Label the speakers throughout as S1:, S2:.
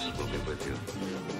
S1: The Force will be with you.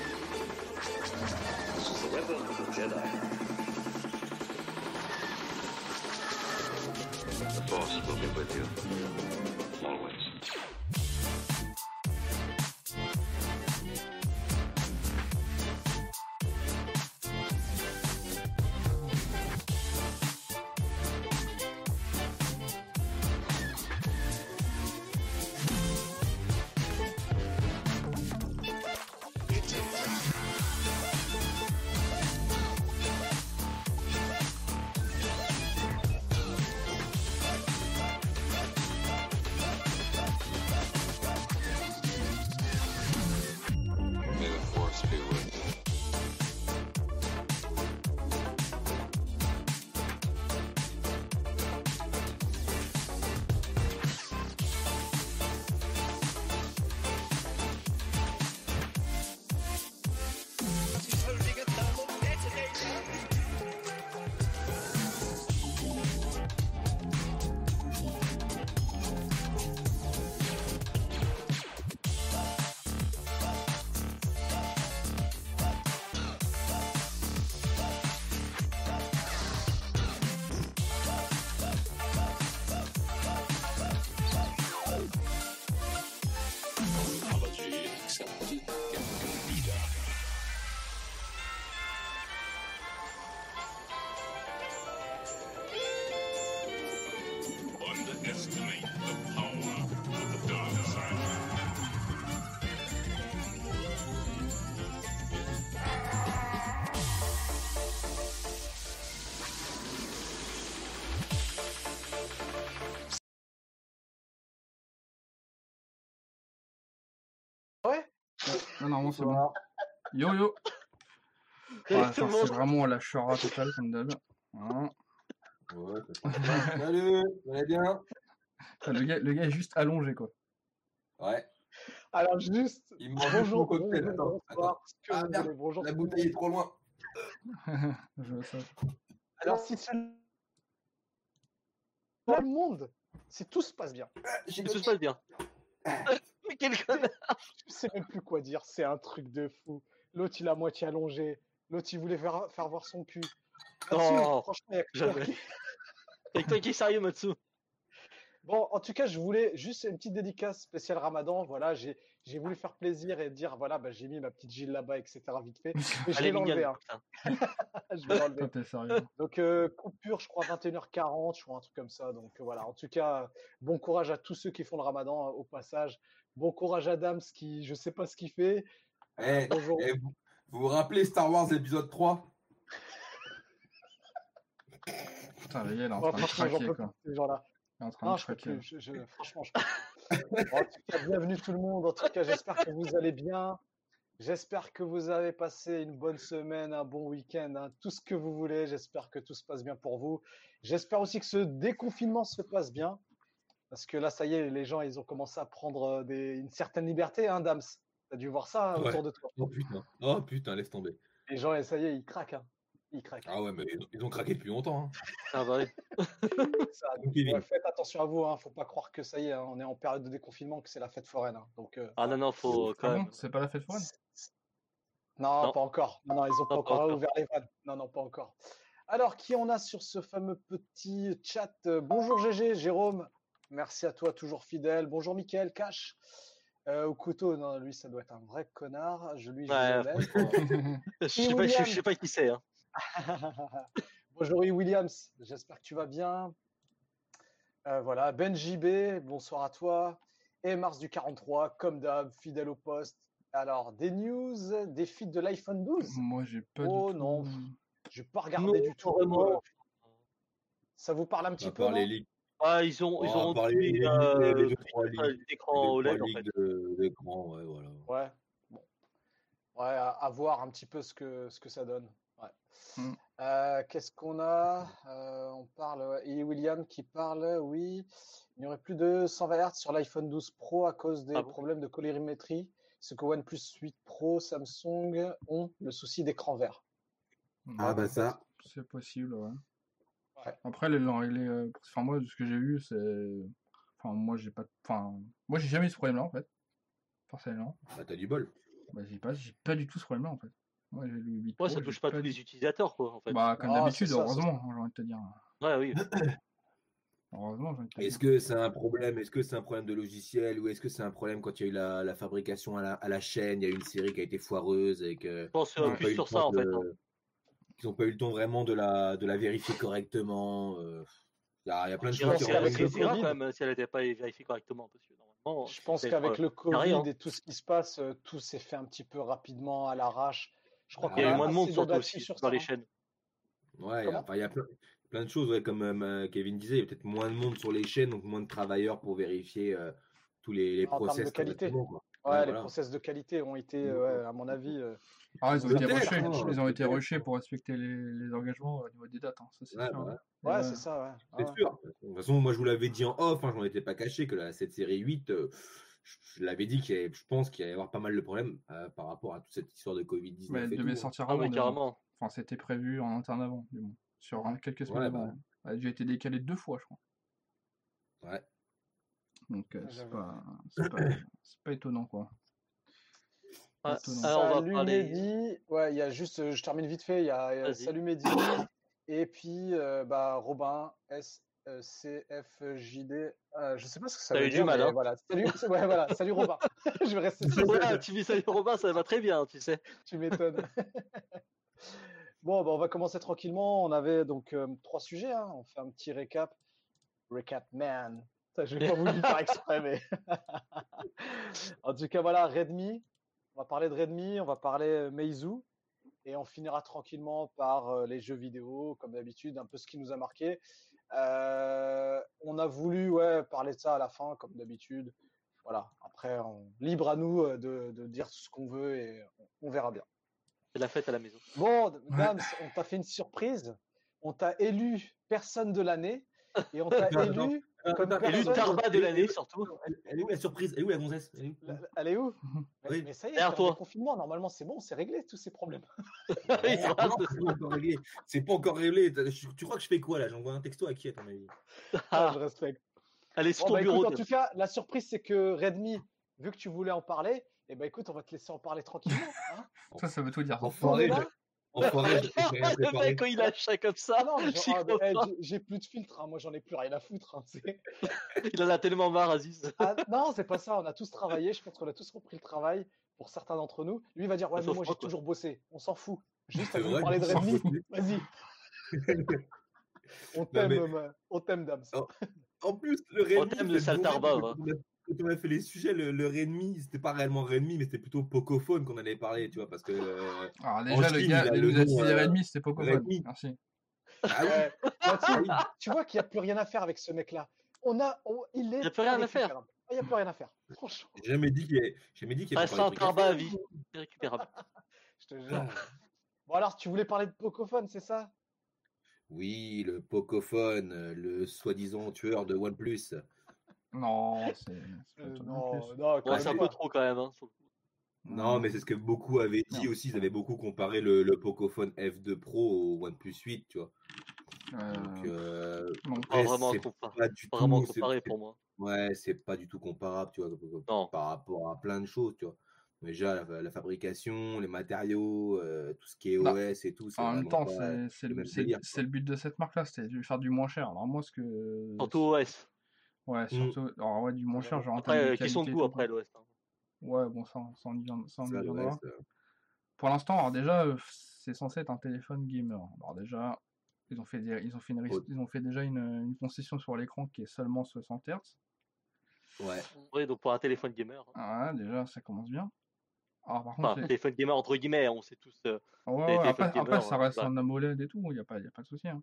S1: Rebel
S2: to the
S1: Jedi. The Force will be with you. Always.
S3: Non, non, c'est bon. Yo yo C'est vraiment la chara totale comme d'hab. Voilà.
S4: Ouais, ça- Salut, vous allez bien?
S3: Enfin, le, gars, le gars est juste allongé quoi.
S4: Ouais,
S5: Alors juste,
S4: il mange
S5: bonjour,
S4: cocktail. Attends,
S5: que
S4: Ah, merde,
S5: voulez, bonjour.
S4: La bouteille est trop loin.
S3: Je vois ça.
S5: Alors si tout le monde, si tout se passe bien,
S4: J'ai
S6: Tout se passe bien. Mais quel connard
S5: je sais même plus quoi dire, c'est un truc de fou. L'autre il a moitié allongé, l'autre il voulait faire, faire voir son cul.
S6: Non,
S5: franchement, il y a que toi qui-
S6: Avec toi qui est sérieux, Matsu.
S5: Bon, en tout cas, je voulais juste une petite dédicace spéciale Ramadan. Voilà, j'ai j'ai voulu faire plaisir et dire voilà, bah, j'ai mis ma petite gile là-bas, etc. Vite fait. Mais je vais l'enlever. Hein. Je vais l'enlever. Donc euh, coupure, je crois 21h40, je crois un truc comme ça. Donc euh, voilà. En tout cas, bon courage à tous ceux qui font le Ramadan euh, au passage. Bon courage à Dams qui, je sais pas ce qu'il fait.
S4: Eh,
S5: Bonjour.
S4: eh, vous, vous vous rappelez Star Wars épisode 3
S3: Putain, le gars, il est en train de craquer quoi.
S5: ces gens-là.
S3: Il est en train
S5: Non,
S3: de
S5: je peux plus. Je, je- franchement, je peux plus. en tout cas, bienvenue tout le monde. En tout cas, j'espère que vous allez bien. J'espère que vous avez passé une bonne semaine, un bon week-end, hein, tout ce que vous voulez. J'espère que tout se passe bien pour vous. J'espère aussi que ce déconfinement se passe bien. Parce que là, ça y est, les gens, ils ont commencé à prendre euh, des- une certaine liberté, hein, Dams. T'as dû voir ça hein,
S7: Ouais.
S5: autour de toi.
S7: Oh putain, oh putain, laisse tomber.
S5: Les gens, et ça y est, ils craquent. hein. Ils craquent.
S7: Ah ouais, mais ils ont, ils ont craqué depuis longtemps. hein.
S6: Ah bah oui.
S5: Ouais, faites attention à vous. Hein. Faut pas croire que ça y est, hein, on est en période de déconfinement, que c'est la fête foraine. hein. Donc, euh,
S6: Ah non, non, faut quand
S3: Ah
S6: même.
S3: C'est pas la fête foraine?
S5: Non,
S6: Non.
S5: pas encore. Non, non, ils ont pas
S6: pas
S5: encore
S6: encore.
S5: ouvert les vannes. Non, non, pas encore. Alors, qui on a sur ce fameux petit chat? Euh, Bonjour GG, Jérôme. Merci à toi, toujours fidèle. Bonjour Mickaël, Cash. Euh, au couteau, non, lui, ça doit être un vrai connard. Je lui, je
S6: Ouais. Je sais pas, je, je sais pas qui c'est. Hein.
S5: Bonjour E. Williams, j'espère que tu vas bien. Euh, voilà, Ben JB, bonsoir à toi. Et Mars du 43, comme d'hab, fidèle au poste. Alors, des news, des feeds de l'iPhone 12
S3: Moi, j'ai pas
S5: Oh
S3: du tout.
S5: non. Je n'ai pas regardé
S6: Non,
S5: du tout.
S6: vraiment.
S5: Ça vous parle un petit peu non?
S6: Ah, ils ont, ils
S7: va
S6: ont tué
S7: des-
S6: euh,
S7: trois Des
S6: OLED en fait.
S7: de- d'écran, ouais, voilà.
S5: Ouais. Bon. Ouais, à, à voir un petit peu ce que, ce que ça donne. Ouais.
S3: Mm.
S5: Euh, Qu'est-ce qu'on a? Euh, On parle. ouais, Et William qui parle, oui. Il n'y aurait plus de 120 Hz sur l'iPhone 12 Pro à cause des
S6: Ah bon?
S5: problèmes de colorimétrie. Ce que OnePlus 8 Pro, Samsung ont le souci d'écran vert.
S7: Ah bah ça.
S3: C'est possible, ouais.
S5: Ouais.
S3: Après, les l'ont réglé. euh, Enfin, moi, de ce que j'ai vu, c'est. Enfin, moi, j'ai pas. Enfin, moi, j'ai jamais eu ce problème-là, en fait. Personnellement.
S7: Bah t'as du bol.
S3: Bah, j'ai pas, j'ai pas du tout ce problème-là, en fait. Moi, j'ai le 8
S6: Ouais,
S3: Pro,
S6: ça
S3: j'ai
S6: touche pas tous
S3: du-
S6: les utilisateurs, quoi, en fait.
S3: Bah, comme
S5: Ah,
S3: d'habitude,
S5: ça,
S3: heureusement, j'ai envie de te dire.
S6: Ouais, oui.
S3: Heureusement, j'ai envie de te
S7: Est-ce que c'est un problème Est-ce que c'est un problème de logiciel ou est-ce que c'est un problème quand il y a eu la, la fabrication à la, à la chaîne Il y a eu une série qui a été foireuse et que
S6: Je pense euh, plus sur ça, en fait. hein.
S7: Ils n'ont pas eu le temps vraiment de la, de la vérifier correctement. euh, Il y, a, il y a plein de choses qui rentrent.
S5: le
S6: c'est grave
S5: Covid-
S6: quand même si elle n'était pas vérifiée correctement. Parce que normalement,
S5: Je pense qu'avec le Covid et tout ce qui se passe, euh, tout s'est fait un petit peu rapidement à l'arrache. Je crois
S7: Ah,
S6: y a eu moins de monde surtout aussi
S5: sur
S6: dans
S5: ça,
S6: les
S5: hein.
S6: chaînes.
S7: Ouais, enfin, il y a plein, plein de choses, ouais, comme euh, Kevin disait, il y a peut-être moins de monde sur les chaînes, donc moins de travailleurs pour vérifier euh, tous les, les
S5: En termes de
S7: process
S5: qualité.
S7: correctement, quoi.
S5: Ouais,
S7: Ouais,
S5: les
S7: voilà.
S5: process de qualité ont été, euh, ouais, à mon avis, euh,
S3: Ah, ils ont été rushés. Ils ont été rushés pour respecter les, les engagements au niveau des dates. hein, Ça, c'est
S7: Ouais,
S3: sûr.
S7: bah
S3: hein.
S5: ouais, c'est ça, ouais.
S7: C'est
S5: Ouais.
S7: sûr. De toute façon, moi, je vous l'avais dit en off, hein, j'en étais pas caché que la, cette série 8, euh, je, je l'avais dit qu'il y avait- je pense qu'il allait y avoir pas mal de problèmes euh, par rapport à toute cette histoire de Covid-19.
S3: Mais elle devait sortir
S6: Ah,
S3: avant.
S6: carrément.
S3: Enfin, c'était prévu en interne avant, du moins. Sur quelques semaines
S7: Ouais,
S3: avant.
S7: bah.
S3: Elle a déjà été décalée deux fois, je crois.
S7: Ouais.
S3: Donc, euh, c'est pas, c'est pas, c'est pas étonnant, quoi.
S6: Ah,
S3: Étonnant.
S6: alors, on va
S5: Salut
S6: parler.
S5: Mehdi. Ouais, il y a juste, euh, je termine vite fait. Il y a. Salut Mehdi. Et puis, euh, bah, Robin, S, euh, CFJD. Euh, je sais pas ce que ça veut dire.
S6: mal,
S5: mais
S6: hein.
S5: Voilà. Salut, ouais, voilà. Salut Robin. je vais rester sur
S6: Voilà, tu vis salut Robin, ça va très bien, tu sais.
S5: Tu m'étonnes. bon, bah, on va commencer tranquillement. On avait donc euh, trois sujets. hein. On fait un petit récap. Recap man. Ça, je vais pas voulu le faire exprès, mais. en tout cas, voilà, Redmi. On va parler de Redmi, on va parler euh, Meizu. Et on finira tranquillement par euh, les jeux vidéo, comme d'habitude, un peu ce qui nous a marqué. Euh, on a voulu ouais, parler de ça à la fin, comme d'habitude. Voilà. Après, on- libre à nous euh, de, de dire ce qu'on veut et on, on verra bien.
S6: C'est la fête à la maison.
S5: Bon, Dams, on t'a fait une surprise. On t'a élu personne de l'année et on t'a élu
S6: Et lui,
S5: personne.
S6: Tarba de l'année, surtout.
S7: Elle, est où la surprise? Elle est où la gonzesse? Elle est où?
S5: La- Elle est où? Mais,
S7: Oui.
S5: mais ça y est, le confinement. Normalement, c'est bon, c'est réglé tous ces problèmes.
S6: Oui,
S7: c'est pas encore réglé. C'est pas encore réglé. T'as- Tu crois que je fais quoi là? J'envoie un texto à qui à ton avis?
S5: Ah, je respecte.
S6: Allez, sur
S5: Bon,
S6: ton
S5: bah, écoute,
S6: bureau.
S5: en tout cas, la surprise, c'est que Redmi, vu que tu voulais en parler, eh ben écoute, on va te laisser en parler tranquillement. hein.
S3: Ça, ça veut tout dire.
S7: Enfoiré, enfoiré,
S6: le mec, quand il lâche ça comme ça,
S5: Ah mais ah, mais, eh, j'ai- plus de filtre. hein. Moi, j'en ai plus rien à foutre. hein.
S6: Il en a tellement marre, Aziz.
S5: Ah, non, c'est pas ça. On a tous travaillé. Je pense qu'on a tous repris le travail pour certains d'entre nous. Lui il va dire Ouais, mais
S6: Sauf
S5: moi, j'ai toujours bossé. On s'en fout. Juste à
S7: vrai,
S5: parler de
S7: on
S5: Redmi. Vas-y. On t'aime,
S7: mais-
S5: on t'aime, Dams.
S7: En plus, le Redmi.
S6: thème de
S7: c'est
S6: Saltarba.
S7: Quand on a- quand on a fait les sujets, le, le Redmi, c'était pas réellement Redmi, mais c'était plutôt Pocophone qu'on allait parler, tu vois, parce que. euh,
S3: Alors, déjà, le gars,
S7: il a
S3: il
S7: le
S3: nous a
S7: nom,
S3: dit
S7: euh,
S3: Redmi, c'était Pocophone.
S7: Redmi.
S3: Merci.
S7: Ah oui,
S5: Ouais. Mathieu, tu vois qu'il n'y a plus rien à faire avec ce mec-là. On a, on- il est.
S6: Il y a plus rien à faire.
S5: il n'y a plus rien à faire. Franchement,
S7: J'ai jamais dit qu'il y avait, jamais dit qu'il y avait
S6: un
S7: trucs à
S6: vie. C'est récupérable.
S5: je te jure. Bon, alors, tu voulais parler de Pocophone, c'est ça?
S7: Oui, le Pocophone, le soi-disant tueur de OnePlus.
S3: Non, c'est. c'est pas
S5: Euh, Non,
S3: non
S6: Ouais, c'est un peu trop quand même. Hein, sur le coup.
S7: Non, mais c'est ce que beaucoup avaient dit
S3: Non.
S7: aussi. Ils avaient beaucoup comparé le, le Pocophone F2 Pro au OnePlus 8, tu vois.
S3: Euh,
S7: Donc, euh,
S3: non.
S6: Pas
S7: après,
S6: vraiment,
S7: c'est
S6: compa-
S7: pas du
S6: vraiment
S7: tout.
S6: comparé pour moi.
S7: Ouais, c'est pas du tout comparable, tu vois,
S6: Non.
S7: par rapport à plein de choses, tu vois. Déjà, la, la fabrication, les matériaux, euh, tout ce qui est
S3: Bah,
S7: OS et tout, c'est
S3: En même temps, c'est
S7: le
S3: le but de cette marque-là, c'était de faire du moins cher. Alors moi, ce que...
S6: Surtout OS.
S3: Ouais,
S7: Mm.
S3: surtout... Alors ouais, du moins cher, genre
S6: Après, euh, question de
S3: et
S6: goût après l'OS. hein.
S3: Ouais, bon, ça, ça on y vient- ça, on y
S7: Ça,
S3: viendra.
S7: ouais,
S3: Pour l'instant, alors déjà, euh, c'est censé être un téléphone gamer. Alors déjà, ils ont fait, des- ils ont fait, une,
S7: Oh.
S3: ils ont fait déjà une, une concession sur l'écran qui est seulement 60 Hz.
S7: Ouais.
S6: Oui, donc pour un téléphone gamer. hein.
S3: Ah, déjà, ça commence bien. Alors par
S6: Enfin,
S3: contre,
S6: un
S3: c'est-
S6: téléphone gamer entre guillemets, on sait tous. euh,
S3: Ouais, ouais, après, après,
S6: gamers,
S3: ça
S6: euh,
S3: reste un AMOLED et tout, il n'y a, pas- y a pas de souci. hein.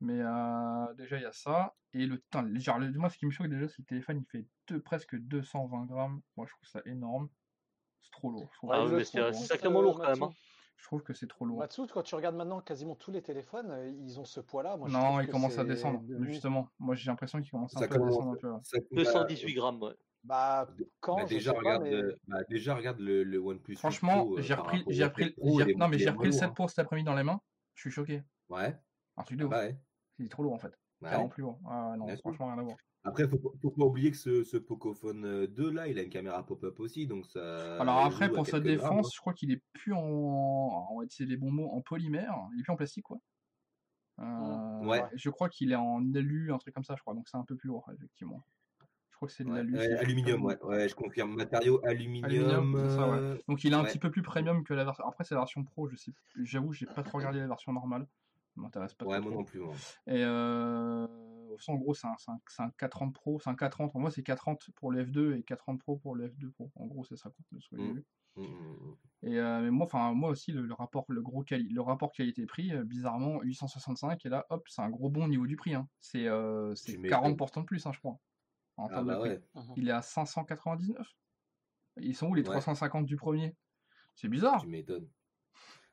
S3: Mais euh, déjà, il y a ça. Et le temps, genre, le, moi, ce qui me choque déjà, c'est que le téléphone, il fait deux, presque 220 grammes. Moi, je trouve ça énorme. C'est trop lourd.
S6: Ah
S5: Ouais,
S6: c'est
S5: hein.
S6: sacrément
S5: Euh,
S6: lourd quand même. Hein.
S3: je trouve que c'est trop lourd.
S5: Matsu, quand tu regardes maintenant quasiment tous les téléphones, euh, ils ont ce poids-là.
S3: Non,
S5: trouve
S3: il
S5: que
S3: commence à descendre, justement. Moi, j'ai l'impression qu'il commence un
S7: Ça
S3: peu à descendre un peu. là.
S7: ça-
S6: 218 grammes, ouais.
S5: Bah, quand
S7: Bah,
S5: je
S7: déjà,
S5: pas,
S7: regarde,
S5: mais-
S7: euh, bah, déjà, regarde le, le OnePlus 8
S3: Franchement,
S7: euh,
S3: j'ai repris, j'ai repris, non, mais j'ai repris le
S7: moins
S3: 7
S7: lourd,
S3: Pro cet après-midi dans les mains. Je suis choqué.
S7: hein. Ouais,
S3: Un truc de ouf.
S7: bah ouais.
S3: C'est trop lourd en fait.
S7: ouais.
S3: Carrément plus lourd. Ah ouais, non,
S7: Bien sûr.
S3: franchement, rien à voir.
S7: Après, faut, pas- faut pas oublier que ce, ce Pocophone euh, 2 là, il a une caméra pop-up aussi, donc ça.
S3: Alors après, pour sa
S7: grammes,
S3: défense, je crois qu'il est plus en, on va utiliser les bons mots, en polymère, il est plus en plastique quoi. Euh,
S7: Ouais.
S3: Je crois qu'il est en alu, un truc comme ça, je crois, donc c'est un peu plus lourd, effectivement. Je crois que c'est de
S7: Ouais,
S3: l'alu.
S7: ouais,
S3: c'est-
S7: aluminium, ouais, ouais, je confirme. Matériau aluminium.
S3: Aluminium, c'est ça, ouais.
S7: euh,
S3: Donc il est un petit peu plus premium que la version. Après, c'est la version pro, je sais. J'avoue, j'ai pas trop regardé la version normale. M'intéresse pas
S7: Ouais, moi
S3: trop.
S7: non plus. moi.
S3: Et euh, en gros, c'est un, un, un 430 Pro, c'est un 430. Pour moi, c'est 430 pour le F2 et 430 Pro pour le F2 Pro. En gros, c'est ça, quoi, de ce que j'ai
S7: Mm.
S3: vu.
S7: Mm, mm, mm.
S3: Et euh, mais moi, enfin, moi aussi, le, le rapport, le gros quali- le rapport qualité-prix, euh, bizarrement, 865, et là, hop, c'est un gros bon au niveau du prix. Hein. C'est euh, c'est
S7: Tu m'étonnes.
S3: 40% de plus, hein, je crois, en
S7: Ah
S3: termes de
S7: bah
S3: prix.
S7: ouais.
S3: Il est à 599. Ils sont où les
S7: Ouais.
S3: 350 du premier? C'est bizarre.
S7: Tu m'étonnes.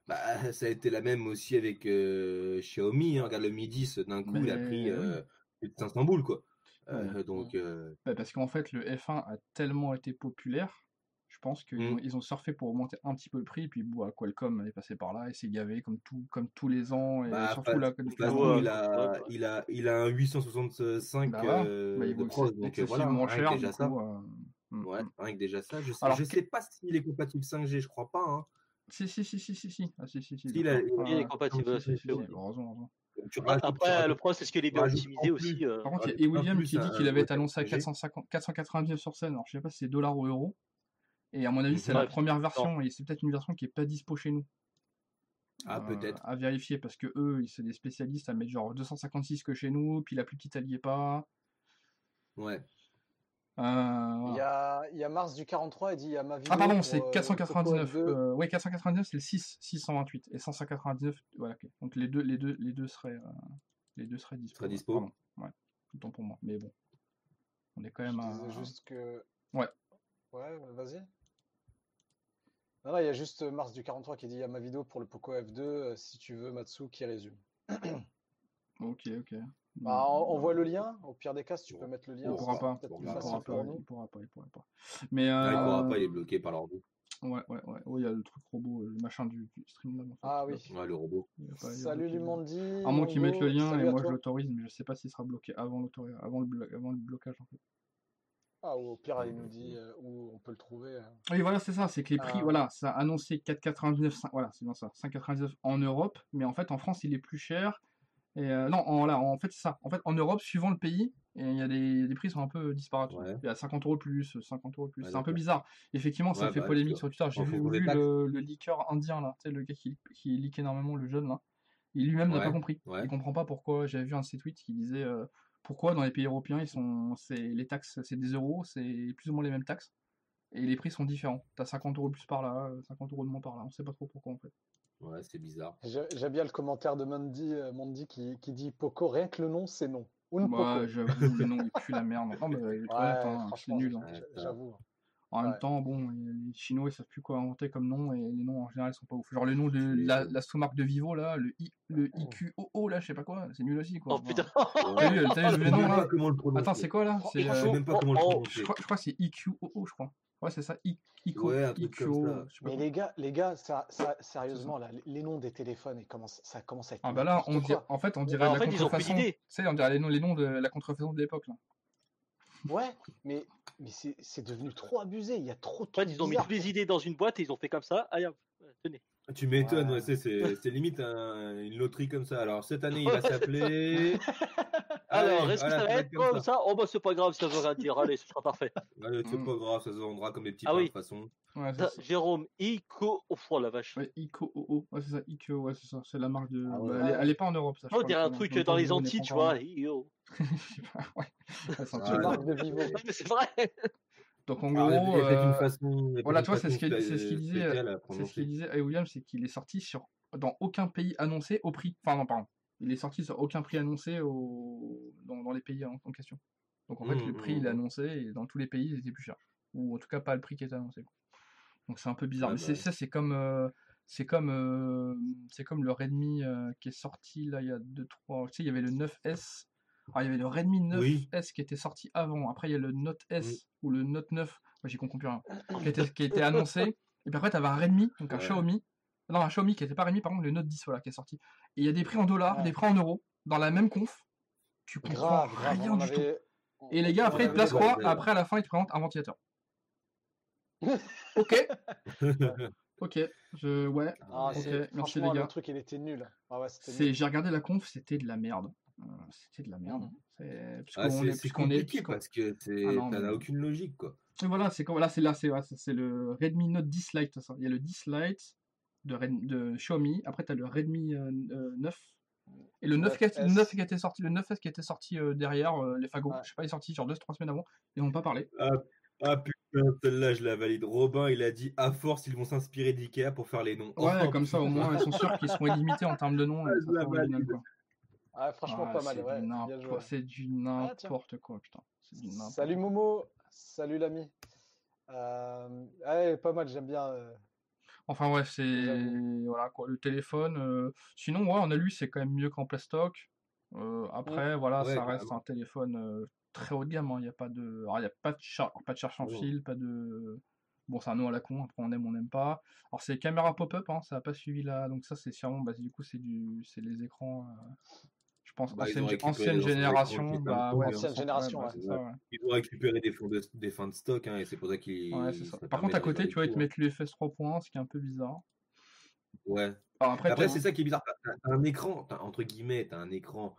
S7: Bah, ça a été la même aussi avec euh, Xiaomi. Hein. Regarde le Mi 10, d'un coup, il a pris euh, plus de 500 boules, quoi. Euh, donc, euh,
S3: Bah, parce qu'en fait, le F1 a tellement été populaire, je pense qu'ils
S7: Mm.
S3: ont, ils ont surfé pour augmenter un petit peu le prix, puis bon, Qualcomm est passé par là et s'est gavé comme, tout, comme tous les ans, et
S7: bah,
S3: surtout là,
S7: de façon, il, a,
S6: ouais, ouais.
S7: il, a, il a un 865
S3: Bah
S7: euh,
S3: Bah, il
S7: de pros, donc euh, voilà, rien
S3: cher,
S7: ça.
S3: euh, mm,
S7: Ouais,
S3: mm.
S7: rien que déjà ça. Je sais,
S3: Alors
S7: je sais pas s'il est compatible 5G, je crois pas. Hein.
S3: Si, si, si, si, si, si, ah, si, si, si,
S7: il a-
S6: Il est
S3: ouais.
S6: compatible,
S3: Si, si,
S6: ouais. Ah, Après, le problème, c'est ce qu'il est bien optimisé aussi.
S3: Par contre, il y a William qui dit qu'il avait été annoncé à
S7: 5G.
S3: 450 499 sur scène, alors je sais pas si c'est dollars ou euros, et à mon avis, c'est la première
S6: non.
S3: version, et c'est peut-être une version qui est pas dispo chez nous.
S7: Ah,
S3: Euh,
S7: peut-être.
S3: à vérifier parce que eux, ils- c'est des spécialistes à mettre genre 256 que chez nous, puis la plus petite elle y est pas.
S7: Ouais.
S3: Euh,
S5: Il
S3: voilà.
S5: y a, il y a Mars du 43, il dit il y a ma vidéo.
S3: Ah pardon,
S5: pour,
S3: c'est
S5: euh,
S3: 499.
S5: Poco F2.
S3: Euh, ouais, 499 c'est le 6 628 et 199 voilà, ok. Donc les deux les deux les deux seraient euh, les deux seraient dispo.
S7: Seraient
S3: ouais,
S7: dispo.
S3: pardon. Ouais. Autant pour moi, mais bon. On est quand
S5: Je
S3: même à
S5: disais juste que.
S3: Ouais.
S5: Ouais, vas-y. Non, non, il y a juste Mars du 43 qui dit il y a ma vidéo pour le Poco F2, euh, si tu veux, Matsu qui résume.
S3: OK, OK.
S5: Bah, on, on voit le lien. Au pire des cas, si tu peux mettre le lien,
S3: il
S5: ce
S3: pourra pas. Il pourra pas, il pourra pas, il pourra pas. Mais
S7: Ah, il pourra
S3: euh,
S7: pas, il est bloqué par l'ordi.
S3: Ouais, ouais, ouais. Ouais, il y a le truc robot, le machin du, du Streamlab. en fait.
S5: Ah oui.
S7: Ouais, le robot.
S3: Pas-
S5: Salut. Lumandi.
S3: À moins qu'ils mettent le lien et moi je l'autorise, mais je sais pas s'il sera bloqué avant, avant, le, blo- avant le blocage en fait.
S5: Ah, ou au pire, il nous dit euh, où on peut le trouver. euh.
S3: Oui, voilà, c'est ça, c'est que les prix,
S5: Ah.
S3: voilà, ça a annoncé 4,99, cin- voilà, c'est bien ça, 5,99 en Europe, mais en fait en France il est plus cher. Et euh, non, en, voilà, en fait c'est ça. En fait en Europe, suivant le pays, et il y a des les prix sont un peu disparates.
S7: Ouais.
S3: Il y a 50 euros de plus, 50 euros de plus.
S7: Ouais,
S3: c'est un peu bizarre. Effectivement, ça
S7: Ouais,
S3: fait
S7: bah,
S3: polémique sur Twitter. J'ai vu,
S7: des
S3: le, le leaker indien là, tu sais, le gars qui, qui leak énormément, le jeune là. Il lui-même n'a pas compris.
S7: ouais.
S3: Il comprend pas pourquoi. J'avais vu un de ses tweets qui disait euh, pourquoi dans les pays européens ils sont, c'est les taxes, c'est des euros, c'est plus ou moins les mêmes taxes. Et les prix sont différents. T'as 50 euros de plus par là, euh, 50 euros de moins par là. On sait pas trop pourquoi en fait.
S7: Ouais, c'est bizarre.
S5: J'ai- J'aime bien le commentaire de Mandy, euh, Mandy qui, qui dit Poco, rien que le nom, c'est non. Unpoco.
S3: Ouais, j'avoue, le nom il pue la merde. Non, mais
S5: Ouais,
S3: hein, c'est nul. hein.
S5: j'avoue.
S3: En même
S5: Ouais.
S3: temps, bon, les Chinois ils savent plus quoi inventer comme nom et les noms en général ils sont pas ouf. Genre le nom de la, sous-marque de Vivo là, le, I, le IQOO là, je sais pas quoi, c'est nul aussi quoi.
S6: Oh putain.
S3: T'as vu, nom
S7: même pas
S3: là
S7: comment le prononcer.
S3: Attends, c'est quoi là? C'est, euh,
S7: même pas comment le prononcer.
S3: je, crois, je crois que c'est IQOO, je crois. Ouais, c'est ça, I, IQO,
S7: Ouais, un truc comme
S3: IQO,
S7: ça.
S3: je sais pas
S5: Mais les gars, les gars, ça, ça, sérieusement, là, les- noms des téléphones, ils commencent- ça commence à être
S3: Ah bah là, on dirait, en fait, on dirait
S6: Bah, en
S3: la
S6: fait, ils ont plus
S3: contrefaçon. Tu sais, on dirait les noms, les noms de la contrefaçon de l'époque là.
S5: Ouais, mais, mais c'est c'est devenu trop abusé. Il y a trop de
S6: ils ont mis toutes les idées dans une boîte et ils ont fait comme ça. Allez, hop, tenez.
S7: Tu m'étonnes,
S5: Ouais.
S7: ouais, c'est, limite un- une loterie comme ça. Alors cette année, il va s'appeler.
S6: Alors, est-ce que
S7: voilà,
S6: ça va être comme ça Oh bah c'est pas grave, ça veut rien dire. Allez, ce sera parfait.
S7: Allez, c'est
S3: Mm.
S7: pas grave, ça se vendra comme des petits
S6: Ah
S7: pains
S6: oui.
S7: de toute façon.
S3: Ouais, ça.
S6: Jérôme Ico. Oh la vache.
S3: Ouais, IQOO, ouais, c'est ça, IQO, ouais, c'est ça, c'est la marque de.
S5: Ah
S3: bah, elle, est, elle est pas en Europe, ça.
S6: Oh, on
S3: crois,
S6: dirait un truc dans les Antilles, tu vois. Io.
S3: Je sais pas, ouais. C'est un truc.
S7: ouais.
S5: marque de Vivo.
S6: C'est vrai.
S3: Donc en
S7: Ah,
S3: gros, euh,
S7: une façon,
S3: voilà,
S7: une
S3: c'est ce qu'il ce disait, c'est ce qu'il disait à William, c'est qu'il est sorti sur dans aucun pays annoncé au prix. Enfin non, pardon. Il est sorti sur aucun prix annoncé au... dans, dans les pays en, en question. Donc en fait,
S7: Mmh,
S3: le prix
S7: mmh,
S3: il est
S7: mmh.
S3: annoncé et dans tous les pays il était plus cher. Ou en tout cas pas le prix qui était annoncé. Donc c'est un peu bizarre.
S7: Ouais,
S3: Mais
S7: bah
S3: ça, c'est comme euh, c'est comme euh, c'est comme le Redmi euh, qui est sorti là il y a 2 3 tu sais il y avait le 9S. Alors, il y avait le Redmi 9S
S7: Oui.
S3: qui était sorti avant. Après il y a le Note S ou le Note 9. Moi j'y comprends plus rien. Qui était, qui était annoncé. Et puis après tu avais un Redmi, donc un
S7: Ouais.
S3: Xiaomi. Non, un Xiaomi qui était pas Redmi, par contre le Note 10 voilà qui est sorti. Et il y a des prix en dollars,
S5: Ouais.
S3: des prix en euros dans la même conf. Tu comprends
S5: Grave,
S3: rien du tout. Et les gars,
S5: on
S3: après, ils te placent quoi
S7: ouais.
S3: Après, à la fin, ils te présentent un ventilateur. ok, ok, je... ouais.
S5: Ah,
S3: merci, les gars.
S5: le truc, il était. Ah ouais, nul.
S3: J'ai regardé la conf, c'était de la merde. Euh, c'était de la merde. C'est...
S7: Ah,
S3: Puisqu'on
S7: c'est,
S3: est...
S7: c'est
S3: puisqu'on est...
S7: compliqué
S3: puisqu'on-
S7: parce que c'est,
S3: Ah non,
S7: ça
S3: mais-
S7: n'a aucune logique, quoi.
S3: Et voilà, c'est comme... Là, c'est là, c'est, ouais, c'est- c'est le Redmi Note 10 Lite. Ça. Il y a le 10 Lite de, Red- de Xiaomi. Après, tu as le Redmi euh, euh, 9. Et le 9, qui a-
S5: 9S.
S3: le 9 qui était sorti, le 9S qui était sorti euh, derrière euh, les fagots.
S5: Ouais.
S3: Je sais pas, il est sorti genre 2-3 semaines avant. Ils n'ont pas parlé.
S7: Ah putain, celle-là, je la valide. Robin, il a dit à force, ils vont s'inspirer d'Ikea pour faire les noms.
S3: Ouais,
S7: Oh,
S3: comme ça au moins ils sont sûrs qu'ils seront illimités en termes de noms et
S7: Ah, je
S3: ça
S7: la
S3: original, quoi.
S5: Ah, franchement,
S3: Ah,
S5: pas mal.
S3: c'est
S5: Ouais,
S3: du
S5: bien
S3: n'importe-
S5: joué.
S3: C'est du
S5: Ah,
S3: n'importe quoi, putain. Du
S5: Salut
S3: quoi.
S5: Momo, salut l'ami. Euh... ouais, pas mal, j'aime bien. euh,
S3: Enfin ouais, c'est voilà quoi, le téléphone. euh, Sinon ouais, on a lu c'est quand même mieux qu'en plastoc. Euh, après voilà,
S7: Ouais,
S3: ça reste un téléphone euh, très haut de gamme. hein. Il n'y a pas de, alors il y a pas de char... pas de charge sans
S7: Oh.
S3: fil, pas de. Bon, c'est un nom à la con. Après on aime, on n'aime pas. Alors c'est caméra pop-up, hein, ça n'a pas suivi là. Donc ça c'est sûrement, bah, du coup c'est du, c'est les écrans. euh, Je pense
S7: Bah,
S3: ancienne, ancienne génération. Bah ouais,
S5: Ancienne génération,
S3: ouais,
S5: ouais.
S3: c'est ça, ouais.
S7: Ils ont récupéré des fonds de, des fins de stock, hein, et c'est pour ça qu'ils.
S3: Ça. Par contre, à côté, tu vois, ils te
S7: rigoler
S3: mettent l'UFS 3.1, ce qui est un peu bizarre.
S7: hein. Ouais.
S3: Alors après,
S7: c'est ça qui est bizarre. T'as, un écran, t'as, entre guillemets, t'as un écran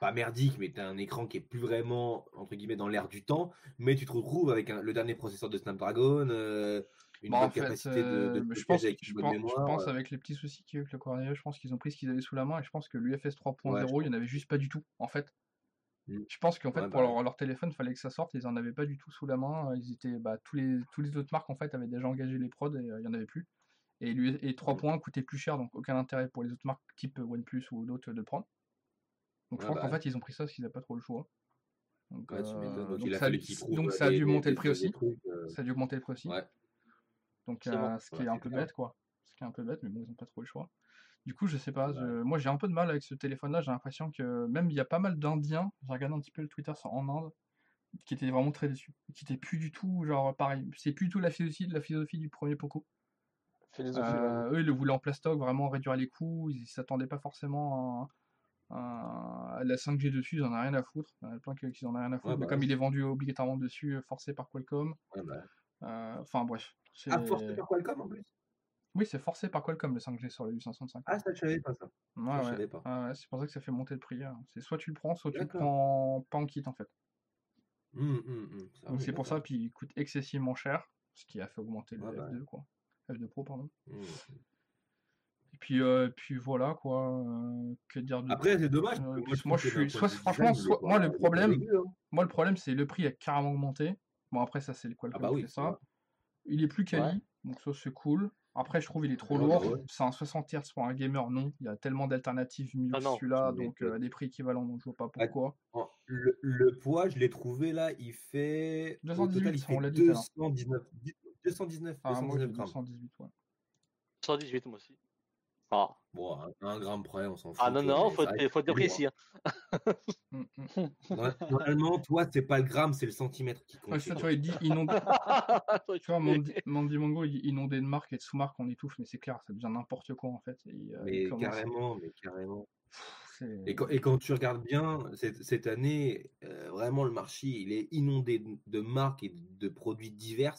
S7: pas merdique, mais t'as un écran qui est plus vraiment, entre guillemets, dans l'air du temps, mais tu te retrouves avec un- le dernier processeur de Snapdragon, euh, une
S3: Bah, en
S7: bonne
S3: fait,
S7: capacité de, de
S3: euh, je pense,
S7: avec
S3: je pense, je
S7: mémoire.
S3: pense
S7: euh,
S3: avec les petits soucis qu'il y a eu avec le Cornelius, je pense qu'ils ont pris ce qu'ils avaient sous la main et je pense que l'UFS 3.0,
S7: Ouais,
S3: il n'y en avait juste pas du tout, en fait.
S7: Mm.
S3: Je pense qu'en fait,
S7: Ouais,
S3: pour
S7: bah
S3: leur, leur téléphone, il fallait que ça sorte, ils en avaient pas du tout sous la main. Ils étaient, bah, tous les, tous les autres marques, en fait, avaient déjà engagé les prods et euh, il y en avait plus. Et, l'U- et 3.1 coûtait plus cher, donc aucun intérêt pour les autres marques type OnePlus ou d'autres de le prendre. Donc je pense
S7: bah
S3: qu'en fait, ils ont pris ça parce qu'ils n'avaient pas trop le choix. Donc,
S7: Ouais,
S3: euh, ça, a dû- donc
S7: euh,
S3: ça a monter le prix aussi.
S7: trucs, euh,
S3: Ça a dû augmenter le prix aussi. Donc, euh,
S6: bon.
S3: ce qui
S7: Ouais,
S3: est un peu bête, quoi. Ce qui est un peu bête, mais bon, ils n'ont pas trop le choix. Du coup, je sais pas.
S7: Ouais.
S3: je- Moi, j'ai un peu de mal avec ce téléphone-là. J'ai l'impression que même il y a pas mal d'Indiens. J'ai regardé un petit peu le Twitter en Inde, qui étaient vraiment très déçus. Qui étaient plus du tout, genre, pareil. C'est plus du tout la philosophie, la philosophie du premier Poco.
S5: Philosophie. ouais.
S3: Euh, eux, ils le voulaient en plastoc, vraiment réduire les coûts. Ils s'attendaient pas forcément à, à- à la 5G dessus. Ils en ont rien à foutre. Il y en a plein qui qui en ont rien à foutre.
S7: Ouais,
S3: mais
S7: bah
S3: comme il est vendu obligatoirement dessus, euh, forcé par Qualcomm.
S7: ouais, bah.
S3: Euh, Enfin, bref. C'est...
S7: Ah, forcé par Qualcomm en plus?
S3: Oui, c'est forcé par Qualcomm le 5G sur le 865.
S7: Ah, ça, je savais pas ça.
S3: Ouais,
S7: ça,
S3: ouais.
S7: savais pas.
S3: Ouais, c'est pour ça que ça fait monter le prix. hein. C'est soit tu le prends, soit tu le prends pas en kit en fait.
S7: Hum, hum. Ça,
S3: Donc c'est pour ça, puis il coûte excessivement cher, ce qui a fait augmenter le
S7: Ouais, bah
S3: F2 quoi. F2 Pro pardon. Et puis, euh, puis voilà quoi. euh, que dire de
S7: Après, c'est dommage.
S3: Euh, moi, je suis- soit- franchement, soit- moi, le problème-
S7: hein.
S3: Moi le problème c'est le prix a carrément augmenté. Bon après ça c'est le
S7: Ah bah oui,
S3: ça. Il est plus quali,
S5: Ouais.
S3: donc ça c'est cool. Après, je trouve il est trop
S7: Ouais,
S3: lourd.
S7: bah ouais.
S3: C'est un 60 Hz pour un gamer, non. Il y a tellement d'alternatives mieux
S6: Ah
S3: que celui-là, donc
S7: que-
S3: euh, à des prix équivalents, donc je vois pas
S7: Ah,
S3: pourquoi.
S7: Le, le poids, je l'ai trouvé là, il fait. Au
S3: 218,
S7: total, il fait
S3: on l'a dit tout à l'heure.
S7: 219. 219,
S3: Ah, moi, j'ai
S7: 219 grammes.
S3: 218, ouais.
S6: 118 moi aussi. Ah,
S7: Bon, un, un gramme près, on s'en fout.
S6: ah non, non, faut
S7: reste
S6: faut être
S7: lourd.
S6: précis. Hein.
S3: Mm.
S7: Normal- Normalement, toi, c'est pas le gramme, c'est le centimètre qui compte.
S3: Ouais, ça, tu vois, il dit inondé. Tu vois, Mandy, Mandy Mango, il dit inondé de marques et de sous-marques, on étouffe, mais c'est clair, ça devient n'importe quoi en fait. Et, euh,
S7: Mais carrément, mais carrément.
S3: Pff,
S7: Et quand, et quand tu regardes bien, cette, cette année, euh, vraiment, le marché, il est inondé de, de marques et de produits divers.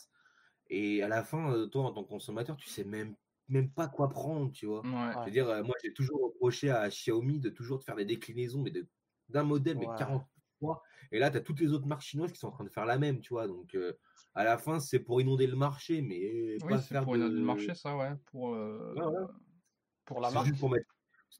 S7: Et à la fin, euh, toi, en tant que consommateur, tu sais même, même pas quoi prendre, tu vois.
S3: Ouais.
S7: Je veux dire, euh, moi, j'ai toujours reproché à Xiaomi de toujours de faire des déclinaisons, mais de- d'un modèle, mais
S5: Ouais.
S7: 40 fois. Et là, tu as toutes les autres marques chinoises qui sont en train de faire la même, tu vois. Donc, euh, à la fin, c'est pour inonder le marché, mais
S3: Oui,
S7: pas faire
S3: pour
S7: de...
S3: une le marché, ça, ouais. Pour, euh,
S7: Ouais, ouais.
S5: Pour la marque.
S7: juste pour mettre...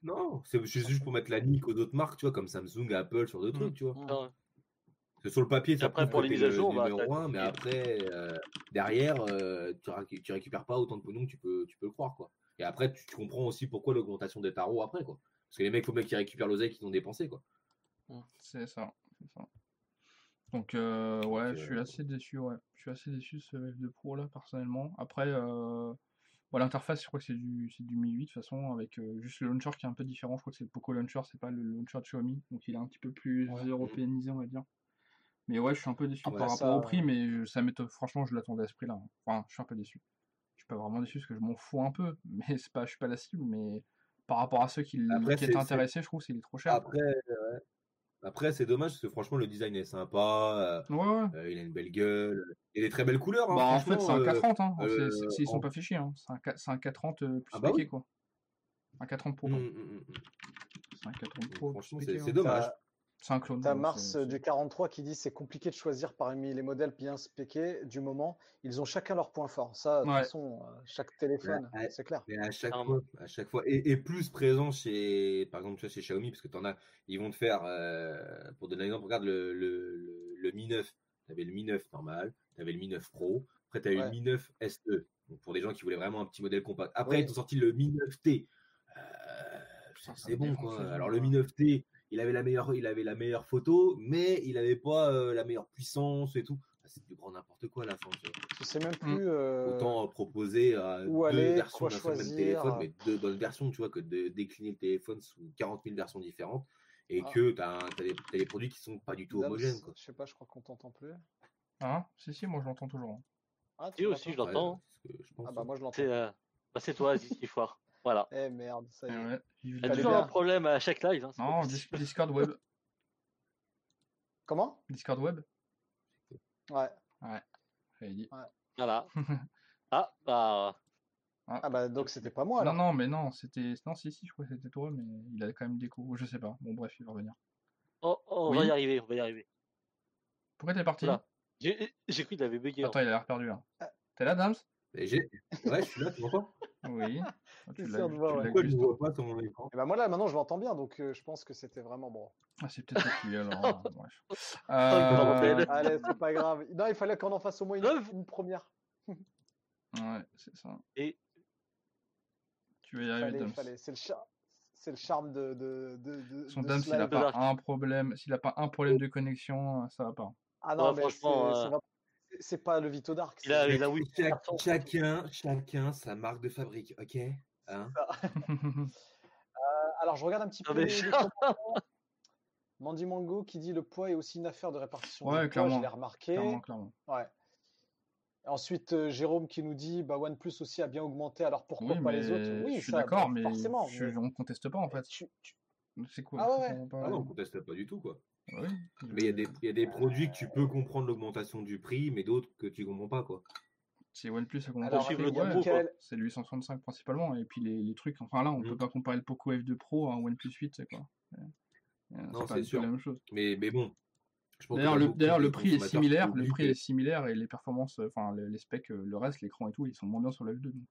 S7: Non, c'est juste pour mettre la nique aux autres marques, tu vois, comme Samsung, Apple, sur d'autres
S3: Mm.
S7: trucs, tu vois.
S5: Mm.
S6: Ah ouais.
S7: Parce que sur le papier, ça
S6: après, pour les mises à
S7: le
S6: jour, bah,
S7: numéro
S6: t'as-
S7: un, mais après, euh, derrière, euh, tu, récu- tu récupères pas autant de pognon que tu peux, tu peux le croire, quoi. Et après, tu, tu comprends aussi pourquoi l'augmentation des tarots après, quoi. Parce que les mecs, faut bien qu'ils récupèrent l'oseille qu'ils ont dépensé, quoi.
S3: C'est ça, c'est ça. Donc, euh, ouais,
S7: Donc,
S3: je suis
S7: euh,
S3: assez déçu, ouais. Je suis assez déçu de ce F2 Pro là, personnellement. Après, euh, bon, l'interface, je crois que c'est du, c'est du Mi 8 de toute façon, avec euh, juste le launcher qui est un peu différent. Je crois que c'est le Poco Launcher, c'est pas le launcher de Xiaomi. Donc, il est un petit peu plus
S5: Ouais.
S3: européanisé, on va dire. Mais ouais, je suis un peu déçu
S7: Ouais,
S3: par
S5: ça,
S3: rapport au prix,
S5: euh,
S3: mais ça m'étonne. Franchement, je l'attendais à ce prix-là. hein. Enfin, je suis un peu déçu. Je suis pas vraiment déçu parce que je m'en fous un peu, mais c'est pas, je suis pas la cible, mais par rapport à ceux qui,
S7: Après,
S3: qui
S7: c'est-
S3: étaient intéressés, je trouve qu'il est trop cher.
S7: Après, ouais. après c'est dommage, parce que franchement, le design est sympa,
S3: Ouais, ouais.
S7: euh, il a une belle gueule, il a des très belles couleurs, hein,
S3: Bah, en fait, c'est un
S7: euh,
S3: 430, hein. C'est-
S7: euh,
S3: c'est- S'ils sont
S7: en-
S3: pas chier, hein. C'est un, un 430 euh, plus
S7: Ah bah oui.
S3: quoi. Un 430 Pro,
S7: mm,
S3: pardon.
S7: mm, mm, mm.
S3: C'est un 430
S7: Donc,
S3: Pro.
S7: franchement, c'est c'est dommage.
S3: C'est un clone.
S5: T'as
S3: ouais,
S5: Mars
S3: c'est-
S5: euh, du 43 qui dit c'est compliqué de choisir parmi les modèles bien spéqués du moment. Ils ont chacun leur point fort. Ça, de toute
S3: Ouais.
S5: façon, euh, chaque téléphone, c'est clair.
S7: Mais à chaque fois, à chaque fois, et, et plus présent chez, par exemple, tu vois, chez Xiaomi, parce que t'en as, ils vont te faire, euh, pour donner un exemple, regarde le, le, le, le Mi 9. T'avais le Mi 9 normal, t'avais le Mi 9 Pro, après t'avais
S5: Ouais.
S7: le Mi 9 SE. Donc pour des gens qui voulaient vraiment un petit modèle compact. Après, ils ont sorti le Mi 9T. Euh, c'est- c'est bon quoi. Alors le. Mi 9T, il avait la meilleure, il avait la meilleure photo, mais il avait pas euh, la meilleure puissance et tout. Ah, C'est du grand n'importe quoi à la fin. tu vois.
S5: Je sais même
S3: Mm.
S5: plus. euh,
S7: Autant proposer euh,
S5: où
S7: deux
S5: aller,
S7: versions d'un seul même téléphone, mais deux bonnes versions, tu vois, que de décliner le téléphone sous 40 000 versions différentes et
S5: Ah.
S7: que tu as, des, t'as des produits qui sont pas du tout
S5: Dams,
S7: homogènes. Quoi.
S5: Je sais pas, je crois qu'on t'entend plus.
S3: Hein? Si, si, moi je l'entends toujours. hein.
S5: Ah,
S6: Si, aussi, je l'entends.
S7: Ouais,
S5: Ah bah
S7: hein.
S5: moi je l'entends.
S6: C'est euh, bah, c'est toi, Zizi Foire. Voilà.
S5: Eh merde, ça y
S3: Eh
S5: est.
S3: ouais,
S6: Il y a toujours un problème à chaque live. Hein,
S3: Non, Discord web.
S5: Comment?
S3: Discord web
S5: Ouais.
S3: J'avais dit.
S6: Voilà. Ah, bah.
S5: Ah bah donc c'était pas moi
S3: non,
S5: alors.
S3: non, mais non, c'était. Non, si, si, je crois que c'était toi, mais il a quand même déco. Je sais pas. Bon, bref, il va revenir.
S6: oh, oh, on
S3: Oui.
S6: va y arriver, on va y arriver.
S3: Pourquoi t'es parti?
S6: Oula. J'ai cru qu'il avait bugué. hein.
S3: Attends, il a l'air perdu là.
S5: Ah.
S3: T'es là, Dams?
S7: Ouais, je suis là, tu m'entends?
S3: Oui. Ah, Tu l'as
S5: de
S3: tu
S5: ouais.
S7: Pourquoi ne vois pas mon écran?
S5: Et bah moi là maintenant je l'entends bien donc euh, je pense que c'était vraiment bon.
S3: Ah, c'est peut-être lui alors. euh, bref.
S6: Peut
S3: Euh.
S5: Allez, c'est pas grave. Non, il fallait qu'on en fasse au moins une, une première.
S3: Ouais, c'est ça.
S6: Et-
S3: Tu vas y arriver,
S5: Fallait. C'est le, char- c'est le charme de. de, de, de
S3: Son
S5: ce
S3: s'il a
S5: live.
S3: pas un problème, s'il a pas un problème de connexion, ça va pas.
S5: Ah non,
S6: Ouais,
S5: mais
S6: franchement,
S5: ça
S6: euh,
S5: va- c'est- pas le Vito Dark.
S6: Il a-
S5: c'est-
S6: il a oui.
S7: Chacun, chacun sa marque de fabrique, ok? Hein?
S5: Alors je regarde un petit
S6: Non,
S5: peu les. Mandy Mango qui dit le poids est aussi une affaire de répartition
S3: Ouais,
S5: du poids,
S3: clairement.
S5: je l'ai remarqué.
S3: clairement, clairement.
S5: Ouais. Ensuite, euh, Jérôme qui nous dit bah, OnePlus aussi a bien augmenté, alors pourquoi
S3: Oui,
S5: pas les autres? Oui,
S3: je suis d'accord,
S5: bah,
S3: mais
S5: forcément.
S3: je,
S5: mais-
S3: on conteste pas en fait.
S5: tu- tu-
S3: C'est quoi
S5: Ah ouais,
S3: pas.
S7: Ah non, on conteste pas du tout, quoi.
S3: Oui.
S7: Mais il y, a des- il y a des produits que tu peux comprendre l'augmentation du prix, mais d'autres que tu comprends pas, quoi.
S3: C'est OnePlus, à
S6: le
S3: ouais.
S5: Michael-
S3: C'est le 865 principalement, et puis les, les trucs, enfin là, on peut
S7: Mm.
S3: pas comparer le Poco F2 Pro à un OnePlus 8, c'est quoi. Euh, euh,
S7: Non, c'est sûr.
S3: la même chose.
S7: Mais, mais bon.
S3: D'ailleurs, le, le prix est similaire, le prix est similaire et les performances, enfin les, les specs, euh, le reste, l'écran et tout, ils sont moins bien sur le F2, donc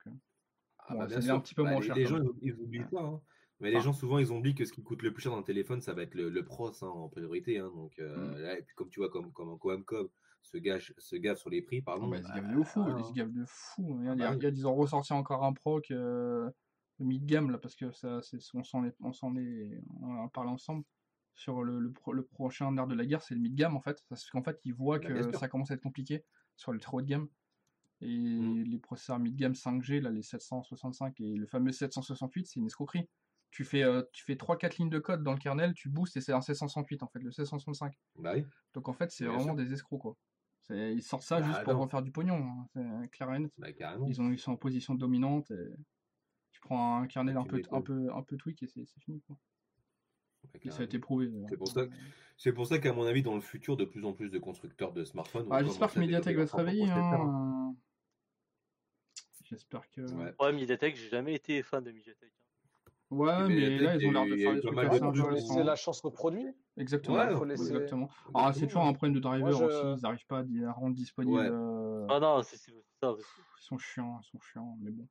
S7: Ah
S3: bon,
S7: bah,
S3: ça
S7: bien sûr.
S3: un petit peu
S7: Bah,
S3: moins
S7: les,
S3: cher,
S7: Les gens, ils oublient ça. hein. Mais les gens, souvent, ils oublient que ce qui coûte le plus cher dans le téléphone, ça va être le, le pros hein, en priorité. hein. donc, euh,
S3: Mm.
S7: là, et puis, comme tu vois, comme, comme Coamcom se, gâche, se gave sur les prix,
S3: Ah
S7: pardon.
S3: bah, ils se
S7: bah,
S3: gavent de fou,
S7: voilà,
S3: ils se gavent de fou.
S7: Bah
S3: ils ont ressorti encore un proc euh, de mid-game là parce que ça, c'est, on s'en est, on s'en est, on en a parlé ensemble sur le, le, pro- le prochain nerf de la guerre, c'est le mid-game en fait, parce qu'en fait ils voient
S7: Bah,
S3: que ça commence à être compliqué sur le très haut de gamme et
S7: Mm.
S3: les processeurs mid-game 5G là, les 765 et le fameux 768, c'est une escroquerie. Tu fais, euh, tu fais 3-4 lignes de code dans le kernel, tu boostes et c'est un 768 en fait, le 765.
S7: Bah oui.
S3: Donc en fait, c'est
S7: Bien
S3: vraiment
S7: sûr.
S3: des escrocs quoi. C'est- Ils sortent ça
S7: Bah,
S3: juste pour
S7: non.
S3: refaire du pognon, hein. c'est clair et net.
S7: Bah, carrément.
S3: Ils, ont, ils sont en position dominante et tu prends un kernel
S7: Bah,
S3: un peu, un peu, un peu tweak et c'est c'est fini. Quoi.
S7: Bah,
S3: Et ça a été prouvé. d'ailleurs.
S7: C'est pour ça, c'est pour ça qu'à mon avis, dans le futur, de plus en plus de constructeurs de smartphones.
S3: Ah, J'espère que Mediatek va se réveiller.
S7: hein.
S3: Hein. J'espère que.
S7: Ouais.
S6: Ouais, Mediatek, j'ai jamais été fan de Mediatek. hein.
S3: Ouais,
S7: Et
S3: mais là, ils ont l'air de faire des trucs
S5: laisser la chance au produit.
S3: Exactement.
S7: Ouais,
S5: faut laisser-
S3: exactement. Ah, c'est toujours un problème de driver
S5: Moi, je-
S3: aussi. Ils n'arrivent pas à rendre disponible.
S7: Ouais.
S3: euh,
S6: Ah non, c'est c'est ça.
S3: Ils sont chiants, ils sont chiants, mais bon.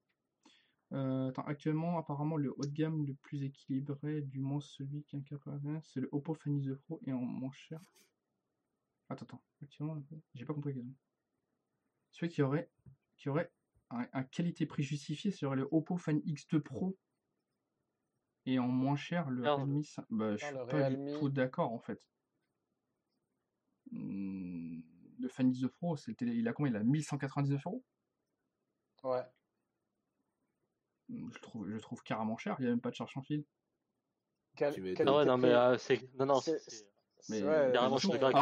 S3: Euh, attends, actuellement, apparemment, le haut de gamme le plus équilibré, du moins celui qui incapable, c'est le Oppo Find the Pro et en moins cher. Attends, attends, actuellement, j'ai pas compris. Celui qui aurait, qui aurait un, un qualité-prix justifié serait le Oppo Find X2 Pro et en moins cher le
S6: Merde.
S3: Realme 5. Bah, je suis
S5: le
S3: pas du tout d'accord en fait. Hmm, Le Find X2 Pro, c'est le télé- il a combien? Il a 1199 euros?
S5: Ouais.
S3: je trouve, je trouve carrément cher, il n'y a même pas de charge sans fil.
S5: Quel-
S6: Ah ouais, non, mais euh, c'est. Non, non,
S5: C'est-
S3: Mais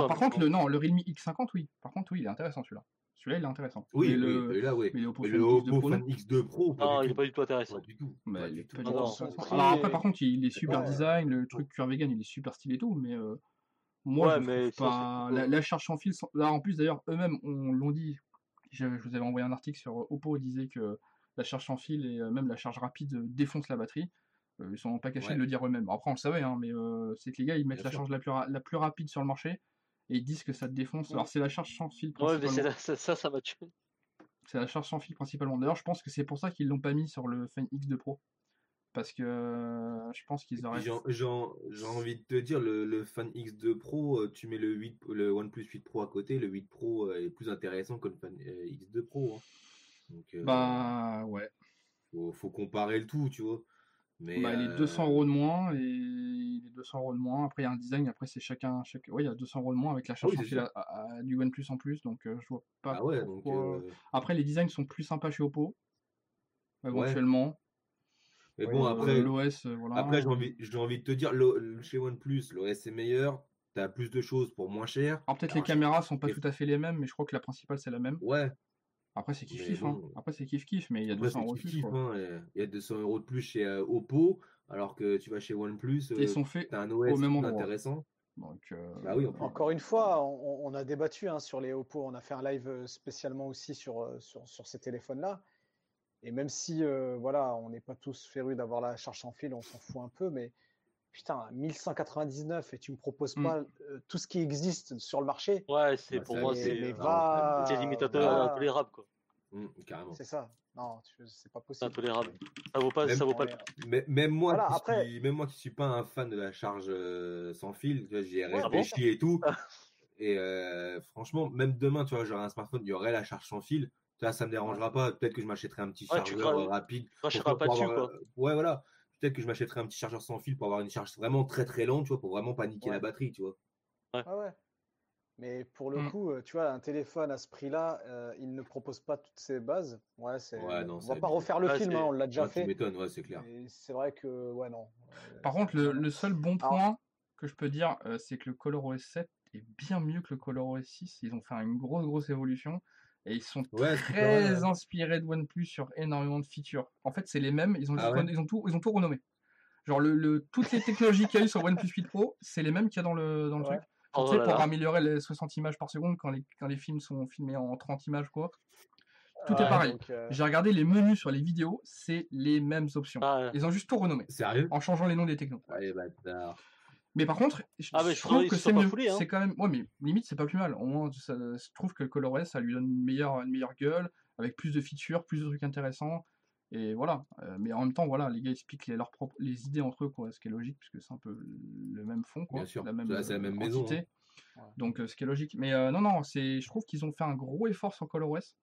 S5: Ouais,
S3: par contre, le, non, le Realme X50, oui. Par contre, oui, il est intéressant celui-là. Celui-là, il est intéressant.
S7: Oui,
S3: mais
S7: oui,
S3: le,
S7: celui-là, oui.
S3: mais le Oppo
S7: Mais
S3: Find
S7: le
S3: X2
S7: Oppo
S3: Pro,
S7: Fan
S3: non.
S7: X2 Pro, pas
S6: Non, il est
S7: tout.
S6: pas du tout intéressant.
S7: Pas du tout.
S3: Mais
S7: Pas
S3: il
S7: du
S3: est
S7: tout.
S6: Ah non,
S3: Alors après, par contre, il est super
S5: Ouais.
S3: design, le truc curve vegan, il est super stylé et tout, mais euh, moi,
S6: Ouais,
S3: je
S6: mais ça,
S3: pas. La, charge sans fil, sans- là, en plus, d'ailleurs, eux-mêmes on l'ont dit. Je, je vous avais envoyé un article sur euh, Oppo, ils disaient que la charge sans fil et euh, même la charge rapide défoncent la batterie. Ils sont pas cachés
S7: Ouais.
S3: de le dire eux-mêmes. Après, on le savait, hein, mais euh, c'est que les gars, ils mettent
S7: Bien
S3: la
S7: sûr.
S3: charge la plus, la plus rapide sur le marché et ils disent que ça te défonce.
S5: Ouais.
S3: Alors, c'est la charge sans fil
S6: Ouais, mais
S3: principalement.
S6: c'est la- ça, ça, ça m'a tué.
S3: C'est la charge sans fil principalement. D'ailleurs, je pense que c'est pour ça qu'ils l'ont pas mis sur le Fan X2 Pro. Parce que euh, je pense qu'ils auraient.
S7: J'ai j'ai- j'ai envie de te dire, le, le Fan X2 Pro, euh, tu mets le, 8, le OnePlus 8 Pro à côté, le 8 Pro euh, est plus intéressant que le Fan euh, X2 Pro. hein. Donc, euh,
S3: Bah ouais.
S7: faut, faut comparer le tout, tu vois. Mais,
S3: Bah, il est
S7: euh,
S3: 200 euros de moins et il est 200 euros de moins. Après, il y a un design. Après, c'est chacun. Chaque... Ouais, il y a 200 euros de moins avec la charge
S7: oui,
S3: à- du OnePlus en plus. Donc, euh, je vois pas.
S7: Ah ouais, donc. euh,
S3: Après, les designs sont plus sympas chez Oppo.
S7: Ouais.
S3: Éventuellement.
S7: Mais
S5: Oui,
S7: bon,
S5: euh,
S7: après,
S3: L'OS, voilà.
S7: après j'ai envie, j'ai envie de te dire, chez OnePlus, l'OS est meilleur, t'as plus de choses pour moins cher.
S3: Alors, peut-être les caméras sont pas
S7: et-
S3: tout à fait les mêmes, mais je crois que la principale, c'est la même.
S7: Ouais,
S3: Après, c'est kiff
S7: Mais
S3: kiff. hein. Après, c'est kiff kiff, mais il y a
S7: après
S3: 200
S7: c'est
S3: euros de plus.
S7: hein, Il y a 200 euros de plus chez euh, Oppo, alors que tu vas chez OnePlus,
S3: Et
S7: euh,
S3: ils sont faits
S7: t'as un OS
S3: au même endroit.
S7: intéressant.
S3: Donc, euh,
S7: Bah oui.
S5: Encore une fois, on, on a débattu hein, sur les Oppo. On a fait un live euh, spécialement aussi sur, sur, sur ces téléphones-là. Et même si euh, voilà, on n'est pas tous férus d'avoir la charge sans fil, on s'en fout un peu, mais putain, 1199 et tu me proposes
S3: Mm.
S5: pas euh, tout ce qui existe sur le marché.
S6: Ouais, c'est
S7: Bah,
S6: pour moi, c'est euh,
S5: va,
S6: into-
S5: va-
S6: intolérable, quoi.
S7: Hum, carrément.
S5: C'est ça. Non, c'est pas possible.
S6: intolérable. Ça vaut pas,
S7: Même-
S6: ça vaut pas le coup.
S7: Même moi,
S5: Voilà,
S7: qui
S5: après-
S7: suis, même moi qui suis pas un fan de la charge euh, sans fil, j'y ai
S5: Ouais,
S7: réfléchi et tout.
S6: Ah.
S7: Et euh, franchement, même demain, tu vois, j'aurai un smartphone, il y aurait la charge sans fil. Vois, ça me dérangera pas. Peut-être que je m'achèterai un petit
S6: Ouais, tu
S7: chargeur rapide.
S6: Tu
S7: pour-
S6: pas
S7: pour
S6: dessus,
S7: avoir,
S6: quoi.
S7: Ouais, voilà. Peut-être que je m'achèterai un petit chargeur sans fil pour avoir une charge vraiment très très lente, tu vois, pour vraiment paniquer
S5: Ouais.
S7: la batterie, tu vois.
S5: Ah ouais. Mais pour le
S3: Mm.
S5: coup, euh, tu vois, un téléphone à ce prix-là, euh, il ne propose pas toutes ces bases. Ouais, c'est.
S7: Ouais, non,
S5: on va pas refaire le
S6: Ouais,
S5: film, hein, on l'a déjà
S7: Ouais, tu
S5: fait.
S7: m'étonnes, ouais, c'est clair.
S5: C'est vrai que, ouais, non. Euh,
S3: Par contre, le, le seul bon
S5: Alors-
S3: point que je peux dire, euh, c'est que le ColorOS 7 est bien mieux que le ColorOS 6. Ils ont fait une grosse, grosse évolution. Et ils sont
S7: Ouais,
S3: très
S7: vrai.
S3: inspirés de OnePlus sur énormément de features. En fait, c'est les mêmes. Ils ont,
S7: Ah
S3: juste
S7: ouais?
S3: ren- ils ont, tout, ils ont tout renommé. Genre, le, le- toutes les technologies qu'il y a eu sur OnePlus 8 Pro, c'est les mêmes qu'il y a dans le, dans le
S5: Ouais.
S3: truc.
S6: Oh
S3: tu sais,
S6: là
S3: pour
S6: là.
S3: améliorer les 60 images par seconde quand les, quand les films sont filmés en 30 images, quoi. Tout est pareil.
S5: euh,
S3: J'ai regardé les menus sur les vidéos, c'est les mêmes options.
S6: Ah, ouais.
S3: Ils ont juste tout renommé
S7: Sérieux?
S3: en changeant les noms des technos.
S7: Allez, bâtard.
S3: Mais par contre, je,
S6: Ah, mais
S3: je
S6: je
S3: trouve que c'est mieux.
S6: hein.
S3: C'est quand même. Ouais, mais limite, c'est pas plus mal. Au moins, ça, je trouve que le ColorOS, ça lui donne une meilleure, une meilleure gueule, avec plus de features, plus de trucs intéressants. Et voilà. Euh, mais en même temps, voilà, les gars expliquent les, leurs propres, les idées entre eux, quoi, ce qui est logique, puisque c'est un peu le même fond, quoi.
S7: Bien sûr.
S3: La même,
S7: c'est la même maison, hein.
S5: Ouais.
S3: Donc, euh, ce qui est logique. Mais euh, non, non, c'est, je trouve qu'ils ont fait un gros effort sur ColorOS.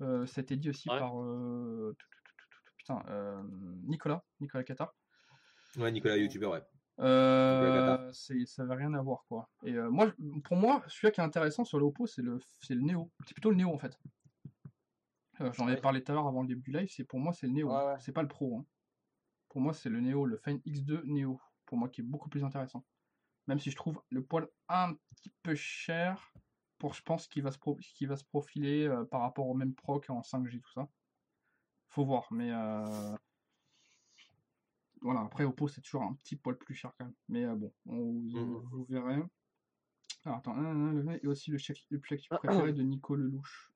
S3: Ça a été dit aussi
S6: Ouais.
S3: par euh, tout, tout, tout, tout, tout, putain, euh, Nicolas, Nicolas Qatar.
S7: Ouais, Nicolas, youtubeur, ouais.
S3: Euh, c'est, ça n'avait rien à voir quoi. Et euh, moi, pour moi, celui qui est intéressant sur l'Oppo, c'est le, c'est le Neo. C'est plutôt le Neo en fait. Euh, j'en ai parlé tout à l'heure avant le début du live. C'est pour moi, c'est le Neo.
S5: Ouais, ouais.
S3: C'est pas le Pro. hein. Pour moi, c'est le Neo, le Fine X2 Neo. Pour moi, qui est beaucoup plus intéressant. Même si je trouve le poil un petit peu cher pour, je pense, qu'il va se, pro- qu'il va se profiler euh, par rapport au même proc en 5G, tout ça. Faut voir, mais voilà, après Oppo c'est toujours un petit poil plus cher quand même. Mais euh, bon, on, vous,
S7: Mhm.
S3: vous verrez. Alors, attends, le- et aussi le chef le flagship
S6: Ah,
S3: préféré de Nico Lelouch.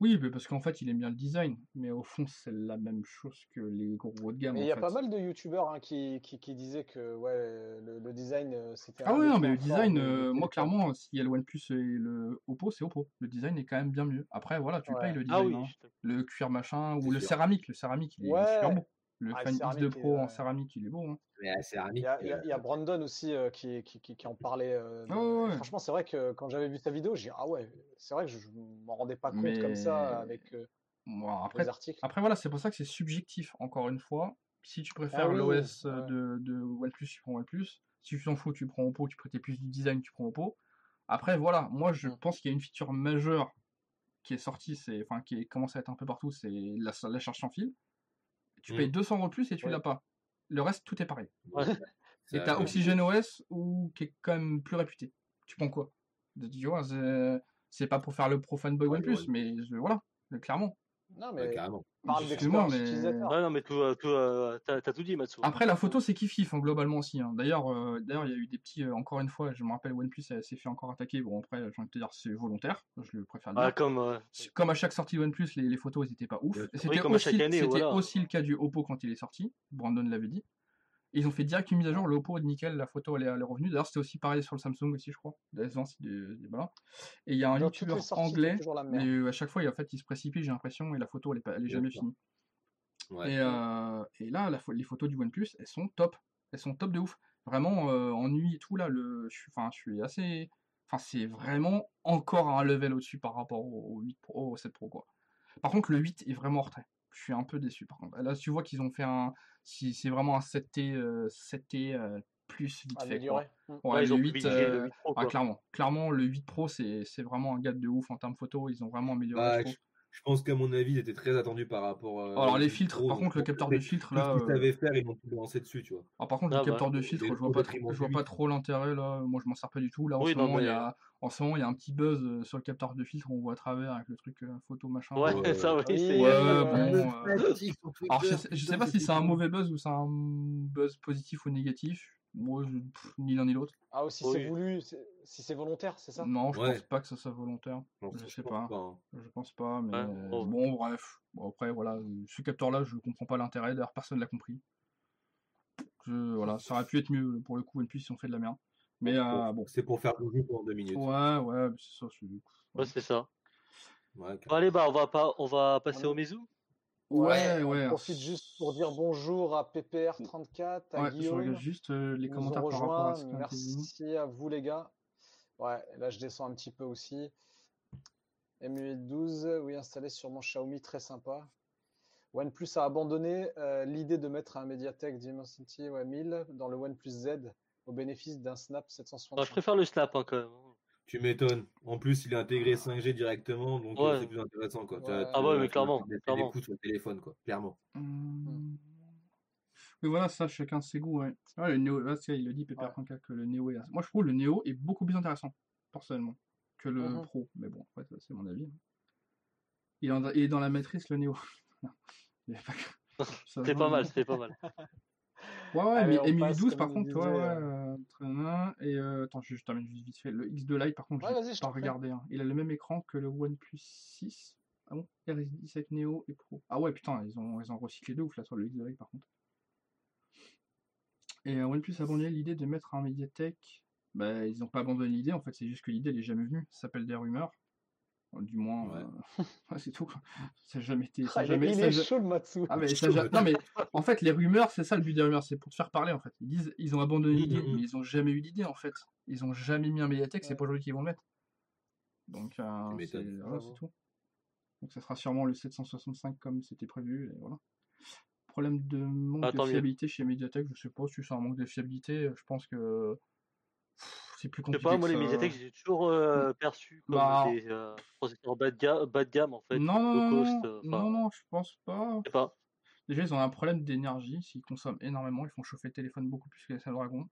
S3: Oui, mais parce qu'en fait il aime bien le design, mais au fond c'est la même chose que les gros haut de gamme.
S5: Il y a
S3: fait.
S5: pas mal de youtubeurs hein, qui, qui, qui disaient que ouais, le, le design euh, c'était
S3: Ah
S5: des
S3: non, mais le design,
S5: de- de
S3: euh, moi clairement, s'il y a le OnePlus et le Oppo, c'est Oppo. Le design est quand même bien mieux. Après, voilà, tu
S5: Ouais.
S3: payes le
S6: Ah
S3: design.
S6: oui,
S3: hein. Le cuir machin, ou le
S7: sûr.
S3: céramique. Le céramique, il est
S5: Ouais.
S3: super beau. Le
S5: Ah, le
S3: Fine X2
S5: céramique est,
S3: Pro en céramique, il est beau. hein.
S7: Mais la
S5: Il
S7: céramique.
S5: y a, il y a-
S7: euh,
S5: il y a Brandon aussi euh, qui, qui, qui, qui en parlait. euh, de-
S3: ouais.
S5: Franchement, c'est vrai que quand j'avais vu sa vidéo, j'ai dit ah ouais, c'est vrai que je, m'en rendais pas compte comme ça avec euh,
S3: bon,
S5: les
S3: après,
S5: articles.
S3: après, voilà, c'est pour ça que c'est subjectif, encore une fois. Si tu préfères
S5: Ah oui,
S3: l'OS
S5: ouais.
S3: de, de OnePlus, tu prends OnePlus. Si tu t'en fous, tu prends Oppo, tu prêtais plus du design, tu prends Oppo. Après, voilà, moi je
S5: Mm.
S3: pense qu'il y a une feature majeure qui est sortie, c'est, enfin qui est- commence à être un peu partout, c'est la, la charge sans fil. Tu payes 200 euros de plus et tu l'as pas. Le reste, tout est pareil. Et t'as Oxygen OS ou qui est quand même plus réputé. Tu prends quoi? Tu vois, c'est- pas pour faire le pro fanboy OnePlus, mais je- voilà, clairement.
S5: Non,
S7: Ouais,
S5: mais
S7: carrément.
S5: parle
S3: Excuse-moi, mais-.
S6: Ouais, non, mais tout, euh, tout, t'as t'as tout dit, Matsu.
S3: Après, la photo, c'est kiff-kiff, hein, globalement aussi. hein. D'ailleurs, euh, d'ailleurs, il y a eu des petits. euh, encore une fois, je me rappelle, OnePlus elle s'est fait encore attaquer. Bon, après, j'ai envie de te dire, c'est volontaire. Je le préfère
S6: Ah,
S3: dire.
S6: comme. euh,
S3: Comme à chaque sortie de OnePlus, les, les photos, elles étaient pas ouf. C'était
S6: année, voilà.
S3: aussi le cas du Oppo quand il est sorti. Brandon l'avait dit. Et ils ont fait direct une mise à jour. Le Oppo, nickel, la photo, elle est, elle est revenue. D'ailleurs, c'était aussi pareil sur le Samsung aussi, je crois. La S20, c'est des- des- voilà. Et il y a un
S5: toutes
S3: youtubeur
S5: sorties,
S3: anglais. Mais euh, à chaque fois, il- en fait, il se précipite, j'ai l'impression, et la photo, elle est, pas, elle est
S7: Bien
S3: jamais
S7: sûr.
S3: finie.
S7: Ouais.
S3: Et, euh, et là, la les photos du OnePlus, elles sont top. Elles sont top de ouf. Vraiment, euh, en nuit et tout, là, le, je, suis- enfin, je suis assez. Enfin, c'est vraiment encore un level au-dessus par rapport au 8 Pro, au 7 Pro, quoi. Par contre, le 8 est vraiment en retrait. Je suis un peu déçu, par contre. Là, tu vois qu'ils ont fait un. Si c'est vraiment un 7T, euh, 7T euh, plus vite fait, quoi.
S5: Amélioré. Mm.
S3: Ouais,
S6: ouais, ils
S3: le
S6: ont
S3: 8,
S6: privilégié le
S3: euh,
S6: 8 Pro,
S3: ah, clairement. Clairement, le 8 Pro, c'est c'est vraiment un gap de ouf en termes photo. Ils ont vraiment amélioré,
S7: Bah,
S3: je.
S7: Je, pense qu'à mon avis, il était très attendu par rapport. euh,
S3: Alors, les filtres, par contre, le capteur de filtre, là.
S7: ce qu'ils
S3: euh,
S7: faire, ils l'ont tout lancé dessus, tu vois.
S3: Alors par contre,
S6: Ah
S3: le
S6: bah,
S3: capteur de filtre, je vois pas trop, je vois pas
S7: 8.
S3: trop l'intérêt là. Moi, je m'en sers pas du tout. Là, en
S6: Oui,
S3: ce
S6: non,
S3: moment, il y a, en ce moment, il y a un petit buzz euh, sur le capteur de filtre. On voit à travers avec le truc euh, photo machin.
S6: Ouais, ça, oui, c'est.
S3: Ouais,
S5: euh,
S3: bon. Euh, Alors, je sais, je sais
S7: putain,
S3: pas si c'est un mauvais buzz ou c'est un buzz positif ou négatif. Moi, je- pff, ni l'un ni l'autre.
S5: Ah, aussi,
S6: Oui.
S5: c'est voulu, c'est- si c'est volontaire, c'est ça?
S3: Non, je
S7: Ouais.
S3: pense pas que ça soit volontaire.
S7: Non,
S3: Je sais pas.
S7: hein.
S3: Je pense pas, mais
S6: Ouais, oh.
S3: bon, bref. Bon, après, voilà, ce capteur-là, je comprends pas l'intérêt. D'ailleurs, personne l'a compris. Je, voilà, ça aurait pu être mieux pour le coup. One Piece, ils ont fait de la merde. Mais euh, bon.
S7: C'est pour faire le jeu pendant deux minutes.
S3: Ouais, ouais, c'est ça. c'est-
S6: Ouais, c'est ça.
S7: Ouais,
S6: Bon, allez, bah, on va, pas, on va passer
S5: On-
S6: au Mezou.
S3: Ouais,
S5: on
S3: ouais.
S5: profite juste pour dire bonjour à PPR34, à
S3: Ouais, je
S5: Guillaume.
S3: regarde juste euh, les commentaires par rapport à ce.
S5: Merci à vous les gars. Ouais, là je descends un petit peu aussi. MU8 12, oui, installé sur mon Xiaomi, très sympa. OnePlus a abandonné euh, l'idée de mettre un Mediatek Dimensity ouais, 1000 dans le OnePlus Z au bénéfice d'un Snap
S6: Bah,
S5: 765.
S6: je préfère le Snap hein, quand même.
S7: Tu m'étonnes. En plus, il est intégré 5G directement, donc
S6: Ouais.
S7: euh, c'est plus intéressant. Quoi.
S5: Ouais.
S6: Ah ouais, mais clairement, clairement.
S7: des coups sur le téléphone, quoi. Clairement.
S3: Hum. Oui, voilà, ça, chacun ses goûts, ouais. Ouais, le Neo, là, c'est- il le dit, PPR34, que le Neo est... Moi, je trouve le Neo est beaucoup plus intéressant, personnellement, que le
S5: Mhm.
S3: Pro. Mais bon, ça, c'est mon avis. Il est, en- il est dans la matrice, le Neo. Y a pas
S6: mal,
S3: mais-
S6: c'était pas mal.
S3: Ouais, ouais,
S5: Allez,
S3: mais MU12
S5: passe,
S3: par
S5: comme il
S3: contre,
S5: disait,
S3: ouais,
S5: euh,
S3: euh, très bien. Et euh, attends, je, je termine juste vite fait. Le X2 Lite, par contre,
S5: Ouais,
S3: je pas regardé. hein. Il a le même écran que le OnePlus 6. Ah bon? RS17 Neo et Pro. Ah ouais, putain, ils ont, ils ont recyclé de ouf là sur le X2 Lite par contre. Et euh, OnePlus a abandonné l'idée de mettre un Mediatek. Bah, ils n'ont pas abandonné l'idée, en fait, c'est juste que l'idée elle est jamais venue. Ça s'appelle des rumeurs. Du moins,
S7: Ouais.
S3: euh, ouais, c'est tout. Ça a jamais été. ça a
S5: Ah, il est-
S3: jamais,
S5: il
S3: ça
S5: est
S3: ja-
S5: chaud le Matsu.
S3: Ah, mais ça a
S7: chaud,
S3: ja-
S7: le
S3: Non, mais en fait, les rumeurs, c'est ça le but des rumeurs, c'est pour te faire parler en fait. Ils disent, ils ont abandonné
S7: Mm,
S3: l'idée,
S7: mm, mm.
S3: mais ils ont jamais eu d'idée en fait. Ils ont jamais mis un médiathèque, c'est pas aujourd'hui qu'ils vont le mettre. Donc, euh, c'est voilà, tout. Donc, ça sera sûrement le 765 comme c'était prévu, et voilà. Problème de manque
S6: Ah,
S3: de
S6: mieux.
S3: fiabilité chez Mediatek, je sais pas si c'est un manque de fiabilité, je pense que pff, c'est plus
S6: Je sais
S3: compliqué
S6: pas, moi les médiathèques, j'ai toujours euh, perçu comme
S3: Bah,
S6: des euh, processeurs bas de, ga- bas de gamme en fait,
S3: Non, non,
S6: cost. euh,
S3: non,
S6: Enfin,
S3: non, je pense pas.
S6: je sais pas.
S3: Déjà, ils ont un problème d'énergie, s'ils consomment énormément, ils font chauffer le téléphone beaucoup plus que les Snapdragon.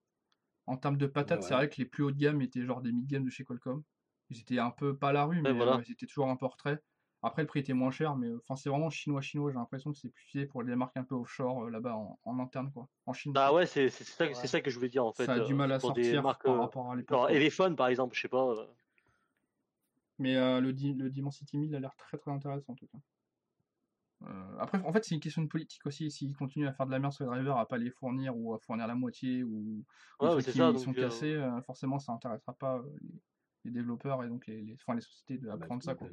S3: En termes de patates,
S7: Ouais,
S3: c'est vrai que les plus hauts de gamme étaient genre des mid-gamme de chez Qualcomm. Ils étaient un peu pas à la rue, mais
S6: Ouais, voilà.
S3: ils étaient toujours en retrait. Après, le prix était moins cher, mais enfin, c'est vraiment chinois-chinois. J'ai l'impression que c'est plus fait pour les marques un peu offshore euh, là-bas en, en interne, quoi. En Chine.
S6: Bah ouais, c'est c'est ça,
S5: Ouais.
S6: ça que je voulais dire en fait.
S3: ça a du
S6: euh,
S3: mal à
S6: pour des
S3: sortir
S6: marques
S3: par
S6: euh,
S3: rapport à l'époque.
S6: Elephone par exemple, je sais pas.
S3: Mais euh, le, le Dimensity 1000 a l'air très très intéressant en tout cas. Euh, après, en fait, c'est une question de politique aussi. S'ils continuent à faire de la merde sur les drivers, à pas les fournir ou à fournir la moitié ou, ou
S6: Ouais,
S3: qui
S6: ça,
S3: ils
S6: donc,
S3: sont cassés, euh, forcément, ça intéressera pas les, les développeurs et donc les, les, enfin, les sociétés de
S7: Bah,
S3: apprendre
S7: tu
S3: ça. Quoi.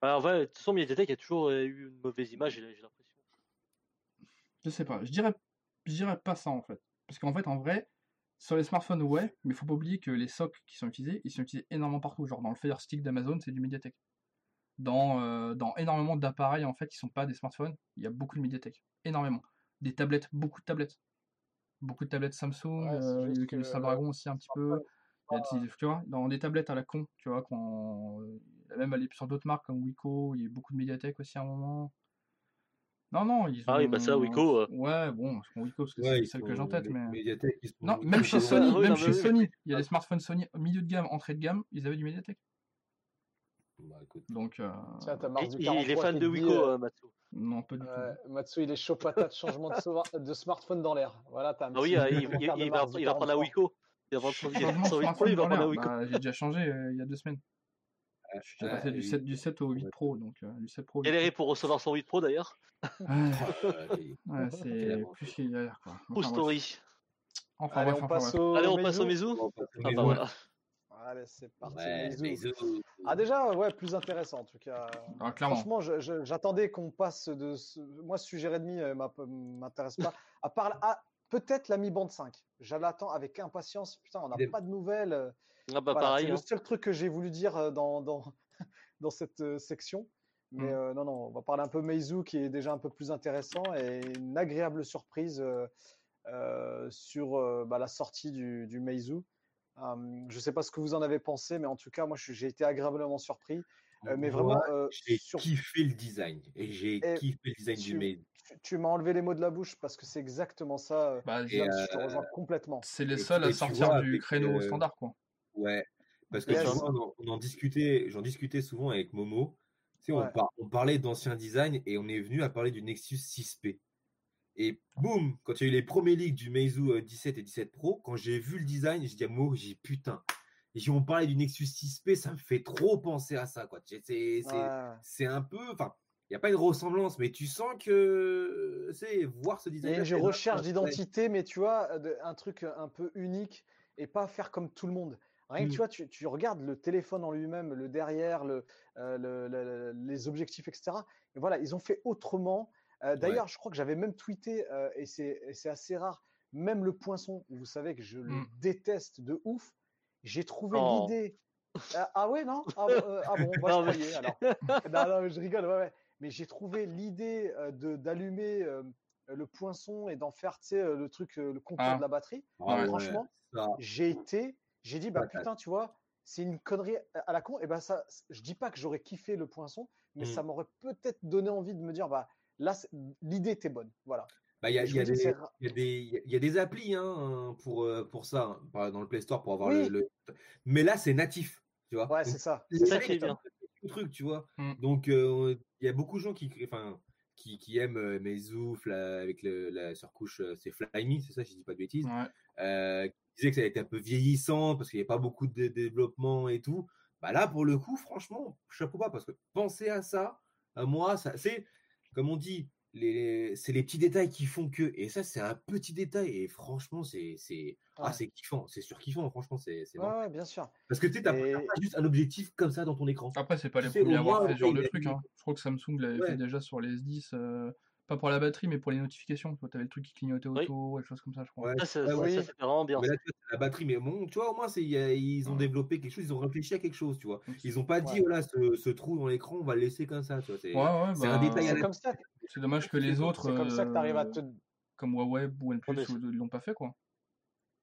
S6: Bah, en vrai, de toute façon, Mediatek a toujours euh, eu une mauvaise image, j'ai l'impression.
S3: Je sais pas. Je dirais, je dirais pas ça en fait. Parce qu'en fait, en vrai, sur les smartphones, ouais, mais faut pas oublier que les SOC qui sont utilisés, ils sont utilisés énormément partout. Genre dans le Fire Stick d'Amazon, c'est du Mediatek. Dans, euh, dans énormément d'appareils en fait qui sont pas des smartphones, il y a beaucoup de Mediatek. Énormément. Des tablettes, beaucoup de tablettes. Beaucoup de tablettes Samsung,
S5: Ouais,
S3: euh, le Snapdragon aussi un petit peu. Tu vois, dans des tablettes à la con, tu vois, quand, euh, même aller sur d'autres marques comme Wiko, il y a beaucoup de Mediatek aussi à un moment. Non, non, ils ont...
S6: Ah oui, bah ça, Wiko, euh.
S3: Ouais, bon, je prends Wiko parce que
S7: Ouais,
S3: c'est celle que j'ai en tête, mais... Non, même chez
S6: Ah,
S3: Sony,
S6: oui,
S3: même
S6: non,
S3: chez. Sony, il y a des smartphones Sony milieu de gamme, entrée de gamme, ils avaient du Mediatek.
S7: Bah, écoute,
S3: Donc, euh,
S5: Tiens, t'as du
S6: il-
S5: 43
S6: il est fan de
S5: te dit,
S6: Wiko,
S5: euh,
S6: euh, Matsu.
S3: non, pas du tout.
S5: Matsu, il est chaud patate, changement de, sova- de smartphone dans l'air. Voilà, t'as un
S6: Ah oui, euh, il, va, va prendre la
S5: 43.
S6: Wiko. Il va prendre son, il va
S3: Changement
S6: prendre son
S3: de
S6: 8 Pro,
S3: smartphone
S6: il va
S3: dans
S6: prendre la
S3: l'air,
S6: Wiko.
S3: bah, j'ai déjà changé euh, il y a deux semaines. Je suis déjà passé du. 7, du 7 au 8 Pro, donc euh, du 7 Pro. au 8
S6: Galéré pour recevoir son 8 Pro d'ailleurs.
S3: Ouais,
S7: euh, et-
S3: c'est plus qu'il y a Enfin, bref.
S6: story.
S3: Enfin,
S5: Allez,
S3: bref,
S5: on passe au
S6: Allez, on passe au
S5: Meizu.
S6: Ah bah voilà.
S5: Allez, c'est parti,
S7: Ouais.
S5: Ah déjà, ouais, plus intéressant en tout cas.
S3: Ah, clairement.
S5: Franchement, je- je- j'attendais qu'on passe de ce... Moi, ce sujet Redmi euh, m'a- m'intéresse pas. À part ah, peut-être la Mi Band 5. Je l'attends avec impatience. Putain, on n'a pas de nouvelles. euh,
S6: Ah bah
S5: Voilà, c'est le
S6: hein.
S5: seul truc que j'ai voulu dire euh, dans, dans, dans cette euh, section. Mais
S3: Mm.
S5: euh, non, non, on va parler un peu Meizu qui est déjà un peu plus intéressant et une agréable surprise euh, euh, sur euh, bah, la sortie du, du Meizu. Hum, je ne sais pas ce que vous en avez pensé, mais en tout cas, moi, j'ai été agréablement surpris. Euh, mais
S7: Moi,
S5: vraiment, euh,
S7: j'ai
S5: sur-
S7: kiffé le design. Et j'ai kiffé le design
S5: tu-
S7: du Meizu.
S5: tu, tu m'as enlevé les mots de la bouche parce que c'est exactement ça. euh,
S3: Bah,
S5: je te rejoins complètement.
S3: c'est les
S7: et
S3: seuls à sortir
S7: vois,
S3: du créneau
S7: euh,
S3: standard, quoi.
S7: Ouais. Parce que
S5: Yes.
S7: tu vois, on en, on en discutait, j'en discutais souvent avec Momo. Tu sais, on,
S5: Ouais.
S7: par- on parlait d'ancien design et on est venu à parler du Nexus 6P. Et boum, quand il y a eu les premiers leaks du Meizu euh, 17 et 17 Pro, quand j'ai vu le design, j'ai dit à Momo, j'ai dit, putain. Et si on parlait du Nexus 6P, ça me fait trop penser à ça. quoi. C'est
S5: Ouais.
S7: un peu. Enfin, il n'y a pas une ressemblance, mais tu sens que. C'est voir ce design.
S5: a une recherche d'identité, mais tu vois, de- un truc un peu unique et pas faire comme tout le monde. Rien que tu vois, tu, tu regardes le téléphone en lui-même, le derrière, le, euh, le- le- le- les objectifs, etc. Et voilà, ils ont fait autrement. Euh, D'ailleurs, je crois que j'avais même tweeté, euh, et c'est et assez rare, même le poinçon, vous savez que je le
S3: Mm.
S5: déteste de ouf. J'ai trouvé
S6: Oh.
S5: l'idée. Ah, ah ouais, non? Ah, euh, ah bon, moi
S6: Non,
S5: je croyais alors. non, non, mais je rigole, ouais, ouais. Mais j'ai trouvé l'idée euh, de d'allumer euh, le poinçon et d'en faire, tu sais, euh, le truc, euh, le compteur
S3: Ah.
S5: de la batterie.
S7: Ah ouais,
S5: franchement, j'ai été, j'ai dit, bah putain, tu vois, c'est une connerie à la con. Et ben ça, je dis pas que j'aurais kiffé le poinçon, mais
S7: Mm.
S5: ça m'aurait peut-être donné envie de me dire, bah là, c'est- l'idée était bonne. Voilà.
S7: Bah, il y y y a des, il y a des applis hein, pour, euh, pour ça, dans le Play Store pour avoir
S5: Oui.
S7: le, le- Mais là, c'est natif, tu vois?
S5: Ouais, c'est ça.
S6: C'est ça qui est bien.
S7: truc, tu vois?
S3: Mm.
S7: Donc, euh, il y a beaucoup de gens qui, enfin, qui, qui aiment euh, Meizu là, avec le, la surcouche, c'est Flyme, c'est ça, si je dis pas de bêtises.
S3: Ouais.
S7: Euh, qui disaient que ça a été un peu vieillissant parce qu'il n'y avait pas beaucoup de développement et tout. Bah là, pour le coup, franchement, chapeau pas parce que penser à ça, à moi, ça, c'est comme on dit, les, c'est les petits détails qui font que. Et ça, c'est un petit détail. Et franchement, c'est, c'est, ah,
S5: Ouais.
S7: c'est kiffant. C'est surkiffant. Franchement, c'est, c'est
S5: Ouais, ouais, bien sûr.
S7: Parce que tu sais, t'as
S5: Et-
S7: pas juste un objectif comme ça dans ton écran.
S3: Après, c'est pas les premiers à avoir fait ce genre de truc. hein. Je crois que Samsung l'avait
S7: Ouais.
S3: fait déjà sur les S10. euh, Pas pour la batterie, mais pour les notifications. Tu avais le truc qui clignotait
S6: Oui.
S3: autour, et des choses comme ça, je crois.
S7: Ouais,
S6: Ça, c'est-
S7: ouais,
S6: c'était vraiment bien.
S7: Mais là, tu vois, c'est la batterie, mais bon, tu vois, au moins, y a- ils ont
S3: Ouais.
S7: développé quelque chose, ils ont réfléchi à quelque chose, tu vois.
S3: Donc,
S7: Ils ont pas dit, voilà, ce, ce trou dans l'écran, on va le laisser comme ça, tu vois. C'est,
S3: Ouais, ouais,
S7: c'est un
S3: bah,
S7: détail à
S5: comme ça,
S3: C'est dommage que les autres,
S5: c'est comme ça que tu arrives à
S3: euh,
S5: te.
S3: comme Huawei ou OnePlus,
S6: c'est-
S3: ou- l'ont pas fait, quoi.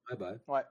S7: Ouais, bah,
S5: Ouais.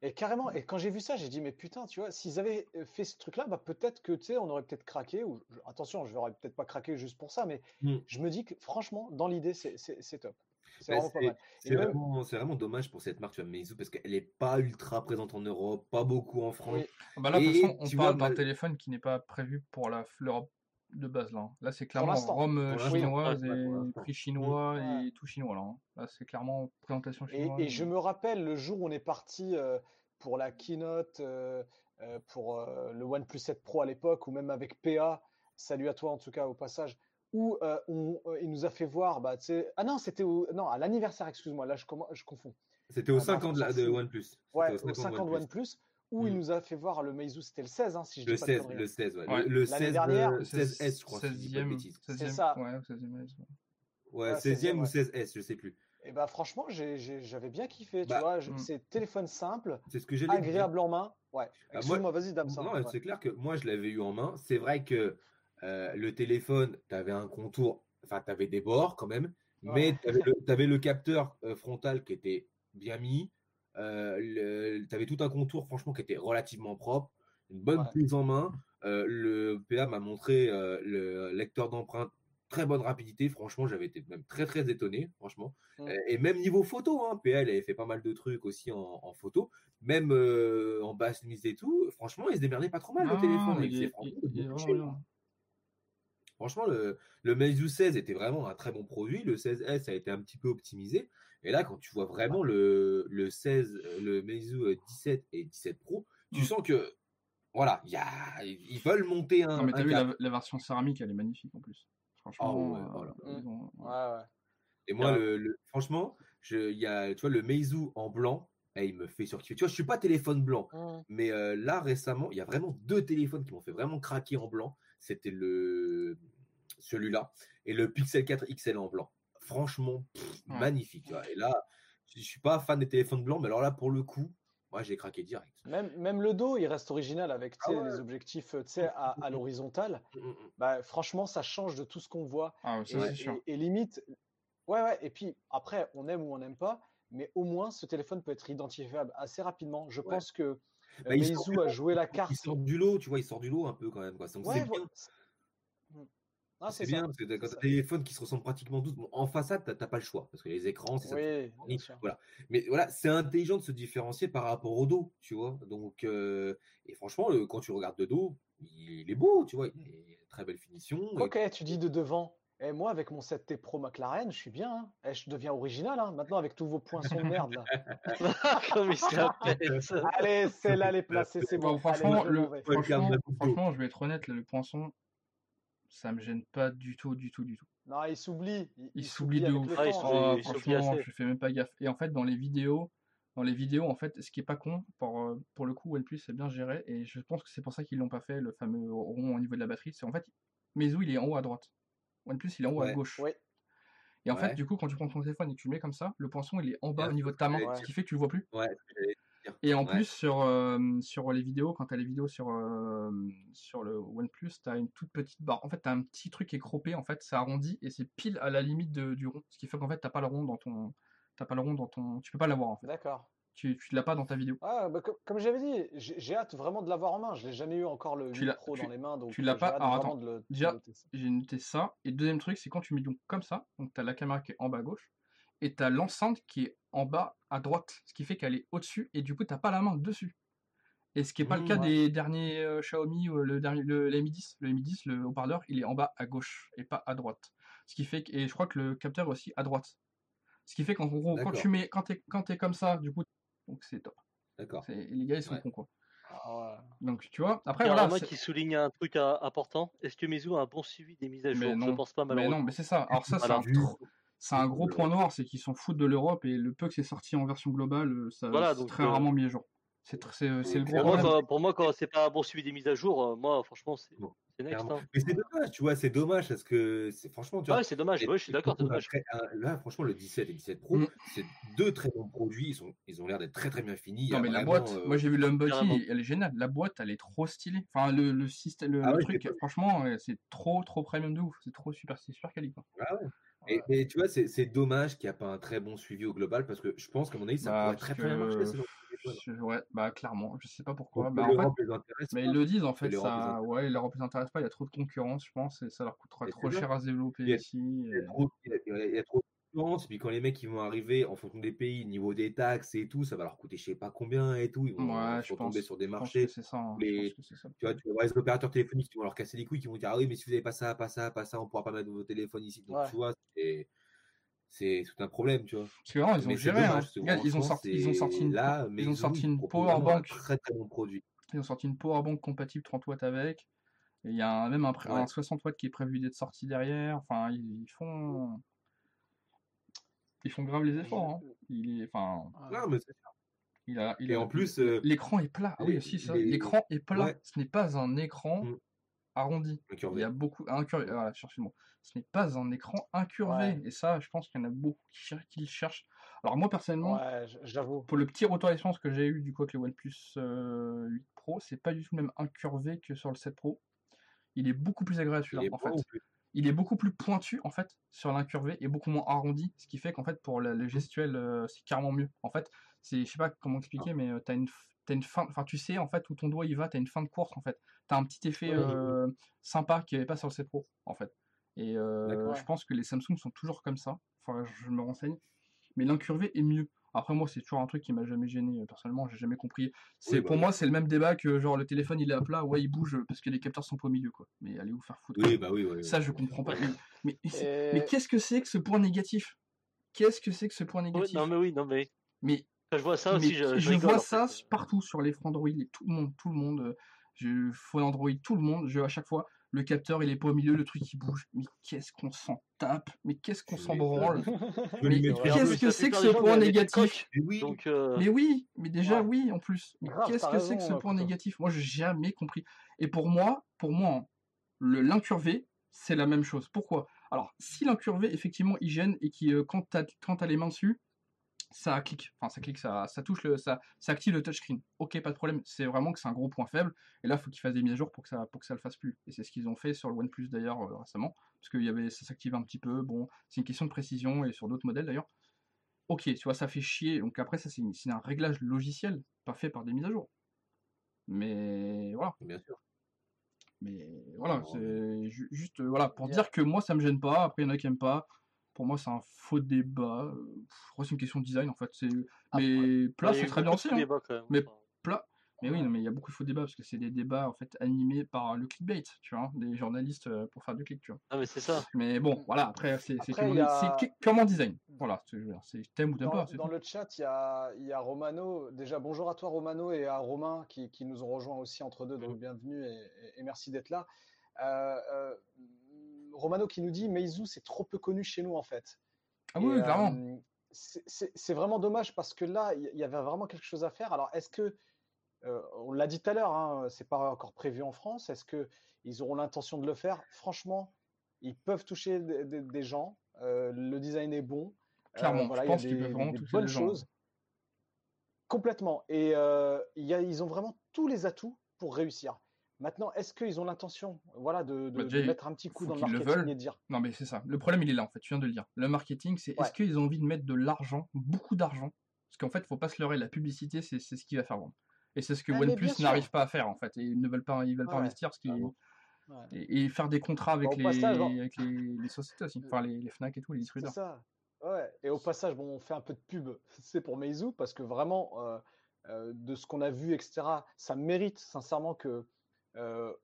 S5: Et carrément, et quand j'ai vu ça, j'ai dit, mais putain, tu vois, s'ils avaient euh, fait ce truc-là, bah peut-être que, tu sais, on aurait peut-être craqué, ou je- attention, je n'aurais peut-être pas craqué juste pour ça, mais
S7: Mm.
S5: je me dis que franchement, dans l'idée, c'est top. C'est
S7: Bah,
S5: vraiment pas
S7: c'est-
S5: mal. Et
S7: C'est
S5: même-
S7: vraiment, dommage pour cette marque, tu vois, Meizu, parce qu'elle est pas ultra présente en Europe, pas beaucoup en France.
S5: Oui.
S3: Ah Bah là, de toute
S7: Et
S3: façon, on parle d'un
S7: mal-
S3: téléphone qui n'est pas prévu pour la l'Europe de base, là. hein. Là, c'est clairement
S5: l'instant.
S3: ROM euh, chinoise et prix chinois
S5: Ouais.
S3: et tout chinois, là. hein. Là, c'est clairement présentation chinoise.
S5: et je me rappelle le jour où on est parti euh, pour la keynote, euh, euh, pour euh, le OnePlus 7 Pro à l'époque, ou même avec PA, salut à toi en tout cas au passage, où euh, on, euh, il nous a fait voir, bah, ah non, c'était au, non, à l'anniversaire, excuse-moi, là je, je confonds.
S7: C'était aux
S5: Ah,
S7: 5
S5: bref,
S7: ans de, la, de. OnePlus.
S5: Ouais,
S7: aux
S5: au 5 ans de OnePlus, où il
S7: Mm.
S5: nous a fait voir le Meizu, c'était le 16, hein, si je dis
S7: Le
S5: pas de
S7: 16, le 16, ouais.
S3: Ouais.
S7: Le, le
S5: L'année
S7: 16,
S5: dernière,
S7: euh, 16S, je crois, si je dis pas de
S3: 16e,
S7: bêtises.
S3: 16e,
S5: ça.
S3: Ouais, 16e, ouais.
S7: Ouais,
S5: Ouais,
S7: 16e ou
S5: ouais.
S7: 16S, je sais plus.
S5: Et bah franchement, j'ai- j'ai- j'avais bien kiffé, tu
S7: Bah,
S5: vois, je-
S3: mm.
S5: c'est téléphone simple,
S7: C'est ce que
S5: agréable en main. Ouais,
S7: Ah, moi-
S5: excuse-moi, vas-y, Damson.
S7: Non,
S5: ouais.
S7: c'est clair que moi, je l'avais eu en main. C'est vrai que euh, le téléphone, tu avais un contour, enfin, tu avais des bords quand même, mais
S5: Ouais.
S7: tu avais, le capteur euh, frontal qui était bien mis. Tu avais tout un contour, franchement, qui était relativement propre. Une bonne
S5: Ouais.
S7: prise en main. Euh, le PA m'a montré euh, le lecteur d'empreintes, très bonne rapidité. Franchement, j'avais été même très, très étonné, franchement.
S5: Mm.
S7: Euh, Et même niveau photo, hein, PA, elle avait fait pas mal de trucs aussi en, en photo. Même euh, en basse mise et tout, franchement, il se démerdait pas trop mal le téléphone. il
S3: il il- il est
S7: beaucoup
S3: vraiment
S7: chill,
S3: bien.
S7: hein. Franchement, le, le Meizu 16 était vraiment un très bon produit. Le 16S a été un petit peu optimisé. Et là, quand tu vois vraiment le, le 16, euh, le Meizu euh, 17 et 17 Pro, tu
S3: Mm.
S7: sens que voilà, il y a, ils veulent monter un.
S3: Non, mais t'as vu, la, la version céramique, elle est magnifique en plus. Franchement,
S7: ouais,
S3: euh,
S7: voilà.
S3: ils ont-
S5: Ouais, ouais.
S7: Et moi,
S3: Ouais.
S7: le, le- franchement, je, y a, tu vois, le Meizu en blanc, eh, il me fait surkiffer. Tu vois, je suis pas téléphone blanc,
S5: Mm.
S7: mais euh, là récemment, il y a vraiment deux téléphones qui m'ont fait vraiment craquer en blanc. C'était le celui-là et le Pixel 4 XL en blanc. Franchement, pff,
S3: Ouais.
S7: magnifique. Et là, je suis pas fan des téléphones blancs, mais alors là, pour le coup, moi, j'ai craqué direct.
S5: Même, même le dos, il reste original avec
S7: Ah ouais.
S5: les objectifs tu sais, à, à l'horizontale.
S7: Mm, mm, mm.
S5: Bah, franchement, ça change de tout ce qu'on voit.
S3: Ah, ouais,
S5: Et,
S3: ça, c'est sûr.
S5: et- et limite, ouais, ouais. Et puis après, on aime ou on n'aime pas, mais au moins, ce téléphone peut être identifiable assez rapidement. Je
S7: Ouais.
S5: pense que euh,
S7: Bah, il du
S5: a joué la carte.
S7: Il sort du lot, tu vois, il sort du lot un peu quand même. Quoi. Donc
S5: Ouais,
S7: c'est bien.
S5: c'est-. Ah,
S7: bien
S5: ça.
S7: parce que quand t'as
S5: ça.
S7: des téléphones qui se ressemblent pratiquement tous, bon, en façade, t'as t'as pas le choix parce que les écrans, c'est ça.
S5: Oui, sûr.
S7: Voilà. Mais voilà, c'est intelligent de se différencier par rapport au dos, tu vois. Donc, euh, et franchement, le- quand tu regardes de dos, il est beau, tu vois. Il est très belle finition. et-
S5: Ok, tu dis de devant. Et moi, avec mon 7T Pro McLaren, je suis bien. hein. Eh, je deviens original. hein. Maintenant, avec tous vos poinçons de merde. Là.
S6: Comme il.
S5: Allez, celle-là, elle est placée, c'est
S3: Bon,
S5: bon.
S3: franchement,
S5: Allez,
S3: le, franchement, franchement, je vais être honnête, là, le poinçon, ça me gêne pas du tout, du tout, du tout.
S5: Non, il s'oublie.
S3: Il s'oublie de ouf.
S6: Ah.
S3: Oh, franchement, je fais même pas gaffe. Et en fait, dans les vidéos, dans les vidéos, en fait, ce qui est pas con, pour, euh, pour le coup, OnePlus c'est bien géré, et je pense que c'est pour ça qu'ils l'ont pas fait, le fameux rond au niveau de la batterie. C'est en fait, Meizu, il est en haut à droite. OnePlus, il est en haut à gauche. Et en
S7: Ouais.
S3: fait, du coup, quand tu prends ton téléphone et que tu le mets comme ça, le poinçon, il est en bas
S7: Ouais,
S3: au niveau de ta main, ce qui fait que tu le vois plus. Et en
S7: Ouais.
S3: plus, sur, euh, sur les vidéos, quand tu as les vidéos sur, euh, sur le OnePlus, tu as une toute petite barre. En fait, tu as un petit truc qui est croppé, en fait, c'est arrondi et c'est pile à la limite de- du rond. Ce qui fait qu'en fait, tu pas le rond dans ton. T'as pas le rond dans ton. Tu peux pas l'avoir en fait.
S5: D'accord.
S3: Tu, l'as pas dans ta vidéo.
S5: Ah, bah, co- comme j'avais dit, j'ai hâte vraiment de l'avoir en main. Je l'ai jamais eu encore le
S3: Tu
S5: 8
S3: l'as-
S5: Pro
S3: tu-
S5: dans les mains, donc
S3: tu l'as pas- alors, attends,
S5: de le,
S3: déjà. J'ai noté ça. Et le deuxième truc, c'est quand tu mets donc comme ça, donc tu as la caméra qui est en bas à gauche, et tu as l'enceinte qui est en bas à droite, ce qui fait qu'elle est au-dessus, et du coup, tu pas la main dessus. Et ce qui n'est pas le
S7: Mmh,
S3: cas
S5: ouais.
S3: des derniers euh, Xiaomi, ou le, dernier, le, le Mi 10. Le Mi 10, le haut-parleur, il est en bas à gauche, et pas à droite. Ce qui fait que, et je crois que le capteur est aussi à droite. Ce qui fait qu'en gros, quand tu mets, quand tu es, quand es comme ça, du coup, donc c'est top.
S7: D'accord.
S3: Les gars, ils sont
S7: Ouais.
S3: cons, quoi.
S5: Ah ouais.
S3: Donc, tu vois, après,
S6: Il y a
S3: voilà. C'est-
S6: qui souligne un truc à- important. Est-ce que Meizu a un bon suivi des mises à jour?
S3: Mais
S6: Je
S3: non,
S6: pense pas
S3: mais
S6: malheureusement.
S3: non, mais c'est ça. Alors ça, c'est
S6: Voilà.
S3: un, tro- c'est un gros point noir, c'est qu'ils s'en foutent de l'Europe et le peu que c'est sorti en version globale, euh, ça,
S6: Voilà, donc,
S3: très
S6: euh,
S3: rarement mis à jour. C'est c'est le gros
S6: Pour moi, quand, pour moi, quand c'est pas un bon suivi des mises à jour, euh, moi, franchement, c'est
S7: Bon,
S6: c'est next. Hein.
S7: Mais c'est dommage, tu vois, c'est dommage parce que c'est franchement, tu
S6: Ah
S7: vois.
S6: ouais, c'est dommage.
S7: et-
S6: Ouais, je suis d'accord,
S7: un- Là, franchement, le 17 et le 17 Pro,
S3: Mm.
S7: c'est deux très bons produits. Ils, sont, ils ont l'air d'être très très bien finis.
S3: Non mais la boîte,
S7: euh,
S3: moi j'ai vu l'unboxing, elle est géniale. La boîte, elle est trop stylée. Enfin le, le système, le,
S7: Ah
S3: le
S7: ouais,
S3: truc, franchement, c'est trop trop premium de ouf. C'est trop super, c'est super quali quoi.
S7: ah ouais. Et, mais tu vois, c'est c'est dommage qu'il n'y a pas un très bon suivi au global parce que je pense qu'à mon avis, ça
S3: Bah,
S7: pourrait très bien marcher.
S3: Je- ouais, bah clairement, je sais pas pourquoi.
S7: Donc,
S3: Bah,
S7: que
S3: en fait,
S7: l'Europe les intéresse
S3: mais ils le disent en fait, ça, ouais, l'Europe les intéresse pas. Il y a trop de concurrence, je pense, et ça leur coûtera
S7: Et
S3: trop cher à se développer
S7: Il y a-
S3: ici.
S7: Il y a
S3: et-
S7: trop, il y a- il y a- il y a trop de concurrence, puis quand les mecs ils vont arriver en fonction des pays, niveau des taxes et tout, ça va leur coûter je sais pas combien et tout, ils vont
S3: Ouais,
S7: se
S3: je
S7: retomber
S3: pense,
S7: sur des
S3: je pense
S7: marchés.
S3: c'est ça. hein,
S7: les-
S3: Je pense que c'est ça.
S7: Tu vois, tu vas voir les opérateurs téléphoniques qui vont leur casser les couilles, qui vont dire Ah oui, mais si vous n'avez pas ça, pas ça, pas ça, on pourra pas mettre vos téléphones ici. Donc
S5: Ouais.
S7: tu vois, c'est c'est tout un problème, tu vois.
S3: Parce que vraiment, ils ont
S7: Mais
S3: géré. hein.
S7: dommage,
S3: Regarde, ils ont sorti, ils ont sorti une,
S7: là,
S3: ils ont sorti powerbank.
S7: très très bon produit.
S3: Ils ont sorti une powerbank compatible 30 watts avec. Et il y a un- même un, pré-
S7: Ouais.
S3: un 60 watts qui est prévu d'être sorti derrière. Enfin, ils, ils font. Ils font grave les efforts. hein. Il est, enfin,
S5: Ouais.
S7: Non, mais c'est
S3: il a, il
S7: Et
S3: a-
S7: en plus, euh,
S3: l'écran est plat. Ah oui, aussi ça. L'écran est plat.
S7: Ouais.
S3: Ce n'est pas un écran
S7: Mm.
S3: Arrondi. Il y a beaucoup incurvé. Voilà, cherchez le mot. Ce n'est pas un écran incurvé.
S5: Ouais.
S3: Et ça, je pense qu'il y en a beaucoup qui, le cherchent. Alors moi personnellement,
S5: Ouais, j- j'avoue.
S3: pour le petit retour d'expérience que j'ai eu du coup avec le OnePlus euh, 8 Pro, c'est pas du tout le même incurvé que sur le 7 Pro. Il est beaucoup plus agréable
S7: Il
S3: celui-là
S7: est
S3: en fait.
S7: plus
S3: Il est beaucoup plus pointu en fait sur l'incurvé et beaucoup moins arrondi, ce qui fait qu'en fait pour le, le gestuel euh, c'est carrément mieux. En fait, c'est je sais pas comment expliquer, mais euh, t'as une t'as une fin, enfin tu sais en fait où ton doigt il va, t'as une fin de course en fait. T'as un petit effet
S5: Oui.
S3: euh, sympa qui avait pas sur le 7 Pro en fait. Et euh, je pense que les Samsung sont toujours comme ça. Enfin, je me renseigne. Mais l'incurvé est mieux. Après moi c'est toujours un truc qui m'a jamais gêné euh, personnellement, j'ai jamais compris. C'est
S7: Oui, bah
S3: pour
S7: oui.
S3: moi c'est le même débat que genre le téléphone il est à plat, ouais il bouge parce que les capteurs sont pas au milieu quoi. Mais allez vous faire foutre.
S7: Oui, bah oui, oui.
S3: Ça, je comprends pas. Mais, mais, qu'est-ce que c'est que ce point négatif? Qu'est-ce que c'est que ce point
S6: Oui,
S3: négatif?
S6: non, mais oui, non, mais
S3: Mais,
S6: quand je vois ça
S3: mais
S6: aussi, je,
S3: je,
S6: rigole,
S3: vois
S6: en
S3: ça
S6: fait.
S3: partout sur les fronts Android, et tout le monde, tout le monde. euh, Je fais Android, tout le monde. Je à chaque fois, le capteur il est pas au milieu, le truc il bouge. Mais qu'est-ce qu'on s'en tape? Mais qu'est-ce qu'on s'en branle? Mais qu'est-ce que c'est que ce point négatif?
S7: Mais oui,
S6: Donc, euh,
S3: Mais oui, mais déjà
S5: Ouais.
S3: oui en plus. Mais qu'est-ce que c'est que ce point négatif? Moi, j'ai jamais compris. Et pour moi, pour moi, hein, le l'incurvé, c'est la même chose. Pourquoi? Alors, si l'incurvé, effectivement, il gêne et qui, euh, quand t'as quand t'as les mains dessus, ça clique. Enfin, ça clique, ça, ça touche le, ça, ça active le touchscreen. Ok, pas de problème. C'est vraiment que c'est un gros point faible. Et là, il faut qu'ils fassent des mises à jour pour que ça, pour que ça le fasse plus. Et c'est ce qu'ils ont fait sur le OnePlus d'ailleurs euh, récemment, parce qu'il y avait, ça s'active un petit peu. Bon, c'est une question de précision et sur d'autres modèles d'ailleurs. Ok, tu vois, ça fait chier. Donc après, ça c'est un réglage logiciel, pas fait par des mises à jour. Mais voilà.
S7: bien sûr.
S3: Mais voilà, c'est ju- juste euh, voilà pour dire que moi ça me gêne pas. Après, il y en a qui aiment pas. Pour moi, c'est un faux débat. Pff, Après, c'est une question de design en fait. C'est
S5: Après-
S3: mais plat, c'est très bien aussi. hein. Mais plat. Mais oui, non, mais il y a beaucoup de faux débats parce que c'est des débats en fait animés par le clickbait, tu vois, des journalistes euh, pour faire du clic, tu vois.
S6: Ah, mais c'est ça.
S3: Mais bon, voilà. Après, c'est
S5: Après,
S3: purement,
S5: a-
S3: c'est design. Voilà, c'est je t'aimes ou t'aimes
S5: Dans,
S3: pas. c'est
S5: dans
S3: tout.
S5: le chat, il y a, il y a Romano. Déjà, bonjour à toi, Romano, et à Romain qui, qui nous ont rejoints aussi entre deux. Donc, bienvenue et, et- et merci d'être là. Euh, euh, Romano qui nous dit Meizu, c'est trop peu connu chez nous, en fait.
S3: Ah
S5: Et,
S3: oui,
S5: euh,
S3: clairement.
S5: c'est- c'est vraiment dommage parce que là, il y- avait vraiment quelque chose à faire. Alors, est-ce que, euh, on l'a dit tout à l'heure, hein, c'est pas encore prévu en France. Est-ce que ils auront l'intention de le faire? Franchement, ils peuvent toucher des, des- des gens. euh, le design est bon. Euh,
S3: Clairement,
S5: voilà,
S3: je pense qu'ils
S5: des-
S3: peuvent vraiment
S5: des
S3: toucher gens.
S5: choses. Complètement. Et euh, il y a, ils ont vraiment tous les atouts pour réussir. Maintenant, est-ce qu'ils ont l'intention voilà, de, de-
S3: Bah,
S5: de mettre un petit coup dans le marketing et de dire
S3: Non, mais c'est ça. Le problème, il est là, en fait. Tu viens de le dire. Le marketing, c'est est-ce qu'ils ont envie de mettre de l'argent, beaucoup d'argent? Parce qu'en fait, faut pas se leurrer, la publicité, c'est c'est ce qui va faire vendre. Et c'est ce que
S5: Ah, bien
S3: OnePlus n'arrive pas à faire, en fait. Et ils ne veulent pas, ils veulent pas investir parce qu'ils-
S7: Ah bon
S5: Ouais.
S3: et, et faire des contrats avec,
S5: Bah,
S3: les,
S5: passage, bon.
S3: avec les, les sociétés aussi. Enfin, les, les Fnac et tout, les
S5: C'est
S3: distributeurs.
S5: ça. Ouais. Et au passage, bon, on fait un peu de pub, c'est pour Meizu, parce que vraiment, euh, euh, de ce qu'on a vu, etc., ça mérite sincèrement que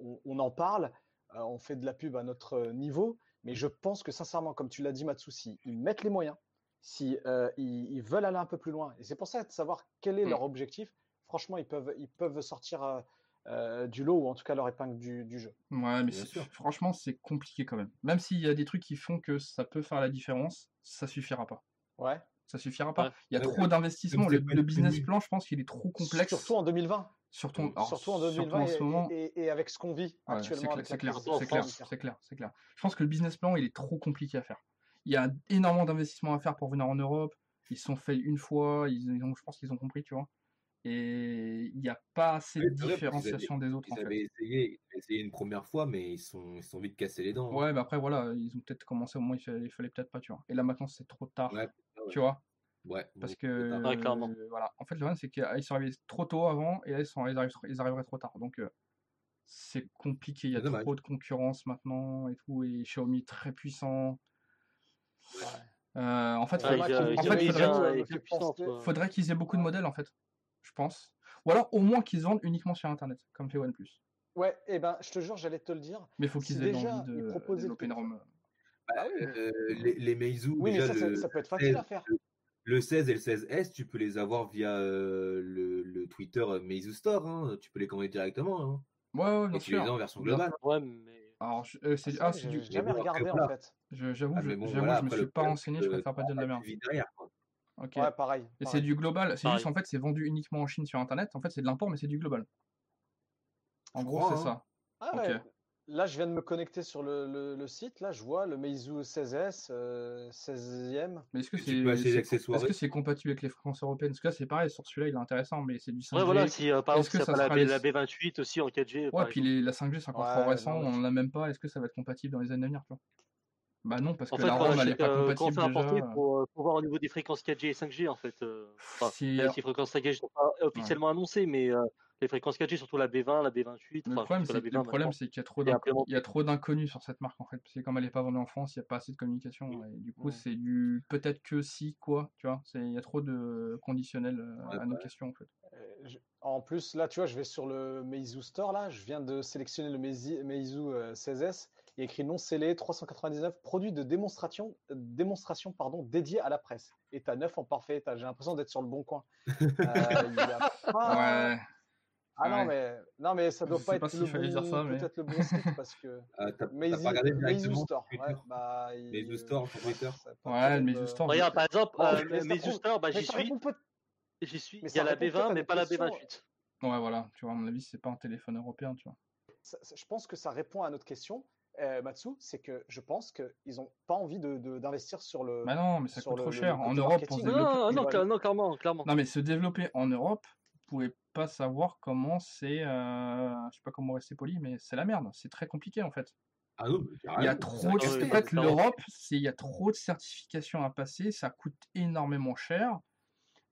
S5: on, on en parle. Euh, on fait de la pub à notre euh, niveau, mais je pense que sincèrement, comme tu l'as dit, Matsu, si ils mettent les moyens, si euh, ils, ils veulent aller un peu plus loin, et c'est pour ça de savoir quel est
S3: Mm.
S5: leur objectif. franchement, ils peuvent, ils peuvent sortir euh, euh, du lot ou en tout cas leur épingle du, du jeu.
S3: Ouais, mais c'est-
S7: sûr.
S3: franchement, c'est compliqué quand même. Même s'il y a des trucs qui font que ça peut faire la différence, ça suffira pas.
S5: Ouais.
S3: Ça suffira pas.
S6: Ouais.
S3: Il y a
S7: Ouais,
S3: trop d'investissements. Le, le business plan, je pense qu'il est trop complexe.
S5: Surtout en 2020.
S3: Surtout,
S7: Mm.
S3: alors,
S5: surtout en
S3: surtout
S5: 2020
S3: en ce
S5: et,
S3: moment.
S5: et- et avec ce qu'on vit
S3: Ouais,
S5: actuellement.
S3: c'est
S5: la
S3: clair,
S6: en
S3: c'est clair, c'est clair, c'est clair. Je pense que le business plan, il est trop compliqué à faire. Il y a énormément d'investissements à faire pour venir en Europe. Ils se sont faits une fois, ils ils ont, je pense qu'ils ont compris, tu vois. Et il n'y a pas assez de
S7: avaient-
S3: différenciation des autres,
S7: Ils
S3: en fait.
S7: avaient essayé, ils avaient essayé une première fois, mais ils sont, ils sont vite cassés les dents. hein.
S3: Ouais, mais après, voilà, ils ont peut-être commencé au moment où il fallait, fallait peut-être pas, tu vois. Et là, maintenant, c'est trop tard,
S7: Ouais, ouais.
S3: tu vois.
S7: Ouais,
S3: Parce que,
S7: tard.
S6: Ouais, clairement.
S3: euh, voilà. En fait, le problème, c'est qu'ils sont arrivés trop tôt avant, et là, ils, sont, ils, arrivent, ils arriveraient trop tard. Donc, euh, c'est compliqué. Il y a
S7: dommage.
S3: trop de concurrence maintenant, et tout, et Xiaomi très puissant.
S5: Ouais.
S3: Euh, en fait,
S6: Ouais,
S3: faudrait, qu'ils aient beaucoup de modèles, en fait, je pense. Ou alors, au moins qu'ils vendent uniquement sur Internet, comme fait OnePlus.
S5: Ouais, et ben, je te jure, j'allais te le dire.
S3: Mais il faut
S5: Si
S3: qu'ils aient
S5: déjà,
S3: l'envie de
S5: le
S3: développer une. ROM.
S5: Ah oui.
S7: Euh, les, les Meizu,
S5: Oui, mais
S7: déjà,
S5: ça, ça,
S7: le,
S5: ça peut être facile
S7: 16,
S5: à faire.
S7: le- le 16 et le 16S, tu peux les avoir via euh, le, le Twitter euh, Meizu Store. hein. Tu peux les commander directement. Hein.
S3: Ouais, ouais, bien
S7: Et tu les as en version globale.
S6: Ouais, mais.
S3: Alors, je- euh, c'est
S5: C'est
S3: ah,
S5: vrai,
S3: c'est
S5: j'ai
S3: du.
S5: jamais regardé en fait.
S3: je- J'avoue,
S7: Ah,
S3: je,
S7: mais bon,
S3: j'avoue,
S7: voilà,
S3: je me suis pas renseigné, je préfère pas dire de la merde.
S7: derrière, quoi.
S3: Ok.
S5: Ouais, pareil.
S3: Et c'est du global, c'est
S6: Pareil.
S3: juste en fait, c'est vendu uniquement en Chine sur internet. En fait, c'est de l'import, mais c'est du global. En gros, c'est
S7: hein.
S3: ça.
S5: Ah
S3: Ok.
S5: ouais. Là, je viens de me connecter sur le, le- le site. Là, je vois le Meizu 16S, euh, 16e.
S3: Mais est-ce que c'est c'est- que c'est compatible avec les fréquences européennes? Parce que là, c'est pareil, sur celui-là, il est intéressant, mais c'est du 5G.
S6: Ouais, voilà, si euh, par
S3: Est-ce
S6: exemple,
S3: que
S6: ça pas la,
S3: sera
S6: B-
S3: les-
S6: la B28 aussi en 4G.
S3: Ouais, puis les- la 5G, c'est encore
S5: Ouais,
S3: trop récent,
S5: mais
S3: on
S5: je-
S3: en a même pas. Est-ce que ça va être compatible dans les années à venir tu vois? Bah non, parce
S6: En
S3: que
S6: fait,
S3: la ROM, elle est
S6: achète,
S3: pas
S6: euh, quand
S3: compatible déjà.
S6: faut, euh, faut voir au niveau des fréquences 4G et 5G en fait. euh, enfin,
S3: Si-
S6: les fréquences 5G ne sont pas officiellement annoncées, mais euh, les fréquences 4G, surtout la B20, la B28.
S3: Le problème, c'est
S6: la
S3: le
S6: B20
S3: problème,
S6: maintenant.
S3: c'est qu'il y a trop
S6: est
S3: d'inc-
S6: implémenté.
S3: il y a trop d'inconnus sur cette marque en fait. Parce que comme elle est pas vendue en France, il n'y a pas assez de communication. Et du coup,
S5: Ouais.
S3: c'est du peut-être que si, quoi, tu vois. c'est- Il y a trop de conditionnels euh,
S7: Ouais,
S3: à nos questions en fait.
S5: Euh, je- En plus, là, tu vois, je vais sur le Meizu Store. Là, je viens de sélectionner le Meizu, Meizu euh, 16S. Il y a écrit non scellé 399 produit de démonstration, démonstration pardon, dédié à la presse. État neuf en parfait état. J'ai l'impression d'être sur le bon coin. Euh, il y a pas-
S3: Ouais,
S5: Ah non, mais, non, mais ça doit
S3: Je
S5: pas être
S3: pas s'il
S5: le
S3: fallait
S5: bon,
S3: dire ça, mais-
S5: peut-être le bon site parce que
S7: Ah, T'as t'as
S5: Meizu,
S7: pas regardé
S5: Meizu
S7: directement
S5: Store.
S7: sur
S5: Ouais,
S7: Twitter
S5: bah, il-
S7: Meizu Store sur Twitter.
S3: Ouais,
S5: de-
S3: Meizu Store,
S6: Regarde, par exemple,
S5: Bon,
S6: euh, Meizu Store, bah, j'y suis. J'y suis.
S5: mais
S6: Il y a la
S5: répond peut-être
S6: B20,
S5: à
S6: mais pas la
S5: question.
S6: B28.
S3: Ouais, voilà, tu vois, à mon avis, c'est pas un téléphone européen, tu vois.
S5: ça- ça- je pense que ça répond à notre question, euh, Matsu, c'est que je pense qu'ils n'ont pas envie de- de- d'investir sur le.
S3: Bah non, mais ça coûte
S5: le-
S3: trop
S5: le
S3: cher. En Europe, pour se développer.
S6: non, non, non, clairement, clairement.
S3: Non, mais se développer en Europe, vous pouvez pas savoir comment c'est. euh, Je sais pas comment rester poli, mais c'est la merde. C'est très compliqué en fait.
S7: Ah non,
S3: Il y a trop de...
S6: oui,
S3: En fait, l'Europe, c'est il y a trop de certifications à passer, ça coûte énormément cher.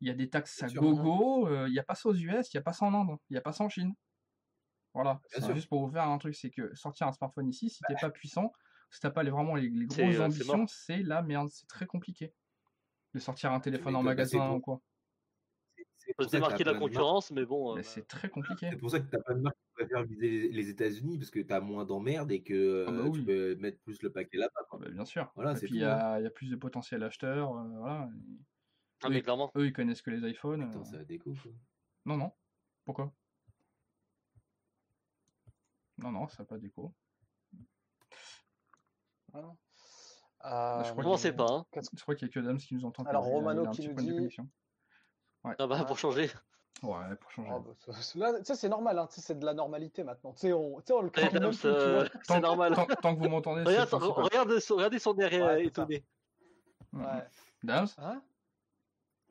S3: Il y a des taxes à
S7: sûr.
S3: gogo, euh, il n'y a pas ça aux US, il n'y a pas ça en Inde, il n'y a pas ça en Chine. Voilà, c'est juste pour vous faire un truc, c'est que sortir un smartphone ici, si t'es pas puissant, si t'as pas les, vraiment les, les grosses
S6: euh,
S3: ambitions, c'est la merde, c'est très compliqué. De sortir un téléphone en
S7: bah,
S3: magasin ou quoi.
S7: C'est- pour
S6: se démarquer la concurrence, mais bon.
S3: Mais
S6: euh,
S3: c'est très compliqué.
S7: C'est pour ça que t'as plein de marques qui préfèrent viser les, États-Unis parce que t'as moins d'emmerdes et que
S3: Ah bah
S7: euh,
S3: oui.
S7: tu peux mettre plus le paquet là-bas.
S3: Ah bah, bien sûr.
S7: Voilà,
S3: Et
S7: c'est
S3: puis il
S7: tout,
S3: y
S7: hein.
S3: a, il y a plus de potentiel acheteurs, euh, voilà.
S6: Ah,
S3: Eux,
S6: mais
S3: ils-
S6: clairement.
S3: eux, ils connaissent que les iPhones. Euh,
S7: ça déco quoi.
S3: Non, non. Pourquoi? Non, non, ça n'a pas d'écho.
S5: Voilà.
S3: Bah, je crois
S5: Euh,
S6: Commencez pas, hein.
S5: qu'est-ce-
S3: Je crois qu'il y a que Dams qui nous entend.
S5: Alors,
S3: a- a
S5: Romano qui nous dit-
S3: connexion.
S6: Ah bah,
S5: Ouais.
S6: pour changer.
S3: Ouais, pour changer.
S5: Oh, bah, ça- c'est normal, hein, c'est de la normalité maintenant. Tu sais, on, tu sais, on le
S6: Eh,
S5: même
S6: euh, c'est normal.
S3: Tant, tant que vous m'entendez, c'est
S6: Regarde, regardez son, regardez son air
S5: Ouais,
S6: étonné.
S5: Ouais.
S3: Dams
S5: Hein?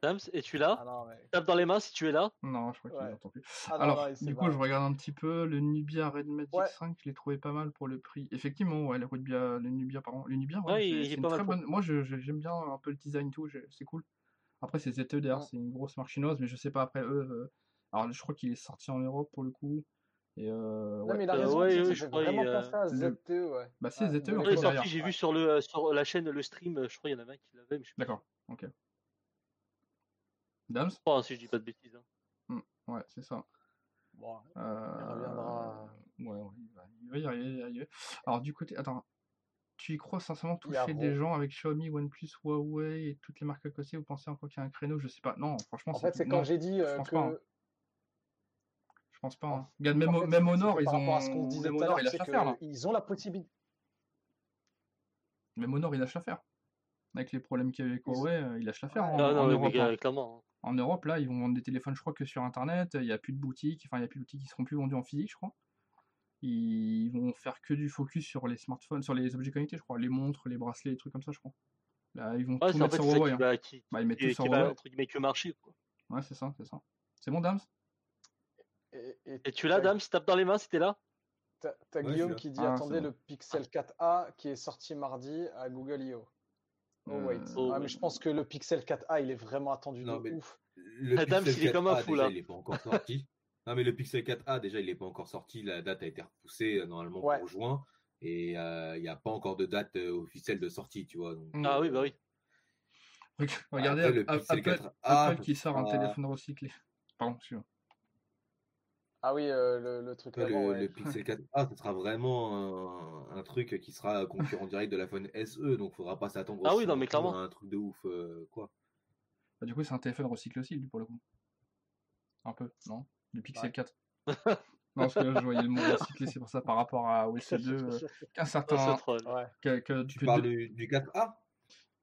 S6: Dams, es-tu là?
S5: Ah non, mais...
S6: Tape dans les mains si tu es là.
S3: Non, je crois qu'il
S5: Ouais.
S3: n'entend plus.
S5: Ah non,
S3: Alors,
S5: non,
S3: du coup, je regarde un petit peu le Nubia Red Magic
S5: Ouais.
S3: 5, je l'ai trouvé pas mal pour le prix. Effectivement, ouais, le Nubia, le Nubia, pardon, le Nubia, ouais,
S6: Ouais,
S3: c'est
S6: il est
S3: c'est une
S6: pas mal
S3: très bonne. Moi, j'aime bien un peu le design tout, c'est cool. Après, c'est ZTE derrière,
S5: Ouais.
S3: c'est une grosse marque chinoise, mais je sais pas après eux. euh, Alors, je crois qu'il est sorti en Europe pour le coup. Et euh,
S5: Non,
S3: ouais.
S5: mais il a
S6: Euh,
S5: raison,
S6: ouais, ouais,
S5: ça
S6: je crois,
S5: vraiment
S6: il, euh,
S5: penser à ZTE, ouais.
S3: Bah, c'est
S5: Ouais,
S3: ZTE
S6: il
S5: l'époque.
S6: sorti, j'ai
S5: Ouais.
S6: vu sur, le, euh, sur la chaîne le stream, je crois qu'il y en avait un qui l'avait, mais je sais pas.
S3: D'accord, ok. Dams?
S6: Je crois, hein, si je dis pas de bêtises. hein.
S3: Ouais, c'est ça.
S5: Bon,
S3: Euh,
S5: reviendra.
S3: Ouais, ouais, il va, il va y arriver, il va y arriver. Alors, du côté. Attends. Tu y crois sincèrement toucher des gens avec Xiaomi, OnePlus, Huawei et toutes les marques à côté Vous pensez encore qu'il y a un créneau? Je sais pas. Non, franchement,
S5: En fait, c'est quand j'ai dit
S3: je
S5: euh,
S3: pense
S5: que.
S3: pas, hein. pense pas.
S5: En-
S3: hein. Regarde, même,
S5: En
S3: au-
S5: fait,
S3: même ils
S5: par rapport à ce qu'on
S3: ont.
S5: disait
S3: Même
S5: tout à
S3: Honor,
S5: l'heure,
S3: il lâche
S5: c'est
S3: l'affaire là.
S5: qu'ils ont la possibilité.
S3: Même Honor, il lâche l'affaire. Avec les problèmes qu'il y a avec
S5: Ils-
S3: Huawei, euh, il lâche l'affaire en,
S6: Non,
S3: en
S6: non, mais
S3: Europe. hein.
S6: euh, clairement.
S3: En Europe, là, ils vont vendre des téléphones, je crois, que sur Internet. Il n'y a plus de boutiques. Enfin, il n'y a plus de boutiques qui seront plus vendus en physique, je crois. Ils vont faire que du focus sur les smartphones, sur les objets connectés, je crois. Les montres, les bracelets, les trucs comme ça, je crois. Là, ils vont
S6: Ouais,
S3: tout mettre
S6: fait
S3: sur Huawei.
S6: qui
S3: hein.
S6: va, qui,
S3: Bah, ils mettent tout sur Huawei.
S6: entre guillemets que marcher. Quoi.
S3: Ouais, c'est ça, c'est ça. C'est bon, Dams?
S5: Et, et
S6: Et tu l'as, si tape dans les mains, c'était là?
S5: T'as
S7: Ouais,
S5: Guillaume qui dit
S3: Ah,
S5: attendez
S3: bon.
S5: le Pixel 4a qui est sorti mardi à Google I.O. Oh wait.
S3: Euh,
S6: Oh,
S5: Ah, mais je pense que le Pixel 4a il est vraiment attendu
S7: Non,
S5: de
S7: mais-
S5: ouf.
S7: Le
S6: Adam,
S7: Pixel
S6: il est comme un
S7: 4A,
S6: fou,
S7: déjà,
S6: là.
S7: il n'est pas encore sorti. Non, mais le Pixel 4A, déjà, il n'est pas encore sorti. La date a été repoussée euh, normalement
S5: Ouais.
S7: pour juin. Et euh, il n'y a pas encore de date euh, officielle de sortie, tu vois. Donc.
S6: Ah oui, bah oui.
S3: Reg- Regardez
S7: Après, le
S3: Apple,
S7: Pixel
S3: Apple-
S7: 4A,
S3: Apple qui sort un
S7: sera-
S3: téléphone recyclé. Pardon, excuse-moi.
S5: Ah oui, euh, le, le truc
S7: Ouais,
S5: avant,
S7: le,
S5: ouais.
S7: le Pixel 4A, ce sera vraiment un, un truc qui sera concurrent direct de l'iPhone SE, donc il faudra pas s'attendre
S6: Ah oui, non, mais clairement.
S7: à un truc de ouf, euh, quoi.
S3: Bah, du coup, c'est un téléphone recyclé aussi, pour le coup. Un peu, non? Du Pixel
S5: Ouais.
S3: 4. non, parce que là, je voyais le mot recyclé, c'est pour ça, par rapport à OS2, euh, qu'un certain.
S5: ouais,
S3: que- que-
S7: Tu
S3: que
S7: parles du, du 4A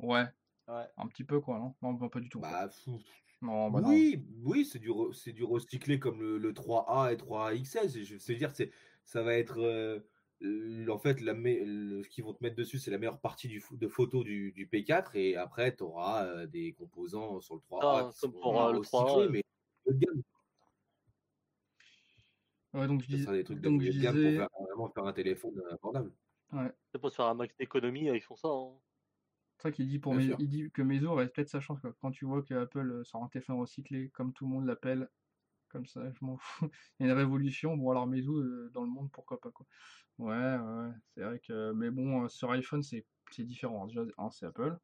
S3: Ouais,
S5: ouais.
S3: un petit peu, quoi, non? Non, non, pas du tout.
S7: Bah, fou.
S3: non, bah
S7: oui, oui, c'est du, re- c'est du recyclé comme le, le 3A et 3A XL. c'est- Je veux dire, c'est, ça va être. euh, en fait, la me- le- ce qu'ils vont te mettre dessus, c'est la meilleure partie du, de photo du, du P4. Et après, tu auras des composants sur le 3A
S6: Ah,
S7: qui
S6: pour, euh, le
S7: recyclés,
S6: 3A,
S7: mais gamme.
S3: Ouais, donc je dis-
S7: des trucs
S3: donc je
S7: de gamme
S3: disais-
S7: pour faire, vraiment faire un téléphone euh, abordable.
S6: C'est pour se faire un max d'économie, euh, ils font ça. hein.
S3: C'est ça qu'il dit pour mes... il dit que Meizu aurait peut-être sa chance quoi. Quand tu vois que Apple euh, sort un téléphone recyclé, comme tout le monde l'appelle, comme ça, je m'en fous. Il y a une révolution. Bon alors Meizu euh, dans le monde, pourquoi pas quoi. Ouais, ouais, c'est vrai que. Mais bon, euh, sur iPhone c'est c'est différent. Déjà, un c'est Apple.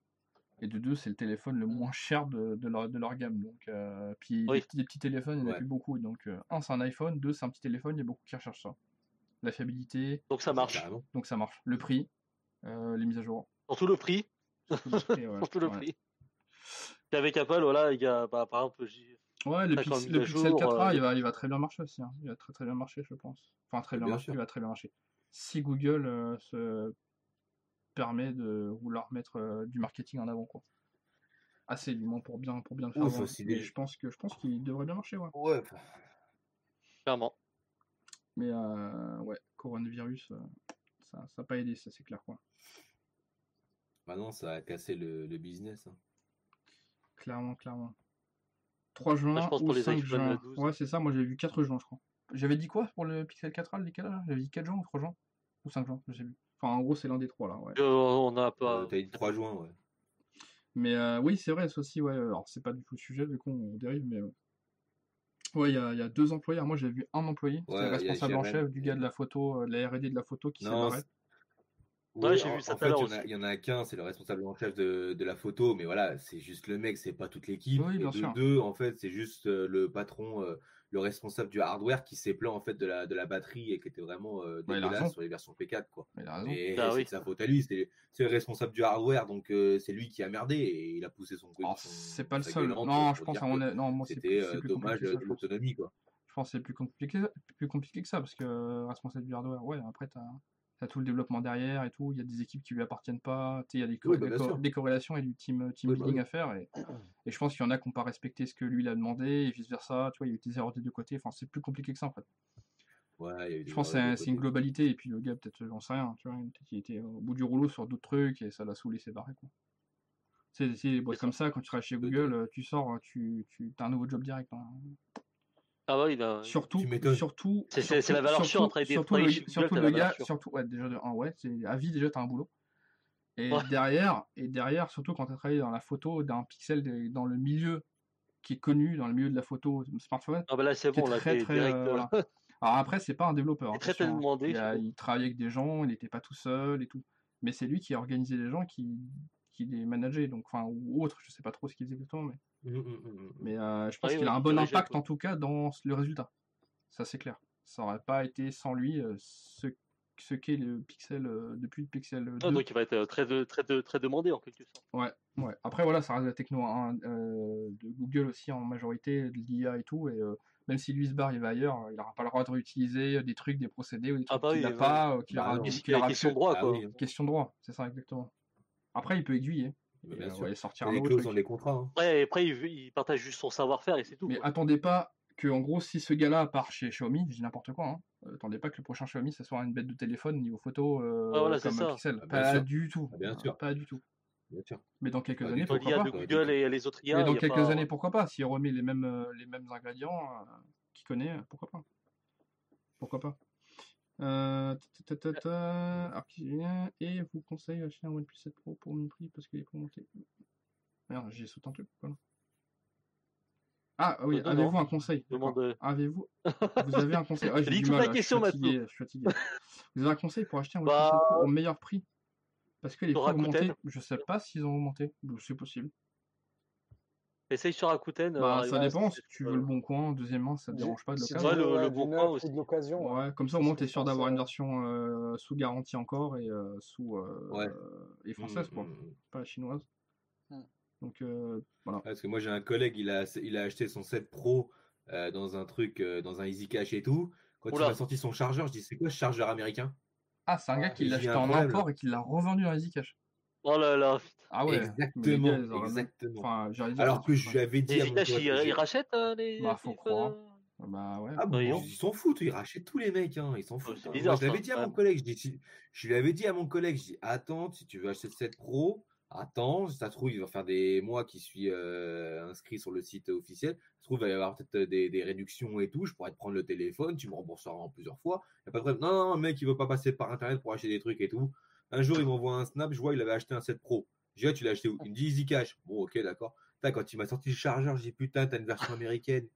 S3: Et de deux, c'est le téléphone le moins cher de, de, leur, de leur gamme. Donc, euh, puis
S6: Oui.
S3: des, petits, des petits téléphones, il n'y en a
S7: Ouais.
S3: plus beaucoup. Donc, euh, un, c'est un iPhone. Deux, c'est un petit téléphone. Il y a beaucoup qui recherchent ça. La fiabilité,
S6: Donc ça marche.
S7: Carrément.
S3: donc ça marche. Le prix, euh, les mises à jour.
S6: Surtout le prix.
S3: surtout le prix, ouais,
S6: Surtout le
S3: ouais.
S6: prix. Et avec Apple, voilà, il y a, bah, par exemple, j'ai-
S3: Ouais, le, Pix- le Pixel
S6: jour,
S3: 4A,
S6: euh,
S3: il, va, il va très bien marcher aussi. hein. Il va très très bien marcher, je pense. Enfin, très bien,
S7: Bien
S3: marcher,
S7: sûr.
S3: il va très bien marcher. Si Google euh, se permet de vouloir mettre euh, du marketing en avant, quoi. Assez, du moins, pour bien, pour bien le faire
S7: Oui, des-
S3: je pense que je pense qu'il devrait bien marcher, ouais.
S7: Ouais,
S6: clairement.
S3: Mais euh, ouais, coronavirus, euh, ça n'a pas aidé, ça c'est clair, quoi.
S7: maintenant, ça a cassé le, le business. hein.
S3: Clairement, clairement. 3 juin
S6: je pense
S3: ou
S6: pour les
S3: 5
S6: iPhone
S3: juin.
S6: 12.
S3: Ouais, c'est ça, moi j'ai vu 4 juin, je crois. J'avais dit quoi pour le Pixel 4A, le décalage là J'avais dit 4 juin ou 3 juin? Ou 5 juin, je sais plus. Enfin, en gros, c'est l'un des trois là, ouais.
S6: Euh, on a pas.
S7: Euh, T'as dit 3 juin, ouais.
S3: Mais euh, oui, c'est vrai, ça aussi, ouais. Alors, c'est pas du tout le sujet, du coup, on dérive, mais. Ouais, il y a, il y a deux employés. Alors, Moi, j'ai vu un employé, c'était
S7: Ouais,
S3: le
S7: y a
S3: responsable en chef du gars de la photo, euh, de la RD de la photo qui s'est barré.
S6: Ouais,
S7: Oui,
S6: j'ai
S7: en,
S6: vu ça
S7: en
S6: tout à
S7: fait,
S6: l'heure
S7: il y en a-
S6: aussi.
S7: il y en a qu'un, c'est le responsable en chef de, de la photo, mais voilà, c'est juste le mec, c'est pas toute l'équipe.
S3: Oui, bien
S7: de
S3: sûr.
S7: deux, en fait, c'est juste le patron, euh, le responsable du hardware qui s'est plaint en fait de la, de la batterie et qui était vraiment euh, dégueulasse sur les versions P4, quoi.
S3: Mais.
S7: Et
S6: Ah
S7: c'est
S6: oui.
S7: de sa faute à lui, c'est c'est le responsable du hardware, donc euh, c'est lui qui a merdé et il a poussé son son-
S3: c'est pas le seul.
S7: gueule
S3: Non,
S7: pour
S3: je pense à mon Non, moi, c'est
S7: C'était euh, dommage
S3: ça,
S7: de l'autonomie, quoi.
S3: Je pense que c'est plus compliqué, plus compliqué que ça, parce que euh, responsable du hardware, ouais, après, tu as, tout le développement derrière et tout. Il y a des équipes qui lui appartiennent pas. Il y a des, co-
S7: Oui, bah,
S3: des corrélations et du team, team
S7: Oui, bah
S3: building
S7: oui.
S3: à faire. Et, et je pense qu'il y en a qui n'ont pas respecté ce que lui il a demandé et vice versa. Tu vois, il y a eu des erreurs des deux côtés. Enfin, c'est plus compliqué que ça en fait.
S7: Ouais, il y a eu des
S3: Je pense que c'est une globalité. Et puis le gars, peut-être, j'en sais rien. Tu vois, peut-être qu'il était au bout du rouleau sur d'autres trucs et ça l'a saoulé, c'est barré. Quoi. C'est des boîtes comme ça, quand tu travailles chez. Google, euh, tu sors, tu, tu as un nouveau job direct. hein.
S6: Ah bah oui, là,
S3: Surtout, surtout,
S6: C'est- c'est- c'est la valeur sûre
S3: surtout-
S6: en travaillant-
S3: surtout le, surtout
S6: t'as
S3: le gars, surtout, ouais, déjà de un, ouais, c'est à vie déjà t'as un boulot. Et
S6: Ouais.
S3: derrière, et derrière, surtout quand tu as travaillé dans la photo, d'un pixel de- dans le milieu qui est connu, dans le milieu de la photo smartphone,
S6: ah bah là c'est
S3: qui est
S6: bon, là
S3: très
S6: t'es
S3: très.
S6: direct.
S3: euh,
S6: euh,
S3: voilà. Alors après, c'est pas un développeur.
S6: Très, très
S3: hein.
S6: demandé,
S3: Il, a- travaillait avec des gens, il n'était pas tout seul et tout. Mais c'est lui qui a organisé les gens, qui, qui les manageait, donc enfin ou autre, je sais pas trop ce qu'il faisait exactement, mais
S7: Mm, mm, mm,
S3: mais euh, je pense
S6: Oui,
S3: qu'il a
S6: oui,
S3: un bon impact en tout cas dans le résultat. Ça c'est clair. Ça aurait pas été sans lui euh, ce, ce qu'est le Pixel euh, depuis le Pixel 2.
S6: Ah, donc il va être très, très, très demandé en quelque sorte.
S3: Ouais, ouais. Après voilà, ça reste la techno hein, euh, de Google aussi en majorité, de l'IA et tout. Et euh, même si lui se barre, il va ailleurs, il n'aura pas le droit de réutiliser des trucs, des procédés ou des
S6: Ah
S3: trucs
S6: bah
S3: qu'il
S6: oui,
S3: n'a
S6: ouais.
S3: pas, euh, qu'il
S7: Bah
S3: aura,
S6: a
S3: aura
S6: question
S3: que-
S6: de droit,
S7: Ah
S6: quoi
S7: oui,
S3: question de droit, c'est ça exactement. Après, il peut aiguiller.
S7: Sûr.
S3: ouais, sortir un truc.
S7: dans les contrats. hein.
S6: Après, après il, il partage juste son savoir-faire et c'est tout.
S3: Mais
S6: quoi.
S3: attendez pas que, en gros, si ce gars-là part chez Xiaomi, je dis n'importe quoi, hein, attendez pas que le prochain Xiaomi, ça soit une bête de téléphone niveau photo euh,
S6: voilà, c'est
S3: comme
S6: ça.
S3: Pixel.
S7: Ah, bien
S3: pas
S7: sûr.
S3: du tout.
S7: Ah, bien sûr.
S3: Pas du tout.
S7: Bien sûr.
S3: Mais dans quelques
S7: du
S3: années, pourquoi pas
S6: de Google et les autres IA,
S3: Mais
S6: il
S3: dans quelques
S6: pas-
S3: années, pourquoi pas S'il remet les mêmes, euh, les mêmes ingrédients euh, qu'il connaît, pourquoi pas Pourquoi pas euh, ta, ta, ta, ta, ta, alors, qui vient Et vous conseille d'acheter un OnePlus 7 Pro pour mon prix parce qu'il est commenté. Merde, j'ai sauté un truc. Voilà. Ah oui,
S6: Euh,
S3: avez-vous un conseil?
S6: Demande, euh,
S3: Avez-vous? Vous avez un conseil? Ouais, j'ai du mal, je suis fatigué, je suis fatigué. Vous avez un conseil pour acheter un OnePlus
S6: Bah,
S3: 7 Pro au meilleur prix? Parce que les prix ont augmenté.
S6: Rakuten.
S3: Je sais pas s'ils ont augmenté. C'est possible.
S6: Essaye sur Rakuten. euh,
S3: Bah, ça dépend. Si tu veux le bon coin, deuxièmement, ça te dérange pas de l'occasion.
S6: Ouais, le- le bon coin aussi.
S5: de l'occasion. ouais.
S3: Ouais, comme ça au moins t'es sûr d'avoir une version euh, sous garantie encore et euh, sous euh,
S7: Ouais.
S3: et française
S7: Mm,
S3: quoi,
S7: mm, mm.
S3: pas la chinoise.
S5: Mm.
S3: Donc euh, voilà.
S7: Parce que moi j'ai un collègue, il a, il a acheté son 7 Pro euh, dans un truc, euh, dans un Easy Cash et tout. Quand
S6: Oula.
S7: il a sorti son chargeur, je dis c'est quoi ce chargeur américain?
S3: Ah, c'est un gars qui l'a acheté en import et qui l'a revendu dans EasyCash.
S6: Oh là là. putain.
S3: Ah ouais. les
S7: Exactement,
S3: gars, ils même-
S7: exactement.
S3: Enfin,
S7: Alors
S3: que
S7: je lui avais dit
S6: Et
S7: à mon
S6: Zcash,
S7: pote,
S6: il,
S7: j'ai-
S6: il rachète euh, les.
S3: Bah, faut croire.
S6: euh
S3: Bah ouais.
S7: Ah bon, ils s'en foutent, ils rachètent tous les mecs, hein, ils s'en foutent. hein.
S6: bizarre,
S7: Moi, je l'avais dit à mon collègue, je, dis, je lui avais dit à mon collègue, je dis attends, si tu veux acheter 7 Pro, attends, ça se trouve, il va faire des mois qui suis euh, inscrit sur le site officiel. Ça se trouve, il va y avoir peut-être des, des réductions et tout. Je pourrais te prendre le téléphone, tu me rembourseras en plusieurs fois. Y a pas de problème. Non, non, non, mec, il veut pas passer par internet pour acheter des trucs et tout. Un jour, il m'envoie un snap, je vois, il avait acheté un 7 Pro. Je dis, ah, tu l'as acheté où? Il me dit Easy Cash. Bon, ok, d'accord. Quand il m'a sorti le chargeur, j'ai dit, putain, t'as une version américaine.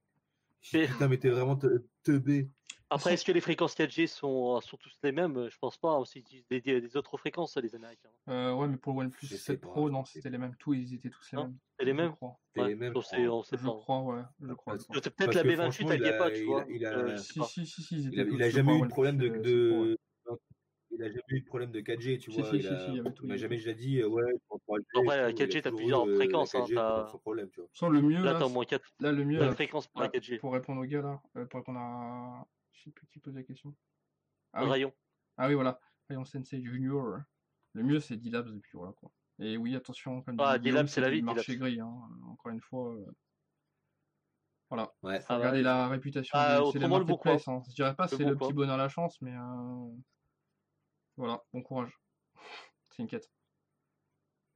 S7: J'ai dit, putain, mais t'es vraiment te- teubé.
S6: Après, est-ce que les fréquences 4G sont, sont tous les mêmes? Je pense pas. Ils utilisent des, des, autres fréquences, les Américains.
S3: Euh, ouais, mais pour le OnePlus
S7: Je sais
S3: 7
S7: pas,
S3: Pro,
S7: je
S3: non, c'était les mêmes. Tous, ils étaient tous les
S6: Non,
S3: mêmes.
S6: c'est les
S3: je
S6: mêmes
S3: crois.
S7: C'est
S6: Ouais,
S7: les mêmes.
S6: on
S7: je
S6: sait,
S3: Je
S6: pas.
S3: crois, ouais. Je crois. Je.
S6: Peut-être la
S7: que
S6: B28
S7: franchement,
S6: elle
S7: il
S6: y est pas, tu
S7: il a-
S6: vois.
S7: il a-
S6: Euh, je
S3: Si, si, si,
S7: Il a, jamais eu de problème de,
S3: euh, 7 Pro, ouais.
S7: de- il a jamais eu de problème de 4G, tu
S3: Si,
S7: vois.
S3: si,
S7: il,
S3: si,
S7: a-
S3: si, il
S7: m'a jamais déjà dit, euh, ouais, pour 3G,
S6: Après, la
S7: et tout, il a
S6: 4G, t'as plusieurs
S7: eu, euh, la
S6: fréquences, hein,
S7: 4G
S6: t'as-
S7: sans problème, tu vois.
S3: Sans le mieux,
S6: Là,
S3: là,
S6: t'as au moins 4
S3: là, le mieux, là,
S6: fréquences pour la
S3: là,
S6: 4G.
S3: pour répondre au gars, là, euh, pour répondre à... Je sais plus qui pose la question. Ah oui,
S6: Rayon.
S3: ah oui, voilà. Rayon Sensei Junior. Le mieux, c'est D-Labs, et puis voilà, quoi. Et oui, attention, comme
S6: Ah, D-Labs, c'est la vie,
S3: marché gris, hein. Encore une fois... euh, Voilà.
S7: Ouais.
S6: Ah, bah,
S3: la réputation.
S6: Ah,
S3: c'est. Hein. Je dirais pas
S6: Le
S3: c'est
S6: bon
S3: le petit bonheur à la chance, mais euh, voilà, bon courage. C'est une quête.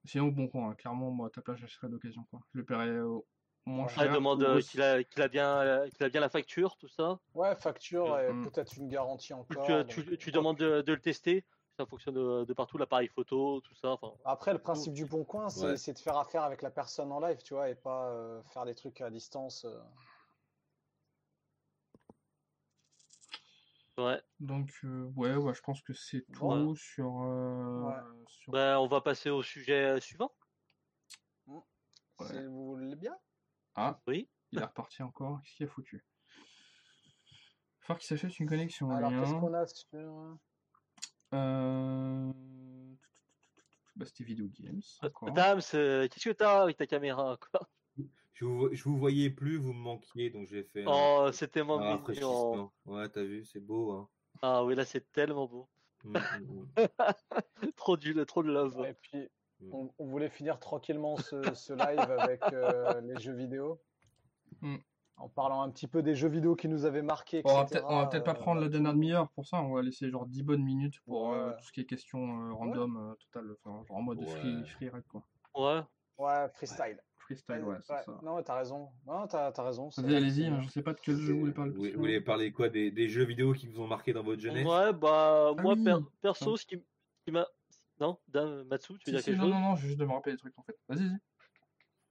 S3: Sinon, bon coin, hein. clairement, moi, à ta place, j'achèterais d'occasion. Quoi. Je le paierais au moins
S6: Après,
S3: cher.
S6: demande
S3: ou
S6: euh, qu'il a, qu'il a, bien, euh, qu'il a bien la facture, tout ça.
S5: Ouais, facture et
S3: Mm.
S5: peut-être une garantie encore.
S6: tu,
S5: donc,
S6: tu- demandes de, de le tester. Ça fonctionne de, de partout, l'appareil photo, tout ça.
S5: Après, le principe du bon coin, c'est
S7: Ouais.
S5: c'est de faire affaire avec la personne en live, tu vois, et pas euh, faire des trucs à distance. euh.
S6: Ouais.
S3: Donc, euh, ouais, ouais, je pense que c'est tout sur. euh,
S5: Ouais.
S3: sur-
S6: Ben, on va passer au sujet suivant.
S3: Ouais.
S5: Si vous voulez bien?
S3: Ah,
S6: Oui.
S3: il est reparti encore. Qu'est-ce qu'il a foutu? Faut qu'il s'achète une connexion.
S5: Alors, qu'est-ce qu'on a sur.
S3: Euh... Bah, c'était Video Games. encore.
S6: Dame, qu'est-ce que t'as avec ta caméra quoi?
S7: Je vous, je vous voyais plus, vous me manquiez, donc j'ai fait un,
S6: Oh, c'est
S7: un
S6: tellement mignon.
S7: rafraîchissement. Ouais, t'as vu, c'est beau. Hein.
S6: Ah oui, là, c'est tellement beau.
S7: Mm, mm, mm.
S6: trop, du, trop de love.
S5: Et puis,
S7: Mm.
S5: on, on voulait finir tranquillement ce, ce live avec euh, les jeux vidéo.
S3: Mm.
S5: En parlant un petit peu des jeux vidéo qui nous avaient marqués,
S3: On va
S5: etc.,
S3: peut-être on va peut-être pas
S5: euh,
S3: prendre la dernière demi-heure pour ça, on va laisser genre 10 bonnes minutes pour euh,
S5: Ouais.
S3: tout ce qui est question euh, random euh, total, enfin, genre en mode free,
S7: Ouais.
S3: free ride quoi.
S6: Ouais.
S5: Ouais, freestyle.
S3: Freestyle, ouais, c'est
S5: Ouais,
S3: ça.
S5: Non, t'as raison. Non, t'as t'as raison.
S3: allez-y, hein, je sais pas de quel jeu vous voulez parler.
S7: Vous, voulez parler quoi des, des jeux vidéo qui vous ont marqué dans votre jeunesse?
S6: Ouais, bah,
S3: Ah
S6: moi, per- perso, ce qui, m'a. Non, Dame, Matsu, tu veux
S3: Si,
S6: dire
S3: si,
S6: quelque
S3: non,
S6: chose?
S3: non, non, je juste de me rappeler des trucs en fait. Vas-y, vas-y.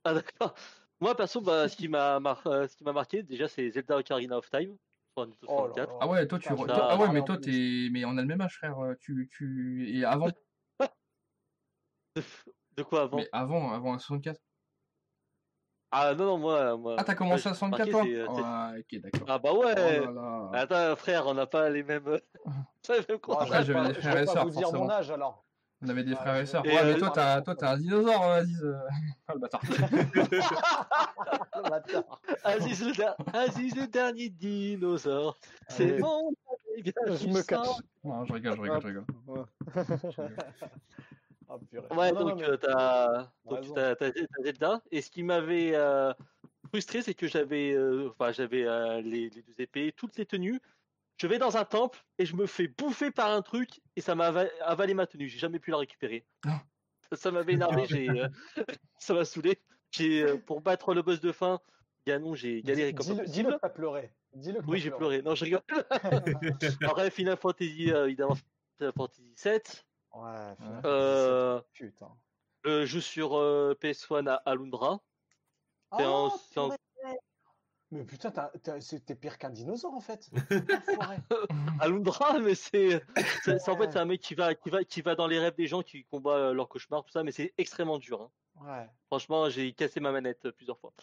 S6: Ah, d'accord. Moi, perso, bah, ce qui m'a mar- euh, ce qui m'a marqué, déjà, c'est Zelda Ocarina of Time
S5: Oh là
S6: 64.
S5: là.
S3: Ah ouais, toi, tu. Re- ah ouais, mais toi, t'es. Mais on a le même âge, frère. euh, Tu. tu... Et avant.
S6: De, quoi avant?
S3: Mais avant, avant la 64.
S6: Ah non, non, moi. moi
S3: Ah, t'as commencé à
S6: moi, j'ai
S3: 64
S6: marqué,
S3: toi
S6: c'est, euh, c'est-
S3: Ouais, ok, d'accord.
S6: Ah bah
S3: Oh
S6: ouais
S3: là là.
S6: Attends, frère, on n'a pas les mêmes.
S5: Bon, je
S3: Après,
S5: vais
S3: j'avais des
S5: je
S3: frères
S5: vais
S3: et sœurs,
S5: vous dire mon âge alors.
S3: On avait des
S5: Ouais,
S3: frères et
S5: je-
S3: sœurs. Ouais, mais
S6: euh,
S3: toi, t'as, toi, t'as un dinosaure, euh, Aziz. euh. Ah, le bâtard.
S5: Le bâtard.
S6: Aziz le, Aziz le dernier dinosaure. C'est mon dernier bien
S5: Je me cache.
S3: Non, je rigole, je rigole, je rigole.
S5: Ouais. Ah, purée.
S6: Ouais,
S5: Non, non,
S6: donc
S5: mais-
S6: euh, t'as donc,
S5: raison.
S6: t'as- t'as- t'as Zelda. Et ce qui m'avait euh, frustré, c'est que j'avais euh, enfin, j'avais euh, les, les deux épées, toutes les tenues. Je vais dans un temple et je me fais bouffer par un truc et ça m'a ava- avalé ma tenue. J'ai jamais pu la récupérer.
S3: Ah.
S6: Ça, ça m'avait énervé, j'ai, euh, ça m'a saoulé. J'ai, euh, pour battre le boss de fin, Ganon, j'ai galéré comme pas
S5: Dis-le, que t'as pleuré. Dis-le
S6: Oui, j'ai pleuré. Non, je rigole. Après, Final Fantasy, euh, évidemment, Final Fantasy 7.
S5: Ouais, Final
S6: Euh,
S5: Putain.
S6: Le jeu sur euh, PS1 à Alundra. C'est
S5: Oh,
S6: un- un-.
S5: Mais putain, t'as- t'as- c'est- t'es pire qu'un dinosaure en fait.
S6: Alundra, mais c'est, en fait c'est un mec qui va, qui va, qui va dans les rêves des gens, qui combat euh, leurs cauchemars, tout ça, mais c'est extrêmement dur. hein.
S5: ouais.
S6: Franchement, j'ai cassé ma manette euh, plusieurs fois.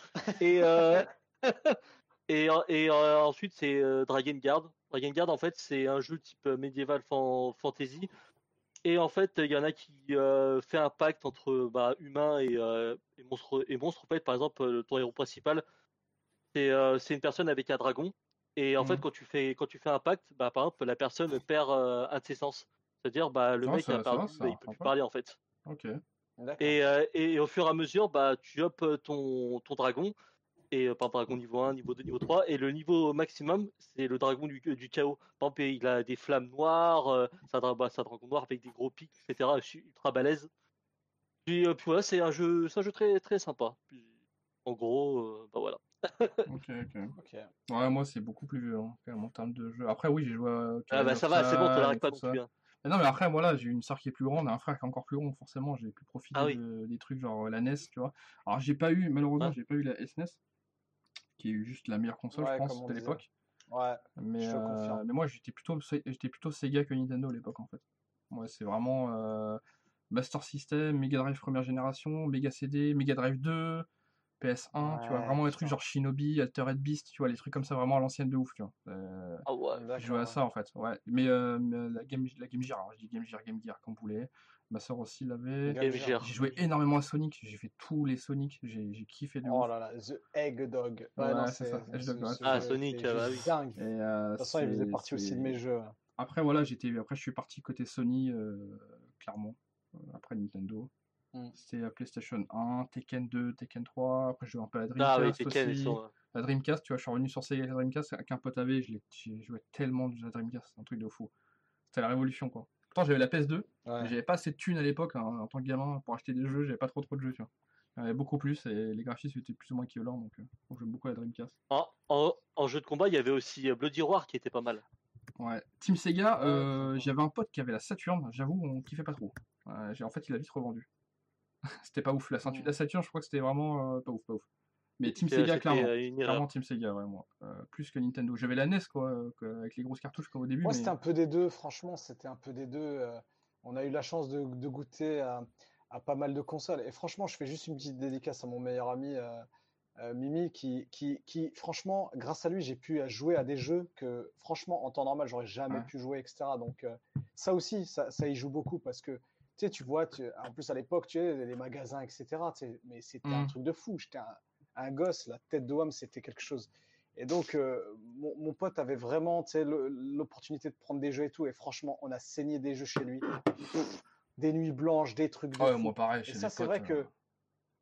S6: Et euh, et, en- et euh, ensuite c'est euh, Dragon Guard. Dragon Guard, en fait, c'est un jeu type euh, médiéval fan- fantasy. Et en fait, il y en a qui euh, fait un pacte entre bah, humains et, euh, et monstres. Et monstres, en fait, par exemple, ton héros principal, c'est euh, c'est une personne avec un dragon. Et en fait,
S3: Mhm.
S6: quand tu fais quand tu fais un pacte, bah, par exemple, la personne perd euh, un de ses sens. C'est-à-dire, bah, le
S3: Ah,
S6: mec a perdu,
S3: ça
S6: bah, il peut plus parler en fait.
S3: Ok.
S5: D'accord.
S6: Et, euh, et au fur et à mesure, bah, tu ton, ton dragon, et euh, par dragon niveau 1, niveau 2, niveau 3, et le niveau maximum, c'est le dragon du, du chaos. Par exemple, il a des flammes noires, euh, c'est un, dra- bah, un dragon noir avec des gros pics, etc. Je suis ultra balèze. Puis, euh, puis voilà, c'est un jeu, un jeu très, très sympa. Puis, en gros, euh, bah voilà.
S3: Ok, ok. Ouais, moi, c'est beaucoup plus hein, même, en termes de jeu. Après, oui, j'ai joué à.
S6: Ah bah ça va, c'est bon, tu l'arrêtes pas
S3: tout
S6: non plus. hein.
S3: Mais non, mais après, voilà, j'ai une sœur qui est plus grande et un frère qui est encore plus grand, forcément, j'ai pu profiter
S6: Ah oui.
S3: de- des trucs genre la NES, tu vois. Alors, j'ai pas eu, malheureusement,
S6: Ah.
S3: j'ai pas eu la SNES, qui est juste la meilleure console,
S5: Ouais,
S3: je pense,
S5: disait.
S3: l'époque.
S5: Ouais.
S3: Mais,
S5: Je te confirme.
S3: euh, mais moi, j'étais plutôt, j'étais plutôt Sega que Nintendo à l'époque, en fait. Moi, c'est vraiment euh, Master System, Mega Drive première génération, Mega CD, Mega Drive 2, PS1, tu vois,
S5: Ouais,
S3: vraiment les trucs genre Shinobi, Altered Beast, tu vois, les trucs comme ça, vraiment à l'ancienne de ouf, tu vois. Euh,
S6: Ah ouais.
S3: je jouais à ça en fait, ouais. Mais, euh, mais la, Game, la Game Gear, alors je dis Game Gear, Game Gear, comme vous voulez. Ma soeur aussi l'avait. J'ai joué énormément à Sonic, j'ai fait tous les Sonic, j'ai kiffé de
S5: Oh
S3: ouf.
S5: là là, The Egg Dog. Ouais,
S3: Ouais,
S5: non,
S3: c'est ça, Dog,
S5: ce
S6: Ah,
S5: jeu
S6: Sonic, ah bah oui.
S5: dingue.
S3: Et, euh,
S5: De toute façon, il faisait partie aussi de mes jeux.
S3: Après, voilà, j'étais, après, je suis parti côté Sony, euh, clairement. Euh, Après Nintendo.
S5: Mm.
S3: C'était la PlayStation 1, Tekken 2, Tekken 3. Après, je jouais un peu à la
S6: Ah oui,
S3: Dreamcast
S6: Tekken, ils
S3: aussi.
S6: sont. euh,
S3: La Dreamcast, tu vois, je suis revenu sur Sega Dreamcast avec un pote avait, j'ai joué tellement de la Dreamcast, c'est un truc de fou. C'était la révolution, quoi. Pourtant, j'avais la PS2, mais
S5: Ouais.
S3: j'avais pas assez de thunes à l'époque, hein, en tant que gamin, pour acheter des jeux, j'avais pas trop trop de jeux, tu vois. Il y en avait beaucoup plus et les graphismes étaient plus ou moins équivalents, donc euh, donc je jouais beaucoup à la Dreamcast.
S6: En, en, en jeu de combat, il y avait aussi euh, Bloody Roar qui était pas mal.
S3: Ouais. Team Sega, euh, j'avais un pote qui avait la Saturn, j'avoue, on kiffait pas trop. Euh, j'ai- en fait, il a vite revendu. c'était pas ouf. La, ceinture- la Saturn, je crois que c'était vraiment euh, pas ouf, pas ouf. Mais Team Sega, clairement. Clairement Team Sega, ouais, moi. Euh, plus que Nintendo. J'avais la NES, quoi, euh, avec les grosses cartouches comme au début.
S5: Moi,
S3: mais...
S5: c'était un peu des deux, franchement, c'était un peu des deux. euh, on a eu la chance de, de goûter à, à pas mal de consoles. Et franchement, je fais juste une petite dédicace à mon meilleur ami euh, euh, Mimi, qui, qui, qui, franchement, grâce à lui, j'ai pu jouer à des jeux que, franchement, en temps normal, j'aurais jamais
S3: Ouais.
S5: pu jouer, etc. Donc, euh, ça aussi, ça, ça y joue beaucoup parce que, tu sais, tu vois, tu- en plus à l'époque, tu sais, les magasins, etc. tu sais, mais c'était un
S3: Mm.
S5: truc de fou. J'étais un, un gosse, la tête de homme, c'était quelque chose. Et donc, euh, mon, mon pote avait vraiment l'opportunité de prendre des jeux et tout. Et franchement, on a saigné des jeux chez lui. Des nuits blanches, des trucs de
S3: Ah ouais,
S5: fou.
S3: moi pareil.
S5: Et ça, c'est vrai
S3: euh,
S5: que.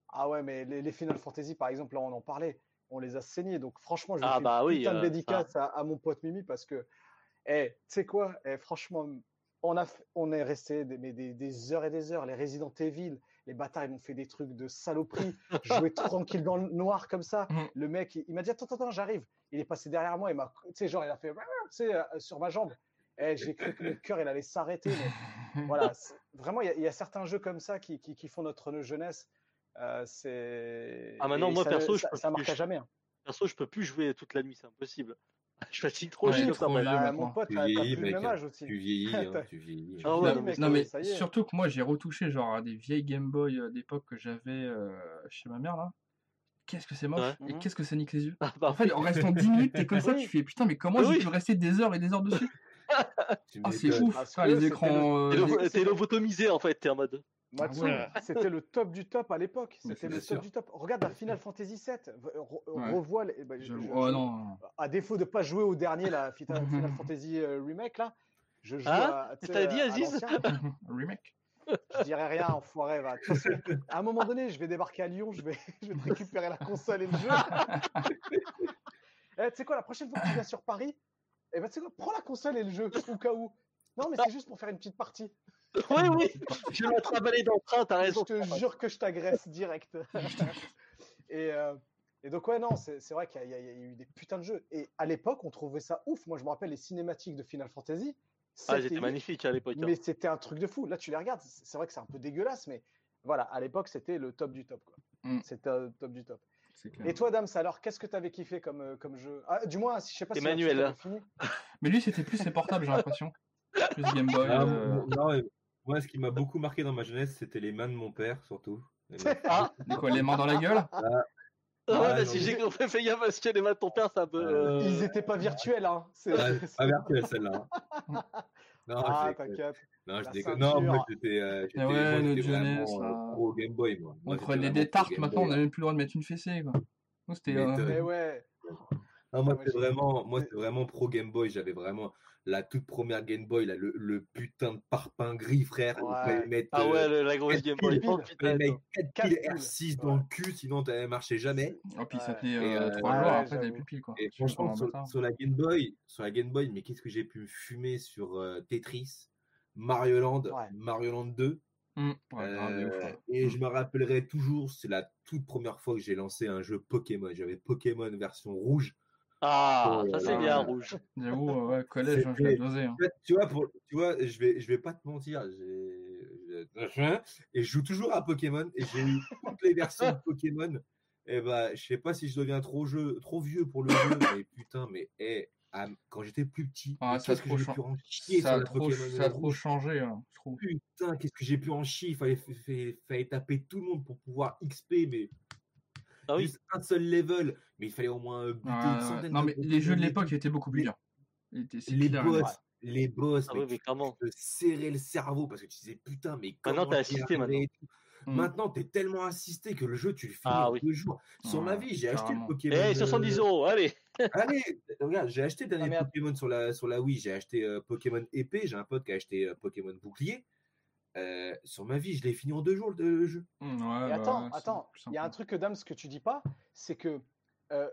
S5: Ah ouais, mais les, les Final Fantasy, par exemple, là, on en parlait. On les a saignés. Donc, franchement, je
S6: Ah
S5: fais
S6: bah
S5: une
S6: oui,
S5: putain de
S6: euh,
S5: dédicace à, à mon pote Mimi parce que, eh, tu sais quoi, eh, franchement, on, a, on est resté des, mais des, des heures et des heures. Les Resident Evil, les bâtards, ils m'ont fait des trucs de saloperie. Jouer tranquille dans le noir comme ça.
S3: Mhm.
S5: Le mec, il, il m'a dit Attends, attends, attends, j'arrive. Il est passé derrière moi. Il m'a, tu sais, genre, il a fait, tu sais, euh, sur ma jambe. Eh, j'ai cru que mon cœur, il allait s'arrêter. Mais voilà, vraiment, il y, a- il y a certains jeux comme ça qui, qui, qui font notre jeunesse. Euh, c'est.
S6: Ah, maintenant,
S5: et
S6: moi,
S5: ça,
S6: perso, je
S5: ça,
S6: peux
S5: ça
S6: plus-
S5: marque à jamais. hein.
S6: Perso, je peux plus jouer toute la nuit, c'est impossible. Je fatigue trop,
S3: Ouais,
S6: je suis
S3: trop
S6: moi.
S3: vieux
S5: Bah,
S3: maintenant.
S5: mon pote,
S7: Tu vieillis,
S5: plus le
S7: mec.
S5: même âge aussi.
S7: Tu vieillis, hein, tu vieillis.
S6: Ah ouais, non,
S5: mec,
S3: non, mais
S5: ça y est.
S3: surtout que moi j'ai retouché genre à des vieilles Game Boy euh, d'époque que j'avais euh, chez ma mère là. Qu'est-ce que c'est moche
S6: Ouais.
S3: et
S5: Mhm.
S3: qu'est-ce que ça nique les yeux.
S6: Ah, bah,
S3: En fait, en restant 10 minutes, t'es comme ça, tu fais putain, mais comment
S6: Oui.
S3: j'ai pu rester des heures et des heures dessus Ah, c'est ça,
S5: que
S3: les écrans. Euh,
S6: T'es lobotomisé en fait, t'es en mode.
S5: Matsu,
S3: ouais.
S5: c'était le top du top à l'époque. C'était le
S7: sûr.
S5: top du top. Regarde la Final Fantasy VII. re-
S3: Ouais.
S5: Revois. les- bah, je-
S3: j'avoue.
S5: je-
S3: Oh
S5: je-
S3: non.
S5: À défaut de pas jouer au dernier, la Final, Final Fantasy euh, remake là, je joue
S6: Hein
S5: à. tu sais,
S6: T'as dit, Aziz.
S3: Remake.
S5: Je dirais rien, enfoiré. Va. À un moment donné, je vais débarquer à Lyon, je vais, je vais te récupérer la console et le jeu. Eh, tu sais quoi, la prochaine fois que tu viens sur Paris, eh ben, quoi, prends la console et le jeu, au cas où. Non, mais c'est juste pour faire une petite partie.
S6: Oui, oui, je vais un balai dans le train, t'as
S5: Je
S6: raison.
S5: te jure que je t'agresse direct. et, euh, et donc, ouais, non, c'est vrai qu'il y, a- y eu des putains de jeux. Et à l'époque, on trouvait ça ouf. Moi, je me rappelle les cinématiques de Final Fantasy.
S6: Ah,
S5: huit,
S6: magnifique à l'époque. hein.
S5: Mais c'était un truc de fou. Là, tu les regardes, c'est vrai que c'est un peu dégueulasse, mais voilà, à l'époque, c'était le top du top. quoi.
S3: Mm.
S5: C'était le top du top.
S3: C'est clair.
S5: Et toi, Dams, alors, qu'est-ce que tu avais kiffé comme, euh, comme jeu? Ah, Du moins, si- je sais pas si
S6: Emmanuel.
S5: t'avais fini.
S3: Mais lui, c'était plus ses portables, j'ai l'impression. Plus Game Boy.
S7: Ah,
S3: euh,
S7: non, euh, moi, ce qui m'a beaucoup marqué dans ma jeunesse, c'était les mains de mon père, surtout. Les mains-
S6: Ah,
S3: les quoi, les mains dans la gueule?
S6: Ouais,
S7: Ouais,
S6: bah,
S7: non,
S6: si j'ai compris, fais gaffe parce que les mains de ton père, c'est un peu. euh,
S5: Ils étaient pas virtuels, hein. C'est-
S7: Ouais,
S5: c'est-
S7: pas virtuelle celle-là. hein. Non,
S5: Ah, t'inquiète.
S7: Non, je déconne. Non, moi j'étais euh, j'étais-
S3: Ah ouais,
S7: moi,
S3: notre jeunesse,
S7: euh, pro Game Boy. Moi.
S3: On prenait des tartes, maintenant on n'a même plus le droit de mettre une fessée. Quoi. C'était.
S7: Mais
S3: euh,
S5: ouais.
S7: Non, moi,
S5: Ah,
S7: c'est vraiment, moi,
S5: j'ai-
S7: c'est vraiment pro Game Boy. J'avais vraiment la toute première Game Boy, là, le, le putain de parpaing gris, frère.
S5: Ouais.
S7: mettre,
S6: Ah
S7: euh,
S6: ouais, le- la grosse Game Boy. Oh,
S7: il
S6: putain,
S7: fallait mettre
S6: attends.
S7: 4
S5: Quatre
S7: piles
S5: piles.
S7: R6 dans
S5: Ouais.
S7: le cul, sinon ça marchait jamais.
S3: Oh, puis ça tenait
S7: Et,
S3: euh,
S7: euh,
S3: 3
S5: ouais,
S3: jours, après t'avais plus pile. Quoi.
S7: Et franchement, sur, sur la Game Boy, sur la Game Boy, mais qu'est-ce que j'ai pu me fumer sur euh, Tetris, Mario Land,
S5: Ouais.
S7: Mario Land 2.
S3: Hum, ouais, grave, de ouf,
S7: Euh,
S3: ouais.
S7: et je me rappellerai toujours, c'est la toute première fois que j'ai lancé un jeu Pokémon. J'avais Pokémon version rouge.
S6: Ah,
S7: Oh
S6: ça c'est bien, rouge.
S3: J'avoue, ouais, collège, hein, je l'ai dosé. hein.
S7: En fait, tu vois, pour, tu vois, je vais, je vais pas te mentir, et je joue toujours à Pokémon et j'ai eu toutes les versions de Pokémon. Et bah, je sais pas si je deviens trop jeu, trop vieux pour le jeu, mais putain, mais eh, ah, quand j'étais plus petit,
S3: Ah,
S7: qu'est-ce que j'ai pu en chier
S3: Ça a trop,
S7: Pokémon
S3: ça a trop
S7: rouge.
S3: changé, hein, je trouve.
S7: Putain, qu'est-ce que j'ai pu en chier. Il fallait, fallait, fallait taper tout le monde pour pouvoir XP, mais
S6: Ah oui.
S7: un seul level. Mais il fallait au moins euh, buter
S3: Ouais,
S7: une
S3: ouais.
S7: centaine
S3: Non,
S7: de
S3: mais les jeux de l'époque étaient beaucoup plus
S7: Les-
S3: durs.
S7: Les boss,
S3: ouais.
S7: les boss,
S6: Ah
S7: mais
S6: oui, mais
S7: tu
S6: clairement.
S7: te serrais le cerveau parce que tu disais putain, mais
S6: Maintenant,
S7: comment
S6: t'es
S7: t'y es
S6: assisté,
S7: tout.
S3: Mm.
S7: Maintenant, t'es tellement assisté que le jeu, tu le finis
S6: Ah
S7: en
S6: oui.
S7: deux jours. Sur ma vie, j'ai acheté le. Pokémon.
S6: Eh,
S7: euh,
S6: 70 euros, allez.
S7: Allez, regarde, j'ai acheté le dernier
S5: merde.
S7: Pokémon sur la, sur la Wii. J'ai acheté euh, Pokémon épée. J'ai un pote qui a acheté euh, Pokémon bouclier. Euh, sur ma vie, je l'ai fini en deux jours le, jeu.
S3: Ouais,
S5: Et
S3: bah
S5: attends,
S3: c'est
S5: attends, il y a un
S3: simple.
S5: truc que Dams que tu dis pas, c'est que euh,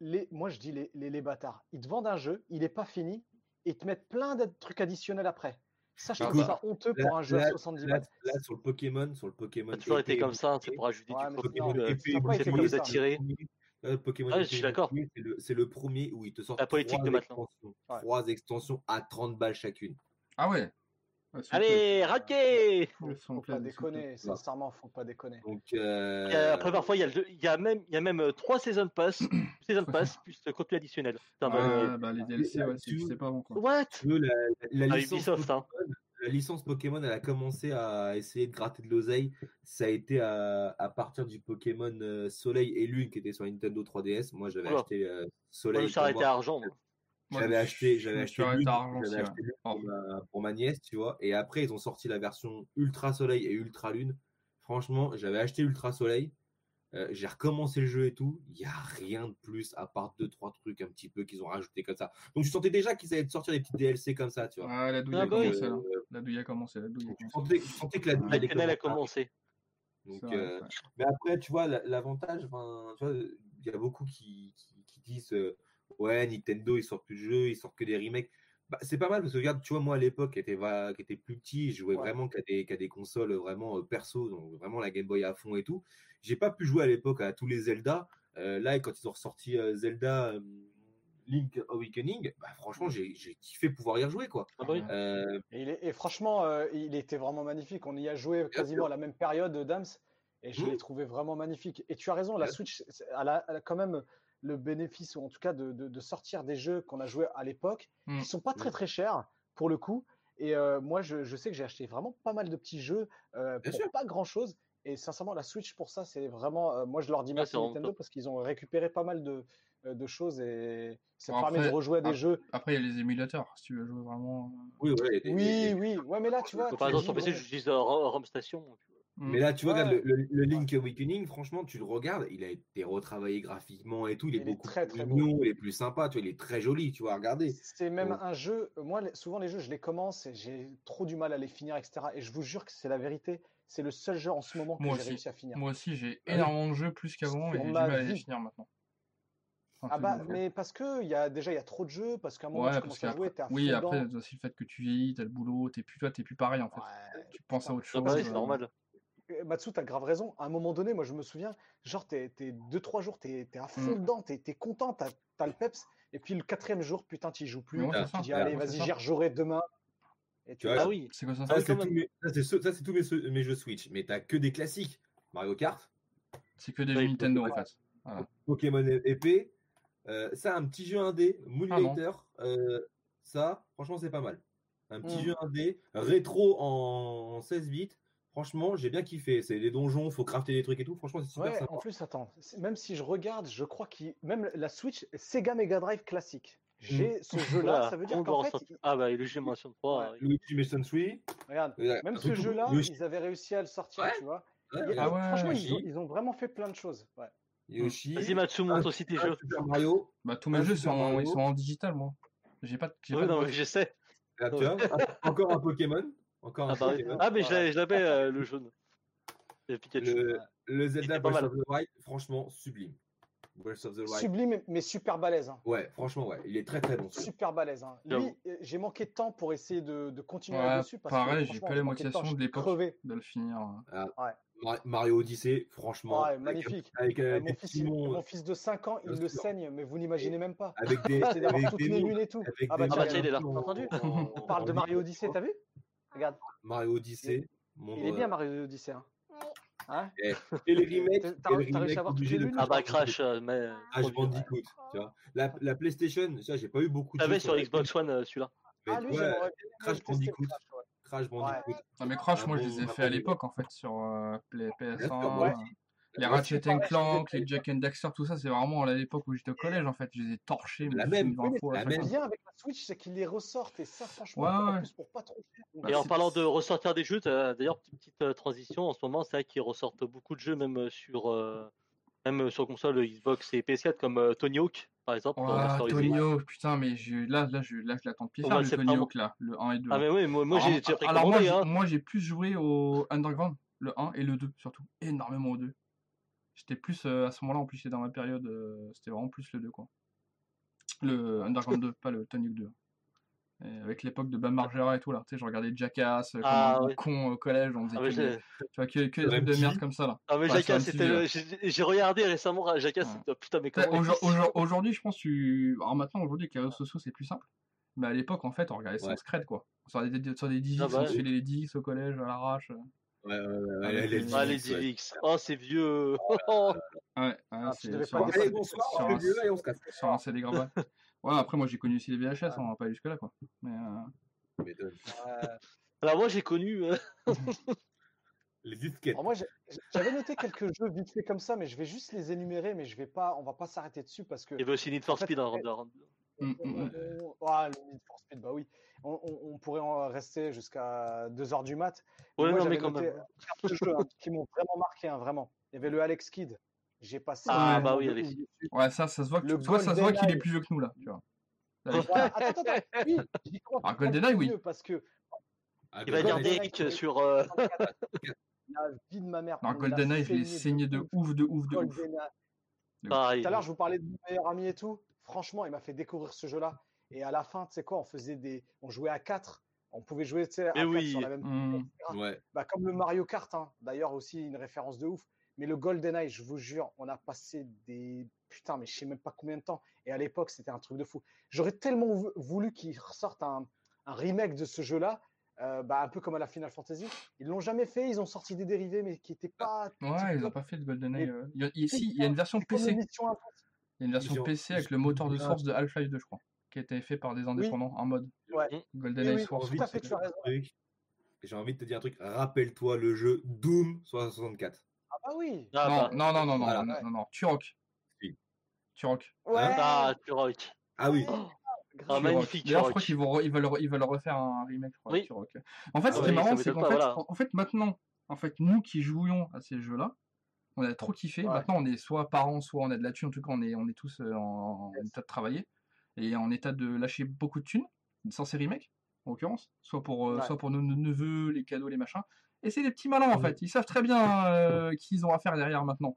S5: les, moi je dis les, les, les bâtards, ils te vendent un jeu, il est pas fini, et ils te mettent plein de trucs additionnels après. Ça, je trouve ça honteux
S7: là-
S5: pour un jeu à
S7: là-
S5: 70
S7: Là,
S5: balles.
S7: là, sur le Pokémon, sur le Pokémon.
S6: Ça a toujours été comme ça, c'est
S7: bouclier,
S6: pour ajouter
S5: Ouais,
S6: du
S7: Pokémon
S6: c'est pour vous
S7: c'est
S6: attirer.
S7: premier- euh, Pokémon
S6: Ah, je suis d'accord.
S7: C'est le, c'est le premier où il te sort
S6: La politique
S7: trois
S6: de maintenant.
S7: extensions.
S5: Ouais.
S7: Trois extensions à 30 balles chacune.
S3: Ah ouais. C'est
S6: Allez,
S3: sont
S5: Faut
S3: pleins,
S5: pas déconner, sincèrement, faut pas déconner.
S7: Donc,
S6: a-
S7: euh,
S6: Après, parfois, il y a, le jeu- il y a même, il y a même euh, trois season pass, season pass plus le contenu additionnel. Mode,
S3: Ouais, bah, les DLC, ouais, c'est-
S7: tu-
S3: je sais pas avant quoi.
S6: What?
S7: tu veux, la, la
S6: Ah,
S7: licence
S6: Ubisoft, hein.
S7: Pokémon, la licence Pokémon, elle a commencé à essayer de gratter de l'oseille. Ça a été à, à partir du Pokémon euh, Soleil et Lune qui était sur Nintendo 3DS. Moi, j'avais
S6: Oula.
S7: acheté euh,
S6: Moi,
S7: Soleil.
S6: je suis
S7: pour
S6: arrêté
S7: moi.
S6: à argent. moi.
S7: J'avais acheté, j'avais acheté
S3: ouais.
S7: acheté Lune pour, ma, pour ma nièce, tu vois. Et après, ils ont sorti la version Ultra Soleil et Ultra Lune. Franchement, j'avais acheté Ultra Soleil. euh, j'ai recommencé le jeu et tout. Il n'y a rien de plus à part deux, trois trucs un petit peu qu'ils ont rajouté comme ça. Donc, je sentais déjà qu'ils allaient te sortir des petits DLC comme ça, tu vois.
S3: Ouais, la douille
S6: Ah
S3: a
S6: bah oui.
S3: commencé.
S7: Euh,
S3: La douille a commencé, la douille a commencé.
S7: sentais, je sentais que la douille
S6: quenelle a commencé.
S7: Donc,
S3: vrai,
S7: euh, mais après, tu vois, la- l'avantage, tu il y a beaucoup qui, qui, qui disent euh, Ouais, Nintendo, ils sortent plus de jeux, ils sortent que des remakes. Bah, c'est pas mal parce que, regarde, tu vois, moi à l'époque, qui était, qui était plus petit, je jouais
S5: Ouais.
S7: vraiment qu'à des, des consoles vraiment euh, perso, donc vraiment la Game Boy à fond et tout. J'ai pas pu jouer à l'époque à tous les Zelda. Euh, là, quand ils ont ressorti euh, Zelda euh, Link Awakening, bah, franchement, j'ai kiffé pouvoir y rejouer, quoi.
S6: Ah bah oui.
S5: Et, il est- et franchement, il était vraiment magnifique. On y a joué quasiment à la même période, Dams, et je
S7: Mhm.
S5: l'ai trouvé vraiment magnifique. Et tu as raison, la. Switch, c'est- elle a, elle a quand même le bénéfice, ou en tout cas de, de- de sortir des jeux qu'on a joués à l'époque,
S3: Mhm.
S5: qui sont pas très très chers pour le coup. Et euh, moi, je, je sais que j'ai acheté vraiment pas mal de petits jeux euh,
S7: Bien
S5: pour
S7: sûr.
S5: pas grand chose. Et sincèrement, la Switch pour ça, c'est vraiment. euh, moi, je leur dis
S6: Ouais,
S5: merci Nintendo parce qu'ils ont récupéré pas mal de, de choses et ça
S3: Bon,
S5: permet de rejouer à des
S3: ah,
S5: jeux.
S3: Après, il y a les émulateurs, si tu veux jouer vraiment.
S7: Oui, ouais.
S5: Oui, oui, ouais, mais là, tu vois.
S6: Par exemple, sur PC,
S5: bon,
S6: j'utilise Ro- Rome Station.
S3: Hmm.
S7: Mais là, tu vois,
S5: Ouais.
S7: regarde, le, le- le Link Awakening, franchement, tu le regardes, il a été retravaillé graphiquement et tout, il est
S5: Il est
S7: beaucoup
S5: très,
S7: plus
S5: très beau.
S7: mignon, il est plus sympa, tu vois, il est très joli, tu vois, regardez.
S5: C'est même un jeu. Moi, souvent, les jeux, je les commence et j'ai trop du mal à les finir, etc. Et je vous jure que c'est la vérité. C'est le seul jeu en ce moment que j'ai réussi à finir.
S3: Moi aussi, j'ai énormément de jeux plus qu'avant et j'ai du
S5: ma
S3: mal à les finir maintenant.
S5: Ah bah, mais parce que il y a déjà il y a trop de jeux, parce qu'à un moment
S3: Ouais,
S5: tu commences à jouer, t'es à
S3: oui, après, c'est aussi le fait que tu vieillis, t'as le boulot, t'es plus toi, t'es plus pareil en fait.
S5: Ouais,
S3: Tu penses à autre
S6: Ah
S3: chose.
S6: bah c'est
S3: euh,
S6: normal.
S5: Euh, Matsu, t'as grave raison. À un moment donné, moi je me souviens, genre t'es, t'es deux trois jours, t'es, t'es à fond
S3: Mm.
S5: dedans, t'es, t'es content, t'as, t'as le peps, et puis le quatrième jour, putain, t'y joues plus.
S7: Ah.
S5: Tu dis allez, vas-y, j'y rejouerai demain. Et
S7: Tu vois,
S6: Ah oui.
S3: C'est quoi ça?
S7: Ça,
S6: oui,
S7: c'est mes, ça, c'est ceux- ça, c'est tous mes, jeux Switch, mais t'as que des classiques. Mario Kart,
S3: C'est que des jeux Nintendo en
S7: ouais.
S3: fait. Voilà.
S7: Pokémon épée, euh, ça, un petit jeu indé,
S3: Ah.
S7: Moonlighter, euh, ça, franchement, c'est pas mal. Un petit
S5: Mm.
S7: jeu indé, rétro en, en 16 bits, franchement, j'ai bien kiffé. C'est des donjons, faut crafter des trucs et tout, franchement, c'est super
S5: Ouais,
S7: sympa.
S5: en plus, attends, même si je regarde, je crois qu'il. Même la Switch, Sega Mega Drive classique. J'ai ce jeu-là,
S6: Voilà,
S5: ça veut dire qu'en
S6: en
S5: fait,
S6: Ah bah, Luigi Mansion 3.
S5: Ouais.
S6: oui.
S7: Luigi Mansion 3,
S5: regarde, même ce jeu-là, ils avaient réussi à le sortir,
S7: Ouais.
S5: tu vois.
S7: ouais,
S3: Ah ouais,
S5: franchement, ils ont,
S7: Yoshi,
S5: ils ont vraiment fait plein de choses. Ouais.
S7: Yoshi,
S6: Vas-y, Matsu, montre aussi tes
S7: un
S6: jeux.
S7: Super Mario,
S3: Bah, tous mes
S7: Un
S3: jeux sont,
S7: Mario.
S3: ils sont en digital, moi. J'ai pas, de- j'ai
S6: Oui,
S3: pas de
S6: non,
S7: tu vois, un- encore un Pokémon, encore un
S6: Ah, bah.
S7: Pokémon.
S6: ah mais je l'avais- je l'avais, euh, le jaune. Le Pikachu.
S7: Le, le Zelda Breath of the Wild, franchement, sublime. Breath of the Wild.
S5: Sublime, mais super balèze. hein.
S7: Ouais, franchement, ouais, il est très très bon.
S5: Super balèze. hein. Lui, euh, j'ai manqué de temps pour essayer de, de continuer
S3: Ouais,
S5: là-dessus. Parce
S3: pareil, j'ai pas les
S5: de
S3: motivations de l'époque. de le finir. euh.
S7: Mar- Mario Odyssey, franchement.
S5: Ouais, magnifique.
S7: Avec, euh,
S5: mon, fils, mon de 5 ans, il le saigne, mais vous n'imaginez même pas.
S7: avec des, avec
S5: toutes
S7: des
S5: lunes et tout.
S7: avec
S5: Ah bah
S7: des
S6: Ah bah
S5: tiens,
S6: il est là.
S5: on parle de Mario. Odyssey, t'as vu? Regarde,
S7: Mario Odyssey. mon,
S5: il est
S7: euh,
S5: bien Mario Odyssey. Hein. Hein
S7: Et les remakes,
S5: T'as- réussi à avoir les
S7: de
S6: Ah bah
S7: Crash
S6: euh, mais. Vieux.
S7: Bandicoot, tu vois. La, la PlayStation, ça, j'ai pas eu beaucoup de
S6: T'avais sur Xbox One euh, celui-là.
S7: mais
S5: Ah, lui,
S7: Crash Bandicoot.
S5: Crash, ouais.
S7: Bandicoot.
S3: Non, mais Crash, moi, je les ai fait à l'époque, en fait, sur euh, Play-
S7: Bien
S3: PS1.
S7: sûr, moi
S3: euh,
S7: aussi.
S3: Les Ratchet Clank,
S5: les
S3: Jack and Daxter, tout ça, c'est vraiment à l'époque où j'étais au collège, en fait. Je les ai torchés,
S7: La même,
S3: suis 20
S5: Oui, mais
S3: fois à
S7: la même.
S5: Le bien avec la Switch, c'est qu'ils les ressortent et ça, franchement,
S3: Ouais,
S5: en
S3: ouais.
S5: plus pour pas trop cher. Donc,
S3: Bah,
S6: Et en parlant de ressortir des jeux, t'as- d'ailleurs, petite, petite euh, transition, en ce moment, c'est vrai qu'ils ressortent beaucoup de jeux, même euh, sur, euh, même sur console Xbox et PS4, comme euh, Tony Hawk, par exemple.
S3: Oh. Tony Hawk, putain, mais je, là, là, je, là, je l'attends de pied ferme, le Tony. Hawk, là, le 1 et 2.
S6: Ah, mais oui, moi, moi
S3: alors,
S6: j'ai j'ai
S3: alors moi,
S6: Hein.
S3: moi, j'ai plus joué au Underground, le 1 et le 2, surtout. Énormément au 2. J'étais plus, euh, à ce moment-là, en plus, c'était dans ma période, euh, c'était vraiment plus le 2, quoi. Le Underground 2, pas le Tony Hawk 2. Et avec l'époque de Bam Margera et tout, là, tu sais, je regardais Jackass, euh, comme
S6: Ah,
S3: un
S6: oui.
S3: con au collège, on faisait
S6: Ah, mais
S3: que, des, tu vois, que, que des trucs de merde comme ça, là.
S6: ah, mais
S3: Ouais, sur
S6: Jackass, c'était j'ai regardé récemment Jackass,
S3: Ouais.
S6: c'était- putain, mais comment.
S3: aujourd- aujourd- Aujourd'hui, je pense que tu. Alors maintenant, aujourd'hui, avec les réseaux sociaux, c'est plus simple. Mais à l'époque, en fait, on regardait
S7: Ouais.
S3: scred, quoi. Sur des, sur des 10
S6: Ah bah
S3: on se filait les 10 au collège, à l'arrache.
S7: Ouais, ouais, ouais, ouais,
S3: Avec
S7: les
S3: les-
S6: Ah, les. Oh, c'est vieux.
S3: Ouais, ouais
S5: Ah,
S3: c'est
S5: dire
S7: Allez,
S5: ça.
S7: bonsoir,
S3: sur
S7: on vieux et on se casse.
S3: sur un CD gravat. Ouais, après, moi, j'ai connu aussi les VHS, on va pas aller jusque-là, quoi. Mais, euh.
S5: Euh,
S6: Alors, moi, j'ai connu. euh,
S7: Les disquettes.
S5: alors moi, j'avais noté quelques jeux vite fait comme ça, mais je vais juste les énumérer, mais je vais pas, on va pas s'arrêter dessus parce que
S6: Il y avait aussi Need for
S5: En fait,
S6: Speed. hein,
S5: ouais.
S6: dans- dans-
S3: mm,
S5: on,
S3: mm,
S5: on- ah, le Need for Speed, bah oui, on, on- on pourrait en rester jusqu'à 2h du mat.
S6: Ouais,
S5: moi,
S6: non, mais quand
S5: noté
S6: même.
S5: quatre jeux hein, qui m'ont vraiment marqué, hein, vraiment. Il y avait le Alex Kidd. J'ai passé.
S6: Ah,
S5: un
S6: bah oui, Alex
S5: dessus.
S3: Ouais, ça, ça se voit que- tu vois, ça se voit qu'il est plus vieux que nous, là, tu vois.
S5: Voilà, attends, attends, attends. Oui, comment
S3: Ah, GoldenEye, oui.
S5: Parce que
S7: Ah,
S6: Il va dire Derek sur. euh,
S5: la vie de ma mère.
S3: Non, GoldenEye, je l'ai
S5: saigné
S3: de ouf, de ouf, de ouf.
S5: Tout à l'heure, je vous parlais de mon meilleur ami et tout. Franchement, il m'a fait découvrir ce jeu-là. Et à la fin, tu sais quoi, on faisait des, on jouait à 4 On pouvait jouer, tu sais, à
S6: Mais
S5: 4
S6: oui.
S5: sur la même.
S3: Mm.
S7: Ouais.
S5: Bah, comme le Mario Kart, hein. d'ailleurs aussi une référence de ouf. Mais le GoldenEye, je vous jure, on a passé des putain, mais je sais même pas combien de temps. Et à l'époque, c'était un truc de fou. J'aurais tellement vou- voulu qu'ils ressortent un, un remake de ce jeu-là, euh, bah, un peu comme à la Final Fantasy. Ils l'ont jamais fait. Ils ont sorti des dérivés, mais qui n'étaient pas.
S3: Ouais, ils ont pas fait de GoldenEye.
S5: Mais-
S3: euh. Il y a, il y a- si, il y a une version PC. Il y a une version
S7: ont-
S3: PC avec le moteur de source de Half-Life 2, je crois, qui a été fait par des indépendants en mode
S5: Ouais.
S3: GoldenEye
S5: Oui, oui,
S3: Source.
S7: J'ai envie de te dire un truc. Rappelle-toi le jeu Doom 64.
S5: Ah bah oui.
S6: Ah,
S3: non,
S6: bah,
S3: non, non, non, non,
S7: Voilà.
S3: non, non, non, Turok.
S7: Si.
S3: Turok.
S5: Ouais.
S6: Ah, Turok.
S7: Ah oui.
S6: Ah,
S3: Turok.
S6: magnifique
S3: D'ailleurs, je crois qu'ils vont, re- ils veulent, re- ils veulent refaire un remake, je crois,
S6: Oui.
S3: Turok. En fait,
S6: Ah
S3: ce qui
S6: oui,
S3: est marrant, c'est qu'en fait,
S6: voilà.
S3: en fait, maintenant, en fait, nous qui jouions à ces jeux-là, on a trop kiffé.
S5: Ouais.
S3: Maintenant, on est soit parents, soit on a de la thune. En tout cas, on est, on est tous euh, en, état de travailler et en état de lâcher beaucoup de thunes sans ces remakes, en l'occurrence, soit pour, euh,
S5: Ouais.
S3: soit pour nos nos neveux, les cadeaux, les machins. Et c'est des petits malins en
S7: Mhm.
S3: fait. Ils savent très bien euh, qui ils ont à faire derrière maintenant.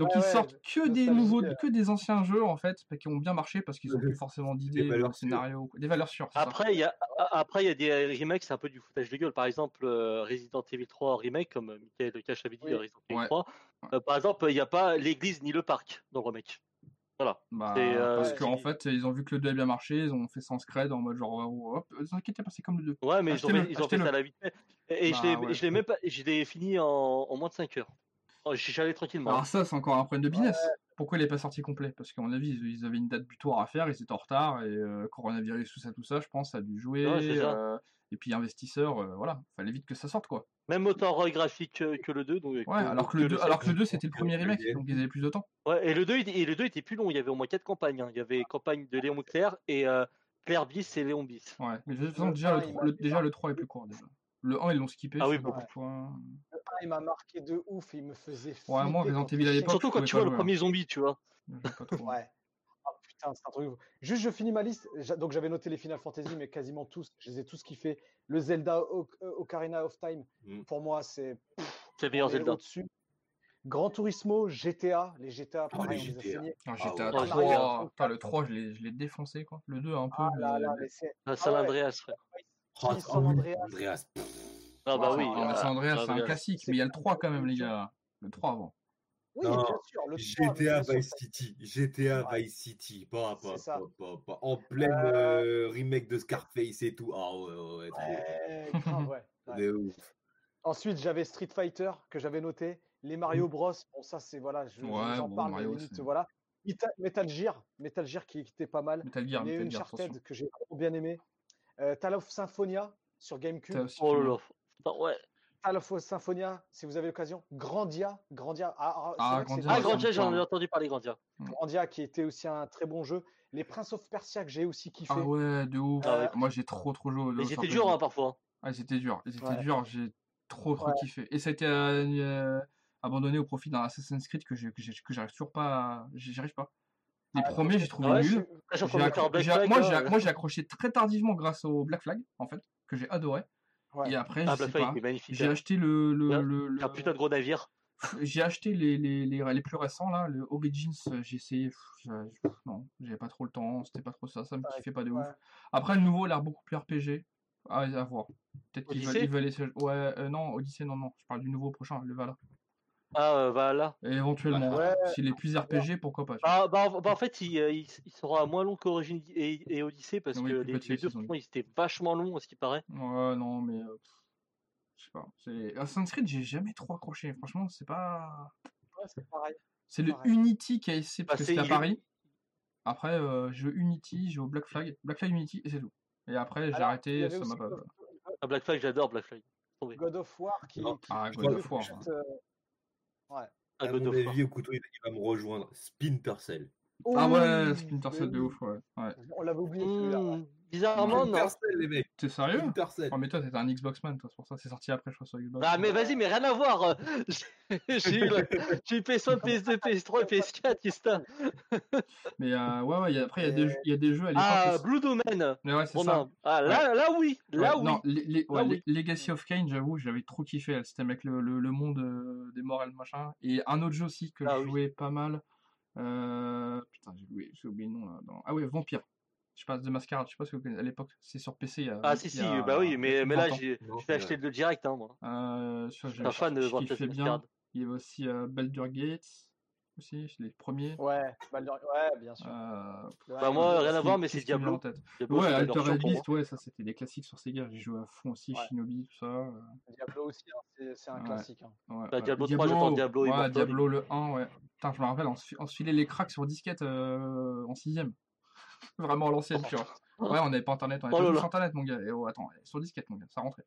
S3: Donc
S5: Ouais,
S3: ils
S5: ouais,
S3: sortent que des nouveaux, que des anciens jeux en fait, qui ont bien marché parce qu'ils ont plus forcément d'idées, de scénarios, des valeurs sûres.
S6: Après, il y a, après, il y a des remakes, c'est un peu du foutage de gueule. Par exemple, euh, Resident Evil 3 remake, comme Michael Cash avait dit,
S5: Oui.
S6: Resident Evil
S3: Ouais.
S6: 3. Euh, par exemple, il n'y a pas l'église ni le parc dans le remake. Voilà.
S3: Bah,
S6: euh,
S3: parce qu'en fait, ils ont vu que le 2 a bien marché, ils ont fait sans scred en mode genre, oh, hop, ne inquiétez pas, c'est comme le 2.
S6: Ouais, mais ils ont fait, ils ont fait ça à la vite fait. Et, et
S3: Bah,
S6: je l'ai
S3: ouais.
S6: je l'ai même pas, je l'ai fini en, en moins de 5 heures. Oh, suis allé tranquillement.
S3: Alors ça, c'est encore un problème de business. Pourquoi il n'est pas sorti complet? Parce qu'à mon avis, ils, ils avaient une date butoir à faire, ils étaient en retard, et euh, coronavirus, tout ça, tout ça, je pense, ça a dû jouer.
S6: Ouais,
S3: euh, et puis investisseurs, euh, voilà, fallait vite que ça sorte, quoi.
S6: Même autant graphique que, le 2. Donc,
S3: Ouais,
S6: que-
S3: alors que le 2,
S6: sept.
S3: alors que le 2 c'était le premier remake, donc ils avaient plus de temps.
S6: Ouais, et le 2, il- et le 2 était plus long, il y avait au moins 4 campagnes. hein. Il y avait campagne de Léon Claire et euh, Claire Bis et Léon Bis.
S3: Ouais, mais de toute façon, déjà, le,
S5: un, il
S3: tro-
S5: m'a
S3: le- déjà, le 3 est plus court, déjà. Le 1, ils l'ont skippé,
S6: Ah oui, beaucoup.
S3: pourquoi.
S5: Le 1, il m'a marqué de ouf, il me faisait
S3: Ouais, moi, Resident Evil
S5: il
S3: à l'époque,
S6: Surtout quand tu vois le
S3: hein.
S6: premier zombie, tu vois.
S3: Trop.
S5: Ouais. Ah putain, c'est un truc. Juste, je finis ma liste. Donc, j'avais noté les Final Fantasy, mais quasiment tous. Je les ai tous kiffés. Le Zelda O- Ocarina of Time,
S7: Mm.
S5: pour moi, c'est
S6: C'est le meilleur Zelda.
S5: au-dessus. Gran Turismo, GTA, les GTA,
S7: Oh,
S5: pareil,
S7: les
S5: on les a
S7: GTA.
S5: saignés.
S3: Ah,
S7: Ah
S3: J'étais à
S7: ouais.
S6: Ouais,
S3: 3,
S5: Mario
S3: putain, le 3, je l'ai je l'ai défoncé, quoi. Le 2, un peu,
S5: Ah là là, mais c'est.
S6: Ah, San
S5: ouais.
S6: Andreas, frère.
S5: San Andreas
S7: Andreas.
S6: Ah bah oui. Ah,
S3: San Andreas, c'est un
S6: Andreas.
S3: classique, mais il y a le
S5: pas
S3: 3
S5: une
S3: quand même, les gars. Le 3 avant.
S5: Oui,
S7: Non,
S5: bien sûr. Le 3, mais
S7: GTA Vice City. GTA
S5: Ouais.
S7: Vice City. Pas, pas, pas. En pleine euh, remake de Scarface et tout. Ah ouais, ouais, ouais. trop-
S5: Ouais, grave, ouais. ouais.
S7: de ouf.
S5: Ensuite, j'avais Street Fighter que j'avais noté. Les Mario Bros. Bon, ça, c'est voilà, je- j'en
S3: bon,
S5: parle,
S3: Mario,
S5: voilà. Metal, Gear, Metal Gear qui, était pas mal.
S3: Metal Gear,
S5: Les
S3: Metal Gear,
S5: que j'ai trop bien aimé. Euh, Tale of Symphonia sur GameCube.
S6: Oh là ouais.
S5: Symphonia, si vous avez l'occasion. Grandia, Grandia. Ah, ah,
S3: Grandia,
S6: Ah, Grandia, j'en ai entendu parler, Grandia.
S5: Grandia qui était aussi un très bon jeu. Les Prince of Persia que j'ai aussi kiffé.
S3: Ah ouais, de ouf.
S6: Ah.
S3: Moi, j'ai trop, trop joué.
S6: Mais c'était dur hein, parfois.
S3: Ah, c'était dur. C'était
S5: Ouais.
S3: dur. J'ai trop, trop
S5: Ouais.
S3: kiffé. Et ça a été euh, euh, abandonné au profit d'un Assassin's Creed que j'arrive toujours pas. à- j'y j'y arrive pas. Les
S5: Ah,
S3: premiers, j'ai trouvé
S6: Ouais,
S5: je
S3: nul.
S5: suis-
S6: Là, je suis en
S3: J'ai
S6: train de faire
S3: accro-
S6: Black
S3: j'ai-
S6: Flag.
S3: moi,
S6: euh.
S3: j'ai accroché très tardivement grâce au Black Flag, en fait, que j'ai adoré.
S5: Ouais.
S3: Et après,
S6: Ah.
S3: J'ai
S6: hein.
S3: acheté le, le,
S6: Ouais,
S3: le- le-
S6: Un putain de gros navire.
S3: j'ai acheté les, les, les, les plus récents là, le Origins, euh, j'ai essayé, non, j'avais pas trop le temps, c'était pas trop ça, ça me
S5: Ouais,
S3: kiffait pas de
S5: ouais.
S3: ouf. Après le nouveau a l'air beaucoup plus RPG, à, à voir. Peut-être qu'ils veulent, ils veulent essayer- ouais, euh, non, Odyssey non non, je parle du nouveau prochain, le Valhalla.
S6: Ah, euh, voilà.
S3: Et éventuellement,
S5: Ouais.
S3: s'il est plus RPG, pourquoi pas. vois.
S6: Bah, bah, en- bah, fait, il, euh, il, il sera moins long qu'Origine et, et Odyssey parce
S3: Oui,
S6: que les, deux, franchement, ils étaient vachement longs, à ce qui paraît.
S3: Ouais, non, mais euh, je sais pas. C'est Assassin's Creed, j'ai jamais trop accroché. Franchement, c'est pas.
S5: Ouais, c'est pareil.
S3: C'est le
S5: Pareil.
S3: Unity qui a essayé parce
S6: Bah,
S3: que
S6: c'est
S3: c'était à Paris. Après, euh, je veux Unity, je veux Black Flag, Black Flag Unity et c'est tout. Et après, j'ai arrêté, ça m'a pas.
S5: God,
S6: Ah, Black Flag, j'adore Black Flag.
S5: God of War qui, qui-
S3: Ah,
S5: qui
S3: God of War.
S5: jette, euh, Ouais.
S6: Ah,
S7: À
S6: God
S7: mon avis, au couteau, il va me rejoindre. Splinter Cell.
S3: Ah ouais,
S5: Oui,
S3: Splinter Cell de ouf, ouais. ouais.
S5: On l'avait oublié celui-là. ouais.
S6: Bizarrement, non.
S7: Splinter Cell, les mecs.
S3: T'es sérieux?
S7: Splinter Cell.
S3: Oh, mais toi, t'étais un Xbox man, toi, c'est pour ça. C'est sorti après, je crois, sur Xbox.
S6: Ah, mais vas-y, mais rien à voir. euh, J'ai eu, la- j'ai eu PS1, PS2, PS3 et PS4, qu'est-ce que t'as
S3: Mais euh, ouais, ouais, il y a- après, il y, a des jeux- il y a des jeux à l'époque.
S6: Ah. Blue Domain.
S3: Mais ouais, c'est
S6: On
S3: ça.
S6: Ah, là, là, oui. Là,
S3: Ouais,
S6: oui.
S3: Non, les, les-
S6: Là,
S3: ouais,
S6: oui.
S3: les- Legacy of Kain, j'avoue, j'avais trop kiffé. elle, C'était avec le, le, le monde euh, des morts et le machin. Et un autre jeu aussi que
S6: Ah
S3: je
S6: oui.
S3: jouais pas mal. Euh, Putain, j'ai oublié, le nom là. dans- Ah ouais, Vampire. Je passe de Mascarade, je sais pas vous connaissez à l'époque. C'est sur PC. il y a-
S6: Ah, si,
S3: il
S6: si,
S3: y a-
S6: bah oui, mais, mais là,
S3: 20 ans.
S6: j'ai
S7: Non,
S6: je vais
S7: c'est
S6: acheter le direct, hein, moi.
S3: Euh,
S6: Je suis un fan de Vampire
S3: kiffais bien. Il y avait aussi euh, Baldur Gates, aussi, les premiers.
S5: Ouais, Baldur- ouais, bien sûr.
S3: Euh,
S6: Bah, moi, rien à voir, mais c'est Diablo.
S3: en tête?
S6: Diablo,
S3: Ouais, Alter. Beast, ouais, ça c'était des classiques sur Sega. J'ai joué à fond aussi,
S5: Ouais.
S3: Shinobi, tout ça. euh,
S5: Diablo aussi, hein, c'est un
S3: Ouais.
S5: classique. hein.
S3: ouais,
S6: Bah. Diablo 3, j'attends Diablo
S3: ouais. Diablo le 1, ouais. Putain, je me rappelle, on se, filait les cracks sur disquette en 6ème. Vraiment à l'ancienne, tu vois. Ouais, on n'avait pas internet, on avait
S6: Oh
S3: pas
S6: là
S3: tous
S6: là.
S3: internet, mon gars. Et oh, attends, sur disquette, mon gars, ça rentrait.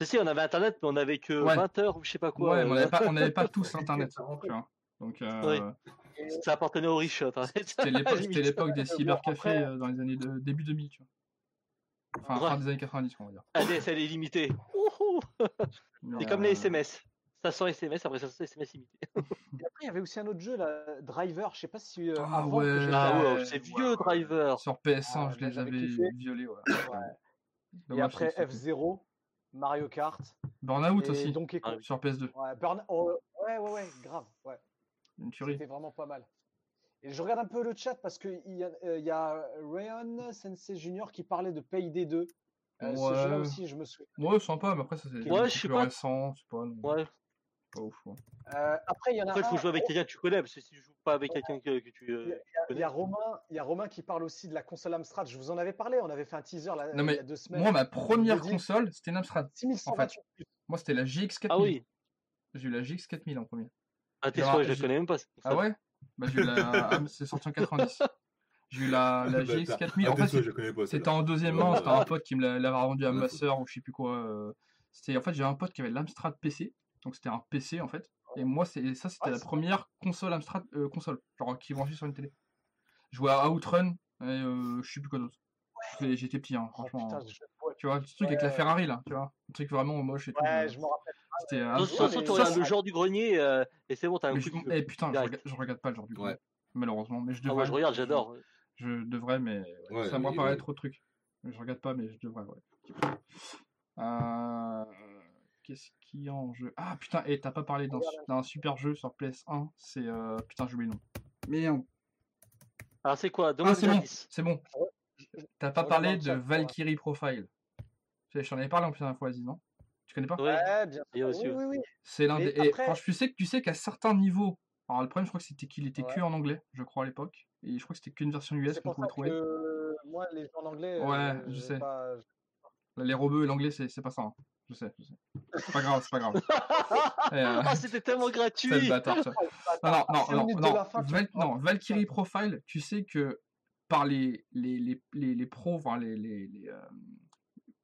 S6: Si, si, on avait internet, mais on avait que
S3: Ouais.
S6: 20 heures ou je sais pas quoi.
S3: ouais, mais on
S6: euh,
S3: n'avait pas, on n'avait pas tous
S7: Disquette,
S3: internet, tu vois. Donc, euh,
S6: Oui. Ça appartenait aux riches, Internet.
S3: c'était l'époque, des cybercafés euh, dans les années de, début 2000, tu vois. Enfin, fin des années 90, on va dire.
S6: ADSL illimité. Ouhou.
S3: Mais,
S6: C'est comme les
S3: euh,
S6: SMS. 500 SMS, après 500 SMS illimité.
S5: Et après, il y avait aussi un autre jeu, là, Driver. Je sais pas si euh,
S3: Ah
S5: avant
S3: ouais.
S6: Ah ouais,
S5: euh,
S6: c'est vieux Driver.
S3: Sur PS1,
S5: Ah,
S3: je les avais violés, ouais.
S5: ouais. Et après
S3: c'est- c'est-
S5: F0, Mario Kart.
S3: Burnout aussi,
S5: Donkey Kong.
S3: sur PS2.
S5: Ouais, Burn- oh, ouais, ouais, ouais, grave. Ouais.
S3: Une tuerie.
S5: C'était vraiment pas mal. Et je regarde un peu le chat parce qu'il y, euh, y a Rayon Sensei Junior qui parlait de Payday 2. Euh, Ce jeu-là
S3: Ouais.
S5: aussi, je me souviens.
S3: Ouais, sympa, mais après, ça c'est
S6: Ouais,
S3: plus
S6: pas.
S3: récent, c'est pas,
S6: Ouais.
S3: Pas ouf. ouais.
S5: Euh, après, il y en a
S6: Après, il faut
S5: un-
S6: jouer avec quelqu'un que tu connais, parce que si tu joues pas avec quelqu'un que, que tu, euh,
S5: Il y a- Il y a Romain, il y a Romain qui parle aussi de la console Amstrad. Je vous en avais parlé, on avait fait un teaser là,
S3: Non,
S5: il
S3: mais
S5: y a deux semaines.
S3: Moi, ma première console, c'était une Amstrad.
S5: 6128 plus.
S3: Moi, c'était la GX 4000.
S6: Ah oui.
S3: J'ai eu la GX 4000 en premier.
S6: Ah, t'es
S3: J'ai-
S6: sûr, je la
S3: j'ai-
S6: connais même pas.
S3: Ah ouais? Bah, j'ai eu la. Ah, c'est sorti en 90. J'ai eu la, la GX 4000. En fait, c'était en deuxième main. C'était un pote qui me l'a- l'avait rendu à ma soeur ou je sais plus quoi. euh, C'était en fait, j'avais un pote qui avait l'Amstrad PC. Donc, c'était un PC en fait. Et moi, c'est ça, c'était
S5: Ouais,
S3: la première console Amstrad euh, console. Genre qui branchait sur une télé. Je jouais à Outrun et euh, je sais plus quoi d'autre. J'étais- J'étais petit, hein,
S5: Oh,
S3: franchement.
S5: putain, je- ouais,
S3: Tu vois, le truc avec la. Ferrari là, tu vois. Un truc vraiment moche et tout.
S5: ouais,
S3: euh,
S5: je me rappelle.
S3: C'était
S6: tu regardes le genre du grenier euh, et c'est bon, t'as un
S3: Mais
S6: coup
S3: je-
S6: de
S3: eh, putain, je regarde, je regarde pas le genre du
S7: Ouais.
S3: grenier, malheureusement. Mais je
S6: Ah,
S3: devrais.
S6: moi, je regarde, j'adore.
S3: Je devrais, mais
S7: Ouais,
S3: ça me paraît trop de trucs. Je regarde pas, mais je devrais, ouais. Euh, Qu'est-ce qu'il y a en jeu? Ah putain, et t'as pas parlé d'un su- d'un super jeu sur PS1, c'est. euh, Putain, j'ai oublié le nom. Merde.
S6: Alors, c'est quoi?
S3: Ah, c'est bon, c'est bon. T'as pas parlé de. Valkyrie Profile. Je t'en avais parlé en plusieurs fois, Aziz, non? Tu connais pas?
S6: Ouais.
S5: Ouais, bien sûr. Oui, oui, oui.
S3: C'est l'un
S5: Mais
S3: des. et
S5: après-
S3: franchement, tu sais, que- tu sais qu'à certains niveaux. Alors, le problème, je crois que c'était qu'il était que
S5: Ouais.
S3: en anglais, je crois, à l'époque. Et je crois que c'était qu'une version US
S5: C'est
S3: qu'on
S5: pour
S3: pouvait
S5: ça
S3: trouver.
S5: que moi, les jeux en anglais,
S3: Ouais,
S5: euh,
S3: je sais.
S5: pas-
S3: Les robots et l'anglais, c'est c'est pas ça. hein. Je sais, je sais. C'est pas grave, c'est pas grave. Euh,
S6: Ah, c'était tellement
S3: c'est le
S6: gratuit.
S3: bâtard, ça. Non, non, non, non,
S5: fin,
S3: Val- Valkyrie Profile, tu sais que par les, les, les, les, les pros, enfin, les, les, les, euh,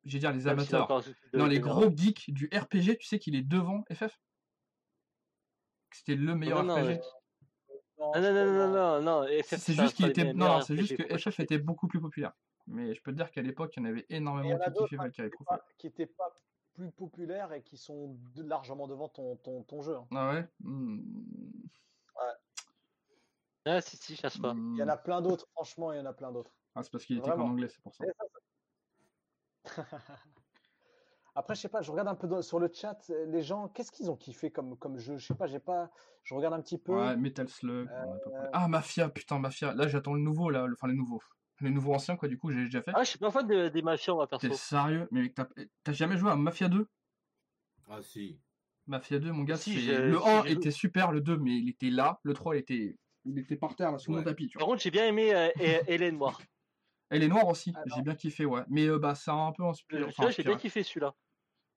S3: je vais dire les amateurs, non, les gros geeks du RPG, tu sais qu'il est devant FF C'était le meilleur
S6: non,
S3: RPG.
S5: Non, je
S6: non, non, non, non, non,
S3: C'est juste qu'il était. Non, c'est juste
S6: RPG,
S3: que FF était beaucoup plus populaire. Mais je peux te dire qu'à l'époque, il y en avait énormément qui kiffaient
S5: hein,
S3: Valkyrie Profile.
S5: qui pas plus populaires et qui sont de- largement devant ton, ton, ton jeu. hein.
S3: Ah ouais? Hmm.
S6: Ah, si, si, cherche pas.
S5: Il y en a plein d'autres, franchement, il y en a plein d'autres.
S3: Ah, c'est parce qu'il était
S5: Vraiment.
S3: anglais, c'est pour ça.
S5: Après, je sais pas, je regarde un peu dans- sur le chat, les gens, qu'est-ce qu'ils ont kiffé comme, comme jeu? Je sais pas, j'ai pas. Je regarde un petit peu.
S3: Ouais, Metal Slug. en.
S5: Euh,
S3: Ah, Mafia, putain, Mafia. Là, j'attends le nouveau, là. le- Enfin, les nouveaux. Les nouveaux anciens, quoi, du coup, j'ai déjà fait.
S6: Ah, je suis pas fan de- des mafias, moi, perso.
S3: T'es sérieux? Mais mec, t'as t'as jamais joué à Mafia 2
S7: Ah si.
S3: Mafia 2, mon gars,
S6: Si,
S3: le
S6: si,
S3: 1
S6: j'ai joué.
S3: était super, le 2, mais il était là. Le 3, il était, il était par terre, là, sous mon tapis, tu
S6: Par contre, j'ai bien aimé euh, Hé- Hélène Noire.
S3: Et les noirs aussi, j'ai bien kiffé, ouais. Mais euh, bah, c'est un peu inspiré.
S6: Celui-là,
S3: Enfin,
S6: j'ai bien kiffé celui-là.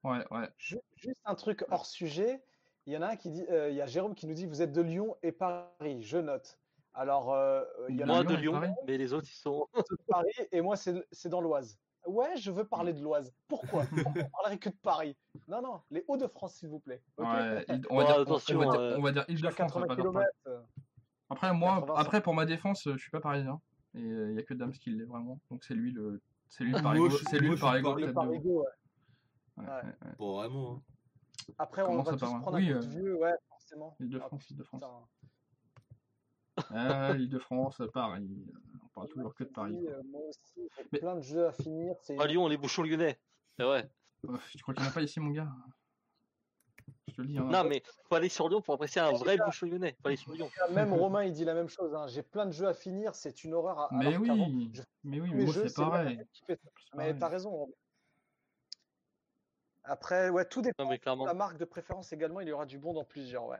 S3: Ouais, ouais.
S5: Ju- Juste un truc hors sujet. Il y en a un qui dit, euh, il y a Jérôme qui nous dit, vous êtes de Lyon et Paris. Je note. Alors, euh, il y en a
S6: Moi, de Lyon,
S3: Paris
S6: mais les autres, ils sont.
S5: de Paris et moi, c'est c'est dans l'Oise. Ouais, je veux parler de l'Oise. Pourquoi? On parlerait que de Paris Non, non, les Hauts-de-France, s'il vous plaît.
S3: Ouais, il- on va
S6: Bon,
S3: dire, on-
S6: attention,
S3: on va dire,
S6: euh,
S3: on va dire Île-de-France, on va
S5: 80
S3: pas dire Paris.
S5: km.
S3: Après, moi,
S5: 80,
S3: après pour ma défense, euh, je suis pas parisien. Et il y a que Dams qui l'est vraiment. Donc c'est lui le, c'est lui le
S7: Moi,
S3: parigo, c'est lui le parigo
S5: Le. Parigo, ouais.
S3: Ouais,
S5: Ouais.
S3: ouais, ouais.
S7: Pas vraiment. hein.
S5: Après, on va tous
S3: par-
S5: prendre
S3: oui,
S5: un coup de
S3: euh,
S5: vieux, ouais, forcément.
S3: Île-de-France,
S5: Ah,
S3: Île-de-France.
S5: Putain.
S3: Ah, Île-de-France, Paris. On parle toujours que de Paris.
S5: Euh, moi aussi, j'ai
S3: Mais-
S5: plein de jeux à finir. C'est
S6: À Lyon, les bouchons lyonnais. C'est vrai.
S3: Euh, tu crois qu'il n'y en a pas ici, mon gars? Je te le dis. hein.
S6: Non, mais faut aller sur Lyon pour apprécier un vrai bouchon lyonnais. Faut aller sur Lyon.
S5: Même Romain, il dit la même chose. hein. J'ai plein de jeux à finir, c'est une horreur. à-
S3: Mais
S5: alors qu'avant,
S3: oui,
S5: je-
S3: mais oui, mais
S5: mes
S3: moi
S5: jeux,
S3: c'est pareil.
S5: qui fais ça.
S3: C'est
S5: Mais
S3: pareil.
S5: t'as raison. Romain. Après, ouais, tout dépend
S6: Non, mais
S5: de
S6: clairement.
S5: la marque de préférence également. Il y aura du bon dans plusieurs, ouais.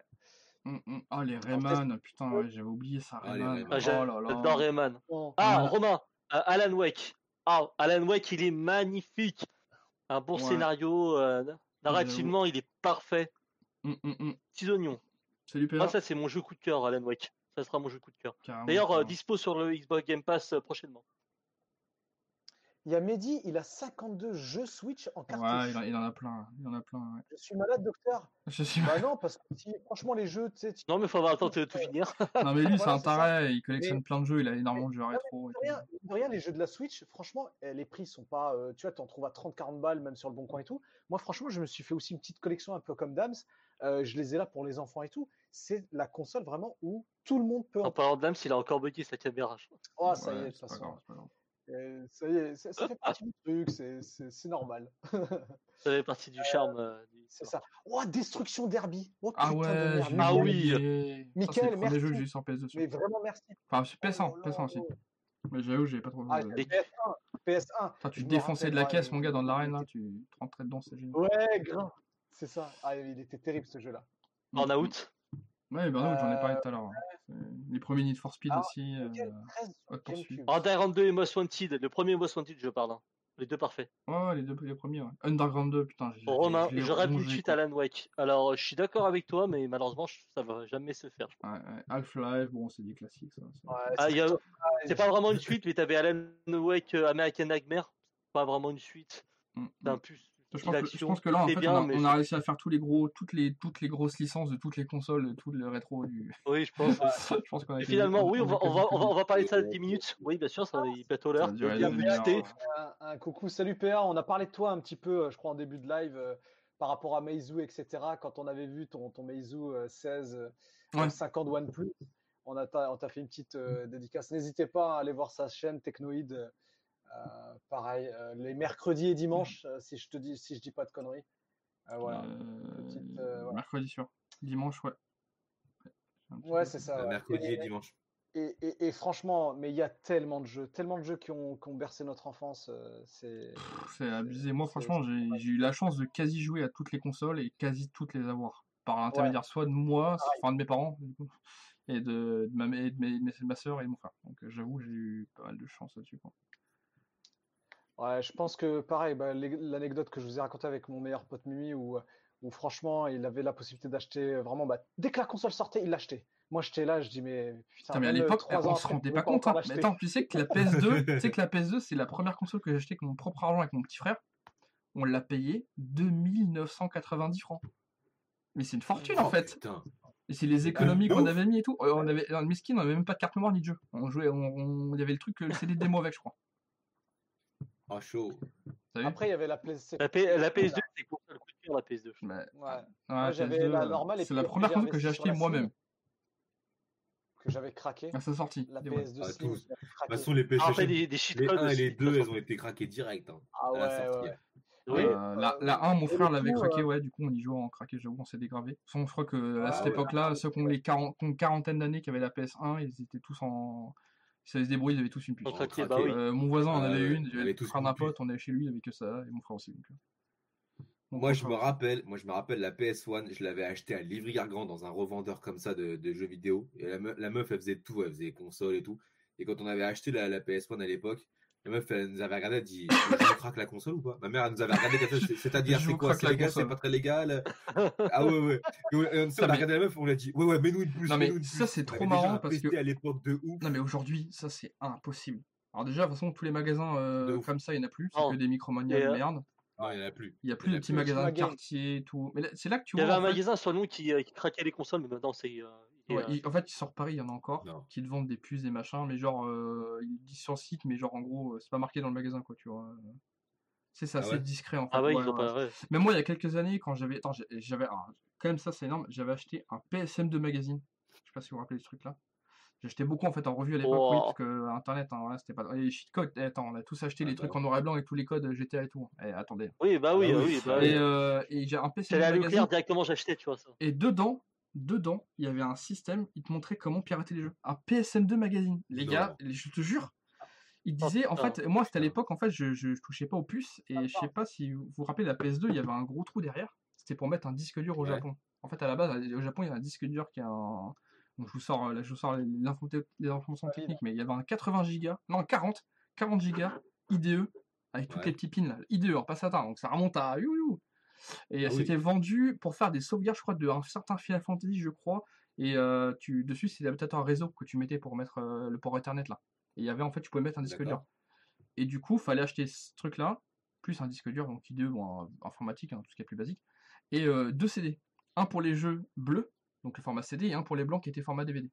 S3: Hum, hum. Ah, les Rayman, putain, ouais, j'avais oublié ça,
S7: Ah,
S3: Rayman.
S7: Rayman.
S6: Ah,
S3: Oh là là.
S6: J'adore Rayman. Ah,
S3: Non.
S6: Romain, euh, Alan Wake. Ah, Alan Wake, il est magnifique. Un bon
S3: Ouais.
S6: scénario. euh, narrativement, il est parfait.
S3: Hum.
S6: Petits oignons.
S3: Pédard
S6: ça, c'est mon jeu coup de cœur, Alan Wake. Ça sera mon jeu coup de cœur. D'ailleurs, euh, dispo sur le Xbox Game Pass euh, prochainement.
S5: Il y a Mehdi, il a 52 jeux Switch en
S3: Ouais,
S5: cartouche.
S3: il, en- il en a plein. Il en a plein. ouais.
S5: Je suis malade, docteur.
S3: Je suis...
S5: Bah non, parce que si, franchement, les jeux, tu
S6: Non, mais faut avoir le temps de tout finir.
S3: Non, mais lui, c'est un
S5: ça.
S3: taré. Il collectionne plein de jeux. Il a énormément de jeux rétro.
S5: de
S3: tout.
S5: rien, rien, les jeux de la Switch, franchement, eh, les prix sont pas. euh, tu vois, tu en trouves à 30-40 balles, même sur le bon coin et tout. Moi, franchement, je me suis fait aussi une petite collection un peu comme Dams. Euh, je les ai là pour les enfants et tout. C'est la console vraiment où tout le monde peut.
S6: En
S5: En...
S6: parlant de Dams, il a encore bugué sa caméra. je crois.
S5: Oh, ça y est,
S3: Ouais,
S5: de toute façon.
S3: grave,
S5: Euh, ça y est, ça, ça fait partie du truc, c'est- normal.
S6: Ça fait partie du charme. euh, du-
S5: C'est ça. Oh, Destruction Derby. Oh,
S3: Ah
S5: putain de
S3: ouais,
S5: merde.
S3: j'ai
S6: Ah oui.
S3: oublié. Ça, c'est
S5: Mickaël,
S3: le premier jeu que
S5: merci.
S3: j'ai eu sur PS2.
S5: Mais vraiment merci.
S3: Enfin, sur PS1,
S5: Oh là
S3: PS1 aussi. Mais j'avoue, j'ai pas trop.
S5: Ah,
S3: joué.
S6: Des-
S5: PS1, PS1.
S3: Putain, tu défonçais de la caisse, mon gars, dans
S5: il
S3: l'arène, là.
S5: était-
S3: Tu te rentrais dedans, c'est génial.
S5: Ouais, grave. C'est ça. Ah, il était terrible ce jeu-là.
S6: Burnout.
S3: Ouais, Burnout, j'en ai parlé
S5: Euh,
S3: tout à l'heure. hein. Les premiers Need for Speed
S5: Ah,
S3: aussi. euh,
S5: Nickel, 13 sur
S3: Hot Pursuit.
S5: GameCube.
S6: Underground 2 et Most Wanted. Le premier Most Wanted, je parle. hein. Les deux parfaits.
S3: Ouais, ouais, les deux les premiers. Ouais. Underground 2, putain. j'ai-
S6: Romain,
S3: je
S6: rêve
S3: rongé,
S6: suite. Alan Wake. Alors, je suis d'accord avec toi, mais malheureusement, ça va jamais se faire.
S3: Ouais, ouais. Half-Life, bon, c'est des classiques, ça. c'est-
S5: Ouais,
S6: Ah,
S5: c'est-
S6: pas vraiment une suite, mais t'avais Alan Wake euh, American Nightmare. Pas vraiment une suite.
S3: Mm,
S6: C'est un
S3: mm. Je pense, que, je
S6: l'action,
S3: pense que là, en
S6: c'est
S3: fait,
S6: bien,
S3: on, a,
S6: mais
S3: on a
S6: c'est-
S3: réussi à faire tous les gros, toutes, les, toutes les grosses licences de toutes les consoles, de tous les rétros du.
S6: Oui, je pense.
S3: je pense qu'on a
S6: finalement, oui, on va, on,
S3: quasi
S6: va, on, va,
S3: tout
S6: on va parler de ça 10 minutes. Oui, bien sûr, ça va il bientôt l'heure.
S5: Un, un coucou. Salut PA, on a parlé de toi un petit peu, euh, je crois, en début de live euh, par rapport à Meizu, etc. Quand on avait vu ton, ton Meizu euh, 16 euh,
S3: Ouais.
S5: 50 OnePlus, on a t'a- on t'a fait une petite euh, dédicace. N'hésitez pas à aller voir sa chaîne Technoid. Euh, pareil, euh, les mercredis et dimanches, euh, si je te dis, si je dis pas de conneries. Euh, voilà.
S3: Euh,
S5: Petite, euh, voilà.
S3: Mercredi sûr. Dimanche, ouais.
S5: Ouais, c'est ça. Ouais.
S7: Mercredi et
S5: Et-
S7: dimanche.
S5: Et, et- et franchement, mais il y a tellement de jeux, tellement de jeux qui ont, qui ont bercé notre enfance. euh, c'est
S3: C'est abusé. Moi, franchement, j'ai eu la chance de quasi jouer à toutes les consoles et quasi toutes les avoir. Par l'intermédiaire soit de moi, enfin de mes parents, du coup, et de, de ma, et de mes- de ma soeur et de mon frère. Donc, j'avoue, j'ai eu pas mal de chance là-dessus.
S5: Ouais, je pense que pareil, bah, l'anecdote que je vous ai racontée avec mon meilleur pote Mimi, où, où franchement, il avait la possibilité d'acheter vraiment, bah, dès que la console sortait, il l'achetait. Moi, j'étais là, je dis, mais putain,
S3: Putain, mais à
S5: euh,
S3: l'époque, on se rendait pas compte. hein. Mais attends, tu sais que la PS2, tu sais que la PS2, c'est la première console que j'ai achetée avec mon propre argent avec mon petit frère. On l'a payé 2990 francs. Mais c'est une fortune en
S7: Oh,
S3: fait.
S7: putain.
S3: Et c'est les économies qu'on avait mis et tout. Euh, On avait, dans le miskin, on avait même pas de carte mémoire ni de jeu. On jouait, on, on- il y avait le truc, le CD de démo avec, je crois.
S7: Ah, chaud.
S5: Après, il y avait la PlayStation.
S6: La, P- la PS2, c'est pour ça le coup de cœur, la PS2.
S3: Bah,
S5: Ouais,
S3: ouais,
S5: Moi, j'avais
S3: PS2,
S5: la
S3: euh,
S5: normale et
S3: C'est la première console que j'ai achetée moi-même
S5: que j'avais craqué.
S3: à sa sortie.
S5: La
S3: Day one.
S5: PS2
S7: Ah,
S5: Slim,
S7: De toute façon, les
S6: Ah,
S7: PlayStation,
S6: après, cheat
S7: les
S6: codes
S7: 1 et les
S6: de
S7: 2,
S6: toute
S7: elles ont été craquées direct. hein,
S5: Ah ouais,
S7: la.
S6: Oui.
S3: Euh, la,
S5: euh,
S3: la 1, mon frère l'avait craqué,
S5: euh,
S3: ouais, du coup on y jouait en craqué, j'avoue, on s'est dégravé. Façon, je crois que à
S7: Ah
S3: cette
S7: ouais.
S3: époque-là, ceux qui ont les 40, qui ont une quarantaine d'années qui avaient la PS1, ils étaient tous en. Ils savaient se débrouiller, ils avaient tous une puce.
S6: Craqué, bah oui.
S3: Euh, mon voisin en
S7: Ah
S3: avait une, j'avais
S7: avait
S3: le
S7: tous
S3: frère d'un pote, on avait chez lui, il avait que ça, et mon frère aussi. Donc, euh. Donc,
S7: Moi, je me rappelle, moi, je me rappelle la PS1, je l'avais acheté à Livry-Gargan dans un revendeur comme ça de, de jeux vidéo. Et la, meuf, la meuf, elle faisait tout, elle faisait console et tout. Et quand on avait acheté la, la PS1 à l'époque, la meuf, elle nous avait regardé, elle dit Je craque la console ou pas Ma mère, elle nous avait regardé c'est-à-dire,
S3: Je
S7: c'est quoi
S3: craque
S7: C'est
S3: la
S7: légal, c'est pas très légal? Ah ouais, ouais. Et on, et on,
S3: Ça,
S7: on a
S3: mais-
S7: regardé la meuf, on lui a dit Ouais, ouais, mets-nous une puce.
S3: Non, mais
S7: une
S3: ça, c'est trop marrant parce que-
S7: à l'époque de ouf.
S3: Non, mais aujourd'hui, ça c'est impossible. Alors, déjà, de toute façon, tous les magasins euh, comme ça, il n'y en a plus, c'est
S6: Non.
S3: que des micromanias
S6: Et,
S3: de
S6: euh,
S3: merde.
S7: Non, il n'y en a plus.
S3: Il n'y a plus de petits
S7: plus.
S3: magasins de quartier et tout. Mais c'est là que tu
S6: Il y
S3: vois.
S6: avait un magasin sur nous qui, euh, qui craquait les consoles, mais maintenant c'est.
S3: Ouais,
S6: euh,
S3: il- en fait, sur Paris, il y en a encore
S7: Non.
S3: qui te vendent des puces, des machins, mais genre, euh, ils disent sur le site, mais genre, en gros, euh, c'est pas marqué dans le magasin, quoi, tu vois. C'est ça,
S7: Ah
S3: c'est
S7: ouais?
S3: discret, en fait.
S6: Ah ouais,
S3: ouais,
S6: ils ont
S3: ouais.
S6: pas.
S3: Même moi, il y a quelques années, quand j'avais. Attends, j'avais. alors, quand même, ça, c'est énorme. J'avais acheté un PSM2 magazine. Je sais pas si vous vous rappelez ce truc-là. J'achetais beaucoup, en fait, en revue à l'époque, oui, parce que Internet, hein, voilà, c'était pas. Et les cheat codes, eh, attends, on a tous acheté
S7: Ah
S3: les
S7: bah
S3: trucs en noir et blanc avec tous les codes GTA et tout. Eh, attendez.
S6: Oui, bah oui,
S7: Ah
S6: ah
S7: oui.
S6: oui. Bah,
S3: Et, euh, et j'ai un
S6: J'allais
S3: PSM2
S6: à
S3: magazine.
S6: Directement, j'achetais, tu vois ça.
S3: Et dedans, dedans, il y avait un système, il te montrait comment pirater les jeux. Un PSM2 magazine. Les
S7: Non.
S3: gars, les- je te jure, il
S6: Oh,
S3: disait, en fait, moi c'était à l'époque, en fait, je, je, je touchais pas aux puces, et je sais pas si vous vous rappelez, la PS2, il y avait un gros trou derrière, c'était pour mettre un disque dur au
S7: Ouais.
S3: Japon. En fait, à la base, au Japon, il y a un disque dur qui a un. Donc, je vous sors, là, je vous sors les, informations techniques, mais il y avait un 80 Go, non, 40, 40 Go IDE, avec toutes
S7: Ouais.
S3: les petits pins là. IDE, hein, pas SATA, donc ça remonte à. you, you. Et
S7: Ah oui.
S3: c'était vendu pour faire des sauvegardes, je crois, d'un certain Final Fantasy, je crois. Et euh, tu, dessus, c'était peut-être un réseau que tu mettais pour mettre euh, le port Ethernet là. Et il y avait en fait, tu pouvais mettre un disque dur. Et du coup, fallait acheter ce truc-là, plus un disque dur, donc IDE, bon, informatique, hein, tout ce qui est plus basique, et euh, deux CD. Un pour les jeux bleus, donc le format CD, et un pour les blancs qui était format DVD.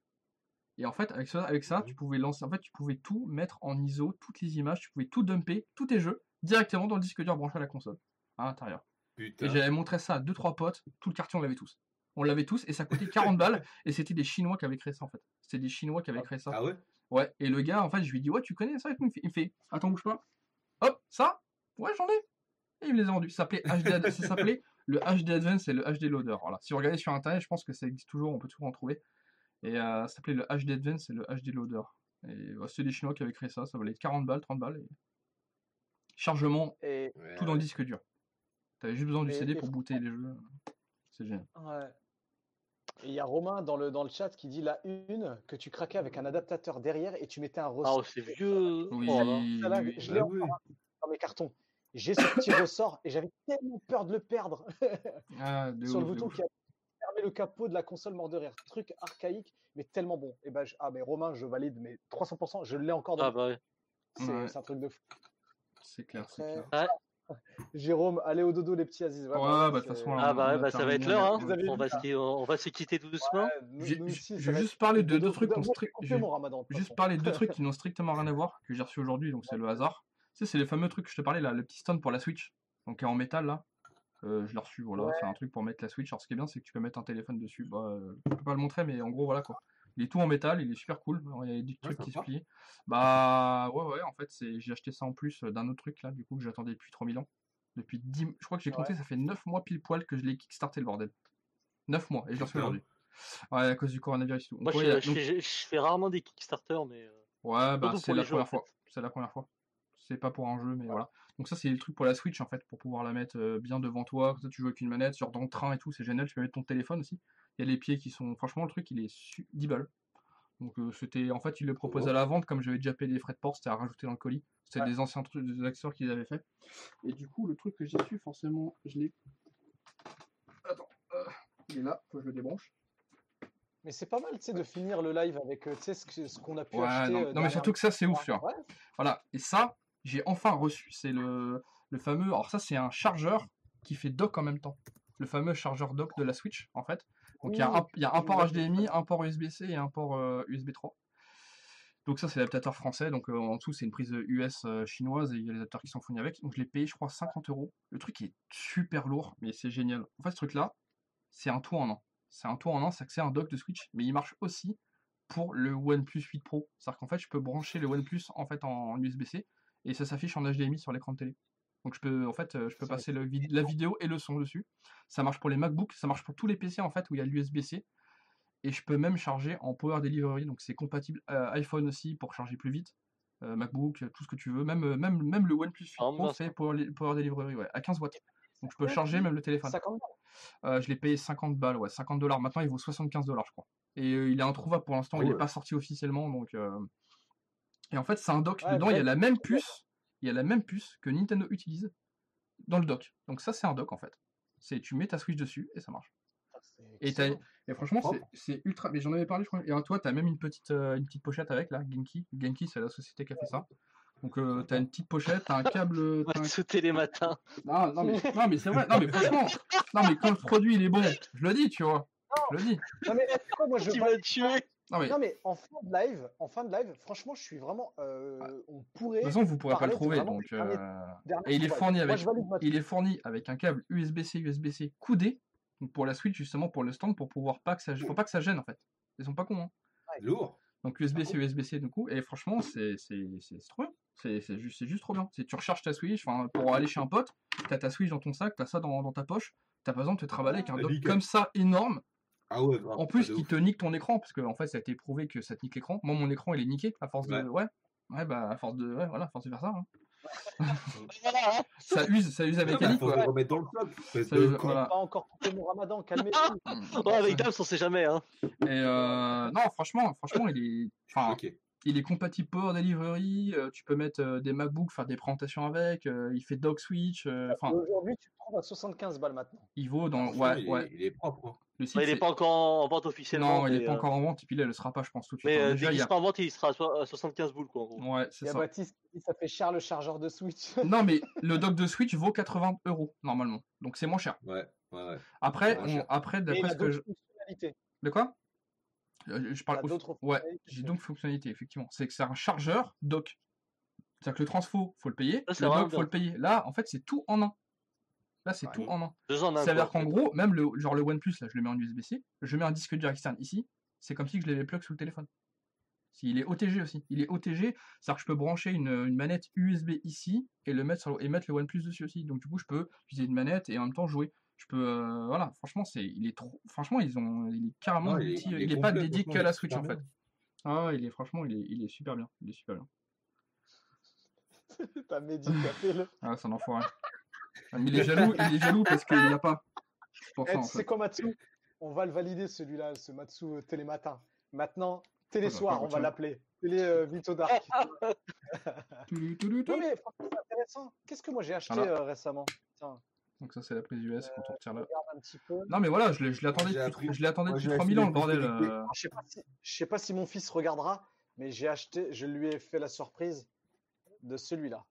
S3: Et en fait, avec ça, avec ça tu pouvais lancer, en fait, tu pouvais tout mettre en ISO, toutes les images, tu pouvais tout dumper, tous tes jeux, directement dans le disque dur branché à la console, à l'intérieur.
S7: Putain.
S3: Et j'avais montré ça à deux trois potes, tout le quartier on l'avait tous. On l'avait tous et ça coûtait 40 balles et c'était des Chinois qui avaient créé ça en fait. C'était des Chinois qui avaient créé ça.
S7: Ah ouais?
S3: Ouais, et le gars en fait, je lui dis "Ouais, tu connais ça? Et tout Il me fait- Il me fait "Attends, bouge pas." Hop, ça? Ouais, j'en ai. Et il me les a vendus. Ça s'appelait HD ça s'appelait le HD Advance et le HD Loader. Voilà. Si vous regardez sur internet, je pense que ça existe toujours, on peut toujours en trouver. Et euh, ça s'appelait le HD Advance et le HD Loader. Et ouais, c'était des Chinois qui avaient créé ça, ça valait 40 balles, 30 balles et chargement
S5: Et,
S3: tout dans le disque dur. T'avais juste besoin du CD pour booter les jeux. C'est génial.
S5: ouais. Et il y a Romain dans le, dans le chat qui dit la une que tu craquais avec un adaptateur derrière et tu mettais un
S6: Ah,
S5: ressort.
S6: oh, c'est vieux.
S3: Oui,
S6: Oh là.
S3: Oui,
S5: je l'ai
S7: Ah
S5: encore dans mes cartons. J'ai ce petit ressort et j'avais tellement peur de le perdre
S3: Ah, de
S5: sur le
S3: ouf,
S5: bouton
S3: ouf.
S5: qui a fermé le capot de la console mort de rire. Truc archaïque, mais tellement bon. Et ben, je- ah, mais Romain, je valide, mais 300%, je l'ai encore dans
S6: Ah
S5: le-
S6: bah ouais.
S5: C'est
S3: Ouais.
S5: un truc de fou.
S3: C'est clair, c'est clair.
S5: Jérôme, allez au dodo, les petits Aziz.
S3: Ouais, bah, de toute façon,
S6: Ah bah bah ça va être l'heure. Hein. On, va se, on va se quitter tout doucement.
S5: Ouais, nous-
S3: je vais
S5: va
S3: juste parler de deux trucs juste parler de deux trucs qui n'ont strictement rien à voir, que j'ai reçu aujourd'hui, donc c'est le hasard. Tu sais, c'est les fameux trucs que je te parlais là, le petit stand pour la Switch, donc en métal là. Euh, je l'ai reçu, voilà, c'est un truc pour mettre la Switch. Alors ce qui est bien, c'est que tu peux mettre un téléphone dessus. Bah, euh, je peux pas le montrer, mais en gros, voilà quoi. Il est tout en métal, il est super cool. Alors, il y a des trucs qui se plient. Bah ouais, ouais, en fait, c'est j'ai acheté ça en plus euh, d'un autre truc là, du coup, que j'attendais depuis 3000 ans. Depuis 10, je crois que j'ai compté, ça fait 9 mois pile poil que je l'ai kickstarté le bordel. 9 mois, et je l'ai reçu
S7: Putain.
S3: aujourd'hui. Ouais, à cause du coronavirus et tout.
S6: Moi,
S3: Donc,
S6: je,
S3: ouais, a-
S6: je fais, je fais rarement des Kickstarter, mais. euh,
S3: Ouais, bah c'est la
S6: en
S3: première fois. C'est la première fois. C'est pas pour un jeu, mais voilà. Donc ça, c'est le truc pour la Switch, en fait, pour pouvoir la mettre euh, bien devant toi. Comme ça, tu joues avec une manette, genre dans le train et tout, c'est génial. Tu peux mettre ton téléphone aussi. Il y a les pieds qui sont... Franchement, le truc, il est su- 10 balles. Donc euh, c'était... En fait, ils le proposent à la vente, comme j'avais déjà payé les frais de port, c'était à rajouter dans le colis. C'était
S5: Ouais.
S3: des anciens trucs, des accessoires qu'ils avaient fait. Et du coup, le truc que j'ai su, forcément, je l'ai... Attends, euh, il est là, faut que je le débranche.
S5: Mais c'est pas mal, tu sais, de finir le live avec, euh, tu sais, ce qu'on a pu
S3: Ouais,
S5: acheter.
S3: non, non, mais surtout que ça, c'est ouf, tu vois.
S5: Ouais,
S3: Voilà, et ça, j'ai enfin reçu. C'est le, le fameux. Alors, ça, c'est un chargeur qui fait dock en même temps. Le fameux chargeur dock de la Switch, en fait. Donc, il y a
S5: Oui,
S3: un, il y a un
S5: je
S3: port. HDMI, un port USB-C et un port euh, USB 3. Donc, ça, c'est l'adaptateur français. Donc, euh, en dessous, c'est une prise US euh, chinoise et il y a les adaptateurs qui sont fournis avec. Donc, je l'ai payé, je crois, 50 euros. Le truc est super lourd, mais c'est génial. En fait, ce truc-là, c'est un tout en un. C'est un tout en un, c'est que c'est un dock de Switch, mais il marche aussi pour le OnePlus 8 Pro. C'est-à-dire qu'en fait, je peux brancher le OnePlus en fait en USB-C et ça s'affiche en HDMI sur l'écran de télé. Donc je peux en fait euh, je peux passer le vid- la vidéo et le son dessus. Ça marche pour les MacBooks, ça marche pour tous les PC en fait où il y a l'USB-C et je peux même charger en Power Delivery donc c'est compatible euh, iPhone aussi pour charger plus vite. euh, MacBook, tout ce que tu veux, même même même le OnePlus 8
S6: Ah,
S3: Pro fait Power, Power Delivery ouais, à 15 watts. Donc je peux charger même le téléphone.
S5: 50 balles.
S3: Euh, je l'ai payé 50 balles, ouais, 50 dollars. Maintenant, il vaut 75 dollars, je crois. Et euh, il est introuvable pour l'instant,
S7: Ah
S3: il n'est
S7: ouais.
S3: pas sorti officiellement. Donc, euh, Et en fait, c'est un dock.
S5: Ouais,
S3: Dedans, il y a la même puce. Il y a la même puce que Nintendo utilise dans le dock. Donc ça, c'est un dock en fait. C'est tu mets ta Switch dessus et ça marche.
S5: C'est
S3: Et, t'as- franchement, c'est- ultra. Mais j'en avais parlé, je crois. Et alors, toi, tu as même une petite, euh, une petite pochette avec là, Genki. Genki, c'est la société qui a fait ça. Donc, euh, tu as une petite pochette, tu as un câble.
S6: On
S3: t'as
S6: va
S3: un-
S6: te sauter les matins.
S3: Non, non, mais, non, mais c'est vrai. Non, mais franchement, non, mais quand le produit il est bon, je le dis, tu vois. Je le dis.
S5: Non, mais moi, je
S6: vas te tuer.
S3: Non, mais de
S5: Non, mais en fin de live, en fin de live, franchement, je suis vraiment. euh, on pourrait.
S3: toute façon, vous pourrez pas le
S5: de
S3: trouver. Donc,
S5: derniers-
S3: euh, Et il est fourni avec, il est fourni avec un câble USB-C, USB-C coudé. Donc pour la Switch, justement, pour le stand, pour pouvoir pas que ça, faut pas que ça gêne en fait. Ils sont pas cons. Hein.
S7: Lourd.
S3: Donc USB-C, USB-C du coup. Et franchement, c'est c'est- c'est- c'est trop bien. C'est c'est juste, c'est juste trop bien. C'est tu recharges ta Switch, enfin, pour aller chez un pote, t'as ta Switch dans ton sac, t'as ça dans, dans ta poche. T'as pas besoin de te travailler avec un
S7: Ah,
S3: dock comme ça énorme.
S7: Ah ouais, grave.
S3: En plus,
S7: Ah, de
S3: qui te nique ton écran, parce que en fait, ça a été prouvé que ça te nique l'écran. Moi, mon écran, il est niqué à force
S7: Ouais.
S3: de. Ouais. Ouais, bah, à force de. Ouais, voilà, à force de faire ça. hein.
S6: Hein.
S3: Ça use, ça use la
S7: Ah, bah,
S3: mécanique,
S7: faut
S3: quoi.
S7: le remettre dans le espèce
S3: Ça use- voilà.
S5: Pas encore coupé mon ramadan, calmez-vous.
S6: Bon, avec Dams, on sait jamais. Hein.
S3: Et euh, non, franchement, franchement, il est. Enfin. Il est compatible Power Delivery, euh, tu peux mettre euh, des MacBooks, faire des présentations avec, euh, il fait dock switch, euh,
S5: Aujourd'hui, tu le trouves à 75 balles maintenant.
S3: il vaut dans.
S7: Franchement,
S3: Ouais,
S7: il, est-
S3: ouais.
S7: il est propre. hein.
S3: Le site,
S6: Ouais, il est
S3: c'est-
S6: pas encore en vente officiellement.
S3: Non, il est
S6: mais,
S3: pas
S6: euh,
S3: encore en vente, et puis là, il le sera pas, je pense, tout de suite.
S6: Mais
S3: hein. Déjà,
S6: dès qu'il sera en vente, il sera à so- à 75 boules, quoi, en gros.
S3: Ouais, c'est
S5: Il y a
S3: ça.
S5: Baptiste qui dit ça fait cher le chargeur de Switch.
S3: Non, mais le dock de Switch vaut 80 euros, normalement. Donc c'est moins cher.
S7: Ouais, ouais, ouais.
S3: Après,
S7: moins
S3: on-
S7: cher.
S3: après d'après ce que je.
S5: fonctionnalités.
S3: De quoi? Je
S5: Il
S3: parle.
S5: d'autres
S3: Ouais,
S5: fonctionnalités.
S3: j'ai donc fonctionnalité, effectivement. C'est que c'est un chargeur dock. C'est-à-dire que le transfo, faut le payer.
S6: Ça,
S3: le dock, faut le payer. Là, en fait, c'est tout en un. Là, c'est
S5: Ouais.
S3: tout en un.
S6: Deux en un.
S3: Ça veut dire qu'en gros, même le, genre le OnePlus, là, je le mets en USB-C, je mets un disque dur externe ici, c'est comme si je l'avais plug sous le téléphone. Il est OTG aussi. Il est OTG, c'est-à-dire que je peux brancher une, une manette USB ici et le mettre sur le- et mettre le OnePlus dessus aussi. Donc du coup, je peux utiliser une manette et en même temps jouer. Je peux, euh, voilà, franchement, c'est, il est trop, franchement, ils ont, il est carrément,
S7: Ouais, il est-
S3: multi-
S7: il est
S3: il est pas dédié
S7: il
S3: la Switch en fait.
S7: bien.
S3: Ah, ouais, il est franchement, il est, il est super bien, il est super bien.
S5: T'as fait le.
S3: Ah, c'est un enfoiré. Ah, mais il est jaloux, il est jaloux parce qu'il n'y a pas. C'est pour
S5: Eh, tu quoi, Matsu? On va le valider celui-là, ce Matsu euh, Télématin. Maintenant, Télésoir,
S3: d'accord,
S5: on va l'appeler. Télé euh, Vito Dark. Non, mais franchement, c'est intéressant. Qu'est-ce que moi j'ai acheté
S3: Voilà.
S5: euh, récemment? Tiens,
S3: Donc ça, c'est la prise US quand on retire là. Non mais voilà, je l'ai- je l'attendais
S7: J'ai
S3: depuis, je l'attendais depuis
S7: j'ai
S3: 3000
S7: acheté
S3: ans le bordel. euh.
S5: Je sais pas si, je sais pas si mon fils regardera, mais j'ai acheté, je lui ai fait la surprise de celui-là.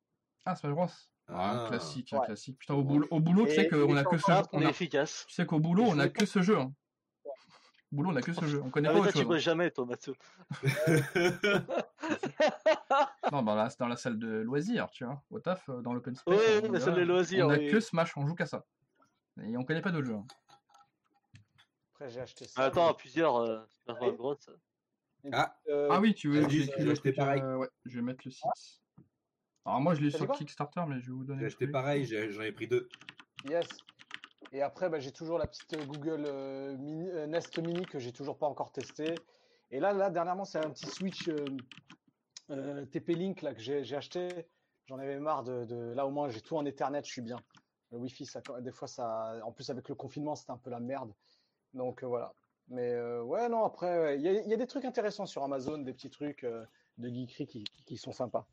S3: Ah, Smash Bros. Ah,
S7: Ah.
S3: classique, un
S5: Ouais.
S3: classique. Putain, au boulot, au boulot tu sais qu'on a que ce jeu.
S6: On
S3: a-
S6: efficace.
S3: Tu sais qu'au boulot, on a que ce jeu. hein. Boulot, on a que ce jeu. On connaît
S6: Ah,
S3: pas
S6: mais toi,
S3: autre
S6: tu
S3: chose.
S6: bosses jamais, toi, Matsu.
S3: Non, dans la, dans la salle de loisirs, tu vois. Au taf, euh, dans l'open space.
S6: Ouais,
S3: on,
S6: la salle de loisirs,
S3: on a
S6: oui.
S3: que Smash, on joue qu'à ça. Et on connaît pas d'autres jeux. hein.
S5: Après, j'ai acheté ça.
S6: Ah, Attends, à plusieurs. euh,
S5: Oui.
S6: Bros.
S7: Ah,
S5: Euh,
S3: Ah oui, tu veux
S7: j'ai acheté pareil.
S3: euh, ouais, je vais mettre le site. Alors moi, je l'ai sur Kickstarter, mais je vais vous donner
S7: j'ai acheté pareil, j'en ai pris deux.
S5: Yes. Et après, bah, j'ai toujours la petite Google euh, euh, Nest Mini que j'ai toujours pas encore testé. Et là, dernièrement, c'est un petit Switch euh, TP-Link que j'ai acheté. J'en avais marre de, Là, au moins, j'ai tout en Ethernet, je suis bien. Le Wi-Fi, des fois, ça. En plus, avec le confinement, c'était un peu la merde. Donc voilà. Mais ouais, non, après, il y, a- des trucs intéressants sur Amazon, des petits trucs de geekery qui, qui sont sympas.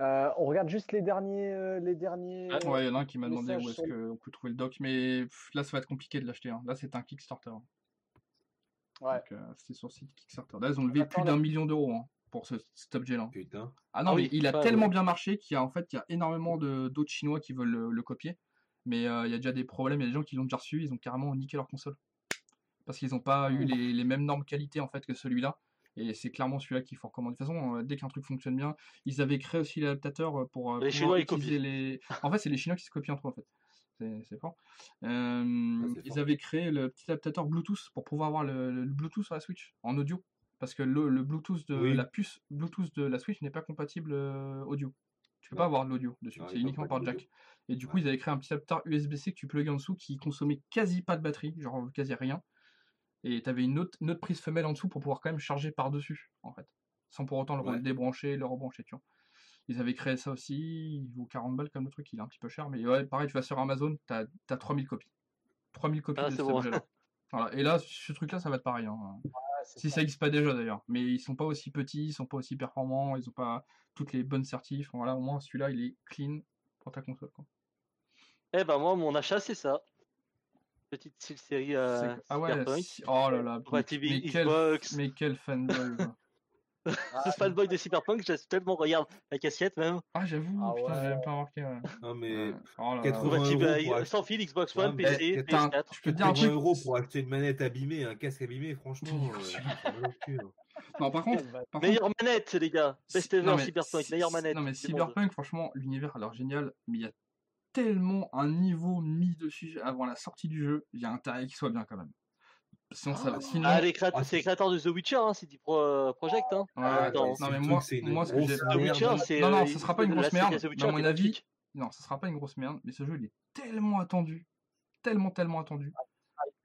S5: Euh, on regarde juste les derniers. euh, les derniers
S6: Ah,
S3: Ouais, il y en a un qui m'a demandé où est-ce
S5: sur
S3: qu'on peut trouver le doc, mais pff, là, ça va être compliqué de l'acheter. hein. Là, c'est un Kickstarter.
S5: Ouais.
S3: Donc, euh, c'était sur le site Kickstarter. Là, ils ont levé
S5: Attends,
S3: plus
S5: là-
S3: d'un million d'euros hein, pour ce, cet objet-là.
S7: Putain.
S3: Ah non,
S6: Ah
S3: mais
S6: oui,
S3: il a tellement
S6: ouais.
S3: bien marché qu'il y a en fait il y a énormément de d'autres Chinois qui veulent le, le copier. Mais euh, il y a déjà des problèmes, il y a des gens qui l'ont déjà reçu, ils ont carrément niqué leur console. Parce qu'ils n'ont pas eu les, les mêmes normes qualité en fait que celui-là. Et c'est clairement celui-là qu'il faut recommander. De toute façon, euh, dès qu'un truc fonctionne bien, ils avaient créé aussi l'adaptateur euh, pour euh,
S6: Les Chinois, ils
S3: utiliser les. En fait, c'est les Chinois qui se copient entre eux en fait. C'est fort. Euh,
S7: Ah,
S3: ils
S7: fort.
S3: avaient créé le petit adaptateur Bluetooth pour pouvoir avoir le, le Bluetooth sur la Switch en audio. Parce que le, le Bluetooth de
S7: Oui.
S3: la puce Bluetooth de la Switch n'est pas compatible euh, audio. Tu peux pas avoir de l'audio dessus, c'est uniquement par jack. Et du coup,
S7: Ouais.
S3: ils avaient créé un petit adaptateur USB-C que tu plugues en dessous qui consommait quasi pas de batterie, genre quasi rien. Et tu avais une autre, une autre prise femelle en dessous pour pouvoir quand même charger par-dessus, en fait. Sans pour autant le
S7: Ouais.
S3: débrancher et le rebrancher, tu vois. Ils avaient créé ça aussi, il vaut 40 balles comme le truc, il est un petit peu cher, mais ouais, pareil, tu vas sur Amazon, tu as, 3000 copies. 3000 copies
S6: Ah,
S3: de cet
S6: bon.
S3: objet-là. Voilà. Et là, ce truc-là, ça va être pareil. hein. Si
S5: ça.
S3: ça n'existe pas déjà d'ailleurs. Mais ils sont pas aussi petits, ils sont pas aussi performants, ils ont pas toutes les bonnes certifs. Voilà, au moins celui-là, il est clean pour ta console. Quoi.
S6: Eh ben, moi, mon achat, c'est ça. Petite série euh,
S3: ah ouais,
S6: Cyberpunk.
S3: si- oh là là, mais,
S6: Compatible
S3: mais quel,
S6: Xbox.
S3: mais quel fanboy. quoi.
S5: Ah,
S6: fanboy de Cyberpunk, j'ai tellement regarde la cassette même.
S3: Ah j'avoue,
S5: Ah
S3: putain,
S5: ouais.
S3: j'avais même pas remarqué. Ouais.
S7: Non, mais.
S3: Oh là là.
S7: 80
S6: Compatible
S7: euros
S6: sans fil, Xbox One,
S7: Ouais,
S6: PC,
S3: putain,
S6: PS4.
S3: Je peux te dire un
S7: 80
S3: truc.
S7: euros pour acheter une manette abîmée, un casque abîmé, franchement. Euh, hein.
S3: Non, par contre, par contre,
S6: Meilleure manette, les gars. Best ever
S3: non, mais
S6: Cyberpunk, meilleure manette.
S3: Non, mais. Cyberpunk, franchement, l'univers a l'air génial, mais il y a tellement un niveau mis dessus avant la sortie du jeu, il y a intérêt qu'il soit bien quand même. Sinon, ça,
S5: Ah,
S3: sinon...
S6: Ah, les
S7: Ah,
S6: c'est les créateurs de The Witcher, hein, c'est du Pro Project. Hein.
S3: Ouais,
S6: Attends,
S3: non, mais moi, moi, ce que j'ai...
S6: The. Witcher, c'est.
S3: Non, non,
S6: euh,
S3: ce sera pas une grosse merde,
S6: Witcher
S3: à mon avis. Non, ce sera pas une grosse merde, mais ce jeu, il est tellement attendu, tellement, tellement attendu,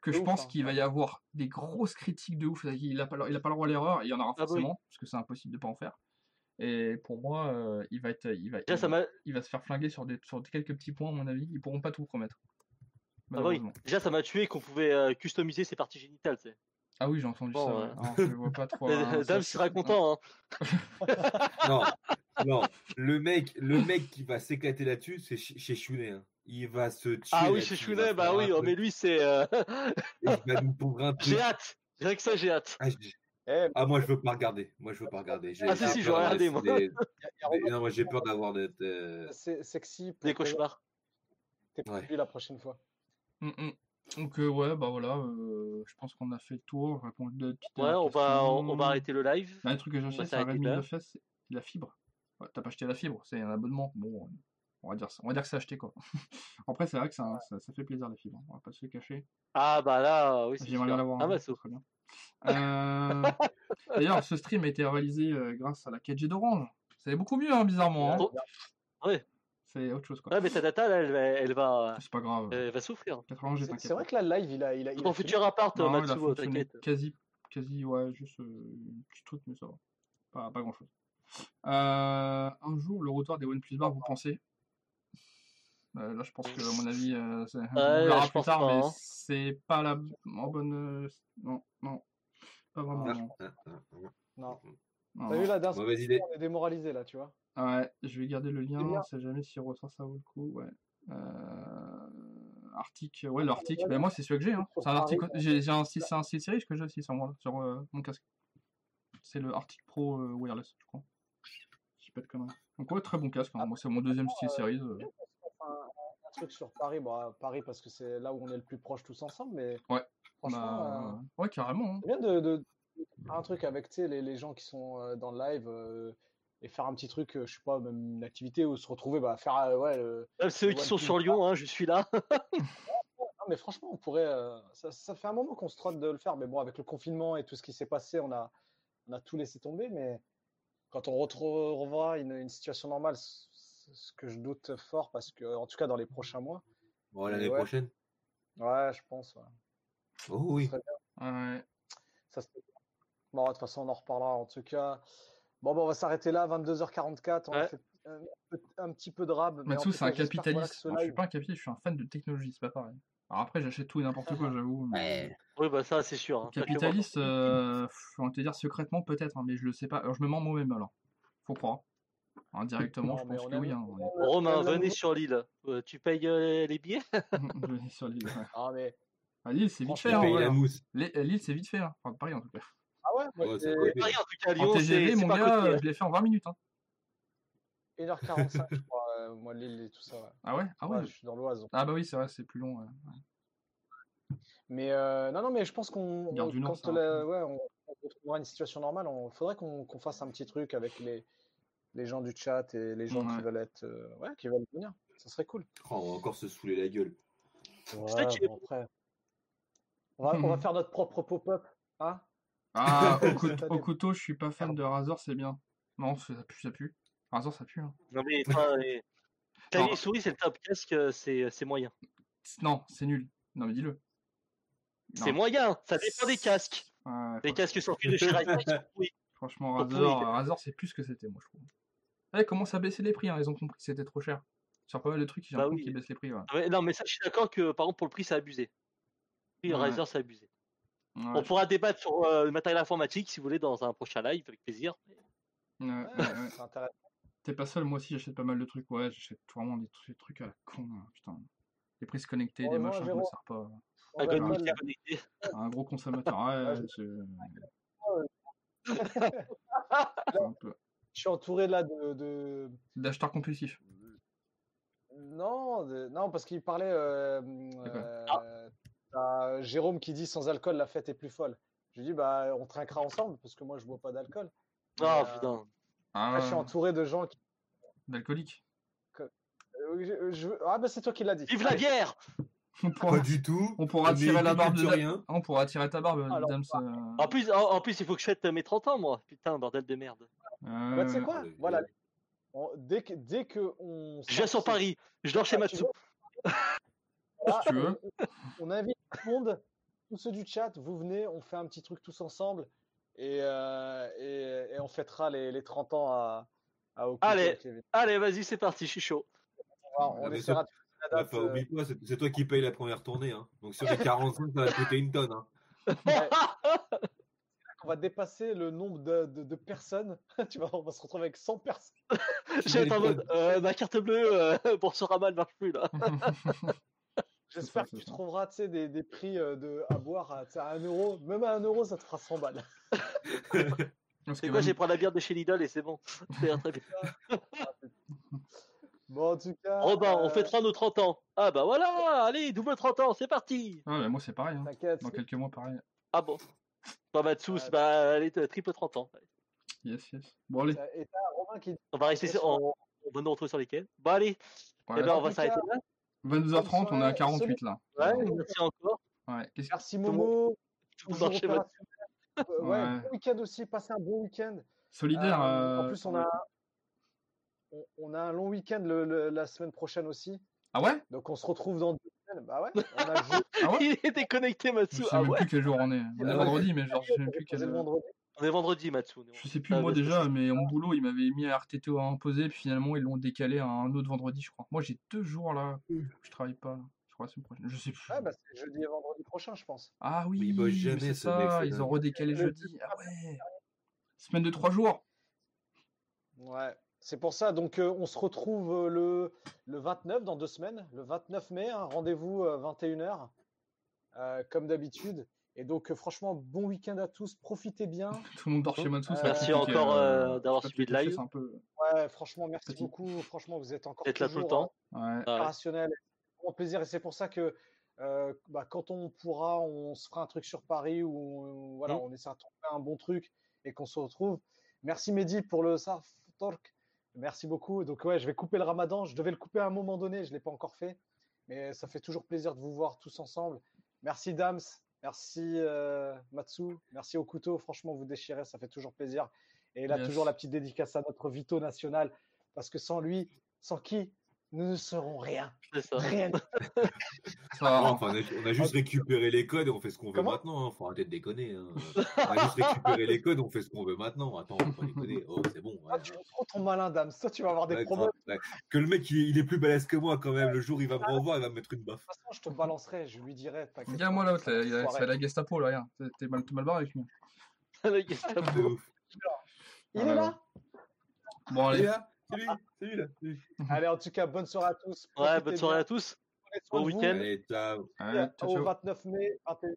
S3: que je
S5: ouf,
S3: pense
S5: hein.
S3: qu'il va y avoir des grosses critiques de ouf. Il a pas, il a pas le droit à l'erreur, et il y en aura
S6: Ah bah oui.
S3: forcément, parce que c'est impossible de pas en faire. Et pour moi, euh, il va être, il va,
S6: Déjà,
S3: il,
S6: ça m'a.
S3: il va se faire flinguer sur, des, sur quelques petits points, à mon avis. Ils pourront pas tout promettre.
S6: Ah bah oui. Déjà, ça m'a tué qu'on pouvait euh, customiser ses parties génitales, tu sais.
S3: Ah oui, j'ai entendu
S6: Bon,
S3: ça.
S6: ouais.
S3: Alors, je vois pas trop. hein, ça,
S6: Dame sera content. Hein.
S7: Non, non. Le mec, le mec qui va s'éclater là-dessus, c'est chez Shunet. hein. Il va se tuer.
S6: Ah oui, chez Chounet, bah oui, oh, mais lui, c'est. euh,
S7: il va nous pondre un truc.
S6: j'ai hâte. Rien que ça, j'ai hâte.
S7: Ah,
S5: Eh,
S7: ah, moi, je veux pas regarder. Moi, je veux pas regarder. J'ai-
S6: Ah, si, si, je
S7: d'avoir
S6: regarder,
S7: des-
S6: moi.
S7: des- des- Non, moi, j'ai peur d'avoir des. des-
S5: c'est sexy pour
S6: Des cauchemars.
S5: tes
S7: Ouais.
S5: la prochaine fois.
S3: Mm, mm. Donc, euh, ouais, bah voilà, euh, je pense qu'on a fait le tour. Répondu de petites
S6: Ouais, on va, on, va arrêter le live.
S3: Là, le truc que j'ai acheté, c'est un
S6: s'arrêter
S3: Redmi
S6: là.
S3: 9S, c'est la fibre. Ouais, T'as pas acheté la fibre, c'est un abonnement. Bon, on va dire, ça- on va dire que c'est acheté quoi. Après, c'est vrai que ça, ça, ça fait plaisir la fibre, on va pas se le cacher.
S6: Ah bah là, oui, c'est
S3: J'aimerais
S6: sûr.
S3: bien l'avoir.
S6: Ah
S3: un
S6: bah, c'est
S3: ça serait bien. Euh, D'ailleurs, ce stream a été réalisé euh, grâce à la 4G d'Orange. C'est beaucoup mieux, hein, bizarrement. hein.
S6: Oh, Ouais.
S3: C'est autre chose quoi.
S6: Ouais, mais ta data, là, elle va, elle va,
S3: C'est pas grave.
S6: elle va souffrir.
S3: 80 G,
S5: C'est vrai que là, le live, il a. Il a, il a
S6: Ton
S5: fini.
S6: futur appart,
S3: Non, a
S6: Matsuo,
S3: fonctionné
S6: t'inquiète.
S3: quasi, quasi, ouais, juste euh, un petit truc, mais ça va. Pas, pas grand chose. un jour, le retour des OnePlus Bar, vous pensez? Euh, Là, je pense que, à mon avis, euh, c'est- on verra plus tard,
S6: pas,
S3: mais
S6: hein.
S3: c'est pas la en bonne. euh, Non, non. Pas vraiment.
S7: Ah,
S3: non.
S7: ah, ah.
S5: Non.
S3: Non,
S5: T'as vu la dernière
S7: Mauvaise idée.
S5: on est démoralisé là, tu vois.
S3: Ouais, je vais garder le lien,
S5: bien.
S3: si jamais s'il ressort, ça vaut le coup, ouais. Euh... Arctic, ouais, le Arctic, ben moi c'est celui que j'ai, hein. c'est un Arctic, j'ai j'ai un 6 c'est un 6 series que j'ai aussi sur, moi, sur euh, mon casque. C'est le Arctic Pro euh, Wireless, je crois. Je dis pas de conneries. Donc ouais, très bon casque, hein. moi c'est mon deuxième style series.
S5: Sur Paris, bon, à Paris parce que c'est là où on est le plus proche tous ensemble, mais
S3: Ouais.
S5: franchement,
S3: Bah,
S5: euh,
S3: ouais, carrément. hein.
S5: c'est bien de, de- un truc avec tu sais, les, les gens qui sont euh, dans le live euh, et faire un petit truc, je sais pas, même une activité ou se retrouver, bah, faire euh, ouais. le-
S6: ceux
S5: le
S6: qui sont sur Lyon, hein, je suis là.
S5: Non, mais franchement, on pourrait. euh, ça, ça fait un moment qu'on se trotte de le faire, mais bon, avec le confinement et tout ce qui s'est passé, on a, on a tout laissé tomber. Mais quand on retrouvera une, une situation normale, ce que je doute fort, parce que, en tout cas, dans les prochains mois,
S7: Bon, l'année
S5: Ouais.
S7: prochaine.
S5: ouais, je pense. ouais.
S7: Oh oui.
S5: Ce serait bien.
S3: Ouais.
S5: Ça serait. Bon, de toute façon, on en reparlera. En tout cas, bon, bah, on va s'arrêter là, 22h44. On a
S6: Ouais.
S5: fait un, petit peu de rab. tout
S3: c'est un
S5: voilà,
S3: capitaliste. Moi, je suis pas un capitaliste, je suis un fan de technologie, c'est pas pareil. Alors après, j'achète tout et n'importe quoi, j'avoue. mais-
S6: Oui, bah ça, c'est sûr. hein.
S3: Capitaliste, euh, on va te dire secrètement peut-être, hein, mais je le sais pas. Alors, je me mens moi-même alors. Faut croire. Indirectement,
S5: Non,
S3: je pense que oui. Hein,
S5: on
S3: est-
S6: Romain, venez sur l'île. Euh, tu payes euh, les billets?
S3: Vais sur l'île. ouais.
S5: Ah, mais...
S3: À Lille, c'est vite fait. Hein, hein. Les- euh, Lille, c'est vite fait. Hein. Enfin, Paris en tout cas.
S5: ah ouais, moi,
S7: Ouais.
S6: Paris, en tout cas,
S3: En
S6: Lyon, c'est
S3: TGV, mon gars,
S6: côté.
S3: je l'ai fait en 20 minutes. Hein.
S5: 1h45, je crois, euh, moi, Lille et tout ça. ouais.
S3: Ah ouais? Ah
S5: Ouais,
S3: ouais.
S5: je suis dans l'Oise.
S3: Ah bah oui, c'est vrai, c'est plus long.
S5: Mais euh, non, non, mais je pense qu'on quand
S3: ça
S5: la- ouais, on, on retrouvera une situation normale, on faudrait qu'on qu'on fasse un petit truc avec les, les gens du chat et les gens qui veulent être, euh, ouais, qui veulent venir. Ça serait cool.
S7: Oh, on va encore se saouler la gueule.
S5: Ouais,
S6: qu'il est
S5: bon, après. On va, on va faire notre propre pop-up, hein
S3: Ah, au, couteau, je suis pas fan de Razor, c'est bien. Non, ça pue, ça pue. Razor, ça pue. Hein.
S6: Non, mais enfin, les- clavier souris, c'est le top. Casque, euh, c'est c'est moyen.
S3: Non, c'est nul. Non, mais dis-le.
S6: C'est moyen, ça dépend des casques.
S3: Ouais,
S6: Les casques sortis de chez.
S3: Franchement, Razor, c'est plus ce que c'était, moi, je trouve. Eh, commence à baisser les prix, hein, ils ont compris que c'était trop cher. Sur pas mal de trucs, j'ai
S6: Bah oui.
S3: qu'ils baissent les prix. Ouais.
S6: Ah ouais, Non, mais ça, je suis d'accord que par contre, pour le prix, c'est abusé. Oui,
S3: Ouais.
S6: Razer, c'est abusé.
S3: Ouais,
S6: On pourra débattre sur euh, le matériel informatique si vous voulez dans un prochain live, avec plaisir.
S3: ouais, ouais,
S5: Ouais,
S3: ouais.
S5: C'est intéressant.
S3: T'es pas seul, moi aussi j'achète pas mal de trucs. Ouais, j'achète vraiment des trucs, des trucs à la con. hein, Putain. Les prises connectées, des machins, ça me sert pas. Ouais. Un gros consommateur. Ouais,
S5: Ouais,
S3: c'est c'est un peu.
S5: Je suis entouré là de, de...
S3: D'acheteurs compulsifs.
S5: Non, de- non, parce qu'il parlait. euh, euh, Jérôme qui dit sans alcool, la fête est plus folle. Je lui dis, bah, on trinquera ensemble, parce que moi, je bois pas d'alcool.
S6: Ah,
S5: euh,
S6: putain.
S3: Ah,
S5: là, je suis entouré de gens qui.
S3: d'alcooliques.
S5: euh, je- je- Ah, bah, c'est toi qui l'as dit.
S6: Vive la bière
S3: On
S7: Pas
S3: pourra,
S7: du tout.
S3: on pourra tirer la barbe de
S7: culturien.
S3: On pourra tirer ta barbe,
S5: Alors,
S3: Dams. euh,
S6: en plus, en, en plus, il faut que je fête mes 30 ans, moi. Putain, bordel de merde.
S5: Bah, tu sais
S3: euh,
S5: quoi? Voilà. On- dès que, dès que on.
S6: Je sur Paris, je dors chez
S5: Ah,
S6: Matsu.
S5: Là,
S3: Si tu veux.
S5: On, on invite tout le monde, tous ceux du chat, vous venez, on fait un petit truc tous ensemble et, euh, et, et on fêtera les, les 30 ans à, à
S6: Allez. Allez, vas-y, c'est parti, je suis chaud.
S5: Alors, on
S7: Ah, mais
S5: essaiera de faire la
S7: Enfin,
S5: date. euh,
S7: oublie pas, c'est toi qui paye la première tournée. Hein. Donc sur les 45, ça va coûter une tonne. Hein.
S5: ouais. Va dépasser le nombre de, de- de personnes. tu vois, on va se retrouver avec 100 personnes.
S6: J'ai été en mode, euh, ma carte bleue euh, pour ce ramal ne marche plus là.
S5: J'espère que tu
S3: ça.
S5: trouveras des, des prix euh, de, à boire à, tu sais, à 1 euro. Même à 1 euro, ça te fera 100 balles.
S3: Parce que même-
S6: j'ai pris la bière de chez Lidl et c'est bon. C'est très bien.
S5: Bon, en tout cas.
S6: Robin, on fêtera nos 30 ans. Ah bah voilà, allez, double 30 ans, c'est parti.
S3: Ah, bah, moi, c'est pareil. hein.
S5: T'inquiète.
S3: Dans quelques mois, pareil.
S6: Ah bon. Bah Matsus,
S5: Ouais.
S6: bah allez, triple 30 ans.
S3: Yes, yes. Bon, allez.
S5: Et t'as Romain qui dit
S6: On va rester sur, on, on va nous retrouver sur lesquels. Bon allez,
S3: Ouais,
S6: eh ben, on va s'arrêter là.
S3: 22h30, on est à
S5: soirée,
S3: 48 là.
S6: Ouais, merci encore.
S3: Ouais. Qu'est-ce
S5: Merci Momo.
S6: Tout Mathieu.
S5: opérationnel. Euh, ouais,
S3: Ouais.
S5: bon week-end aussi. Passez un bon week-end.
S3: Solidaire.
S5: Euh, en
S3: euh,
S5: plus, on a, on, on a un long week-end le- le- la semaine prochaine aussi.
S3: Ah ouais?
S5: Donc, on se retrouve dans deux semaines. Bah ouais, on a joué
S3: Ah ouais?
S6: Il est déconnecté,
S3: Je
S6: Matsu.
S3: sais
S6: Ah
S3: même
S6: ouais.
S3: plus quel jour on est. On est
S5: Ouais.
S3: vendredi, mais genre, je sais même plus quel.
S5: vendredi.
S6: On est vendredi, Matsu.
S3: Je sais plus
S6: Ah,
S3: moi
S6: bah,
S3: déjà, mais mon boulot, il m'avait mis à RTT à imposer, puis finalement, ils l'ont décalé à un autre vendredi, je crois. Moi, j'ai deux jours là où je travaille pas. là. Je crois la semaine prochaine. Je sais plus.
S5: Ouais, bah, c'est jeudi et vendredi prochain, je pense.
S3: Ah oui,
S7: bosse
S3: mais
S7: jamais,
S3: c'est ça,
S7: c'est
S3: ils ont redécalé jeudi. Ah ouais. Semaine de trois jours.
S5: Ouais, c'est pour ça. Donc, euh, on se retrouve euh, le, le 29 dans deux semaines, le 29 mai. hein, Rendez-vous euh, 21h, euh, comme d'habitude. Et donc, euh, franchement, bon week-end à tous. Profitez bien.
S3: Tout le monde dort chez
S6: Merci encore,
S3: euh,
S6: euh, d'avoir suivi le
S3: cacher,
S6: live.
S3: un peu.
S5: Ouais, franchement, merci
S3: Petit.
S5: beaucoup. Franchement, vous êtes encore
S6: D'être là tout le
S5: toujours,
S6: temps.
S3: Ouais.
S5: C'est vraiment plaisir. Et c'est pour ça que euh, bah, quand on pourra, on se fera un truc sur Paris où on, voilà,
S6: Mm.
S5: on essaie de trouver un bon truc et qu'on se retrouve. Merci Mehdi pour le Sarf Talk. Merci beaucoup. Donc ouais, je vais couper le ramadan. Je devais le couper à un moment donné, je ne l'ai pas encore fait. Mais ça fait toujours plaisir de vous voir tous ensemble. Merci Dams. Merci euh, Matsu. Merci au couteau. Franchement, vous déchirez, ça fait toujours plaisir. Et là,
S3: Yes.
S5: toujours la petite dédicace à notre Vito national. Parce que sans lui, sans qui, nous ne serons rien.
S6: C'est ça.
S5: Rien.
S3: Ça
S7: enfin, on, a, on a juste récupéré les codes et on fait ce qu'on veut maintenant. Hein. Faut arrêter de déconner. Hein. On a juste récupéré les codes, on fait ce qu'on veut maintenant. Attends, faut pas déconner. Oh, c'est bon.
S5: Ah,
S7: ouais.
S5: tu es trop ton malin, Dams. Toi, tu vas avoir des
S7: Ouais,
S5: problèmes.
S7: ouais. Que le mec, il, est- il est plus balèze que moi quand même. Le jour où il va me revoir, il va me mettre une baffe.
S5: De toute façon, je te balancerai. Je lui dirai.
S3: Regarde, moi là, c'est il la Gestapo là, regarde. T'es- mal, t'es mal barré avec lui.
S6: Le Gestapo.
S5: Il est
S3: ouais.
S5: là?
S3: Bon,
S7: Allez,
S3: allez.
S7: là, c'est lui, c'est lui là. c'est lui.
S5: Allez, en tout cas, bonne soirée à tous.
S6: Ouais, bonne soirée
S5: bien.
S6: à tous. Bon week-end.
S7: Allez, ciao.
S3: Allez, ciao,
S5: Au
S3: ciao.
S5: 29 mai, 21h.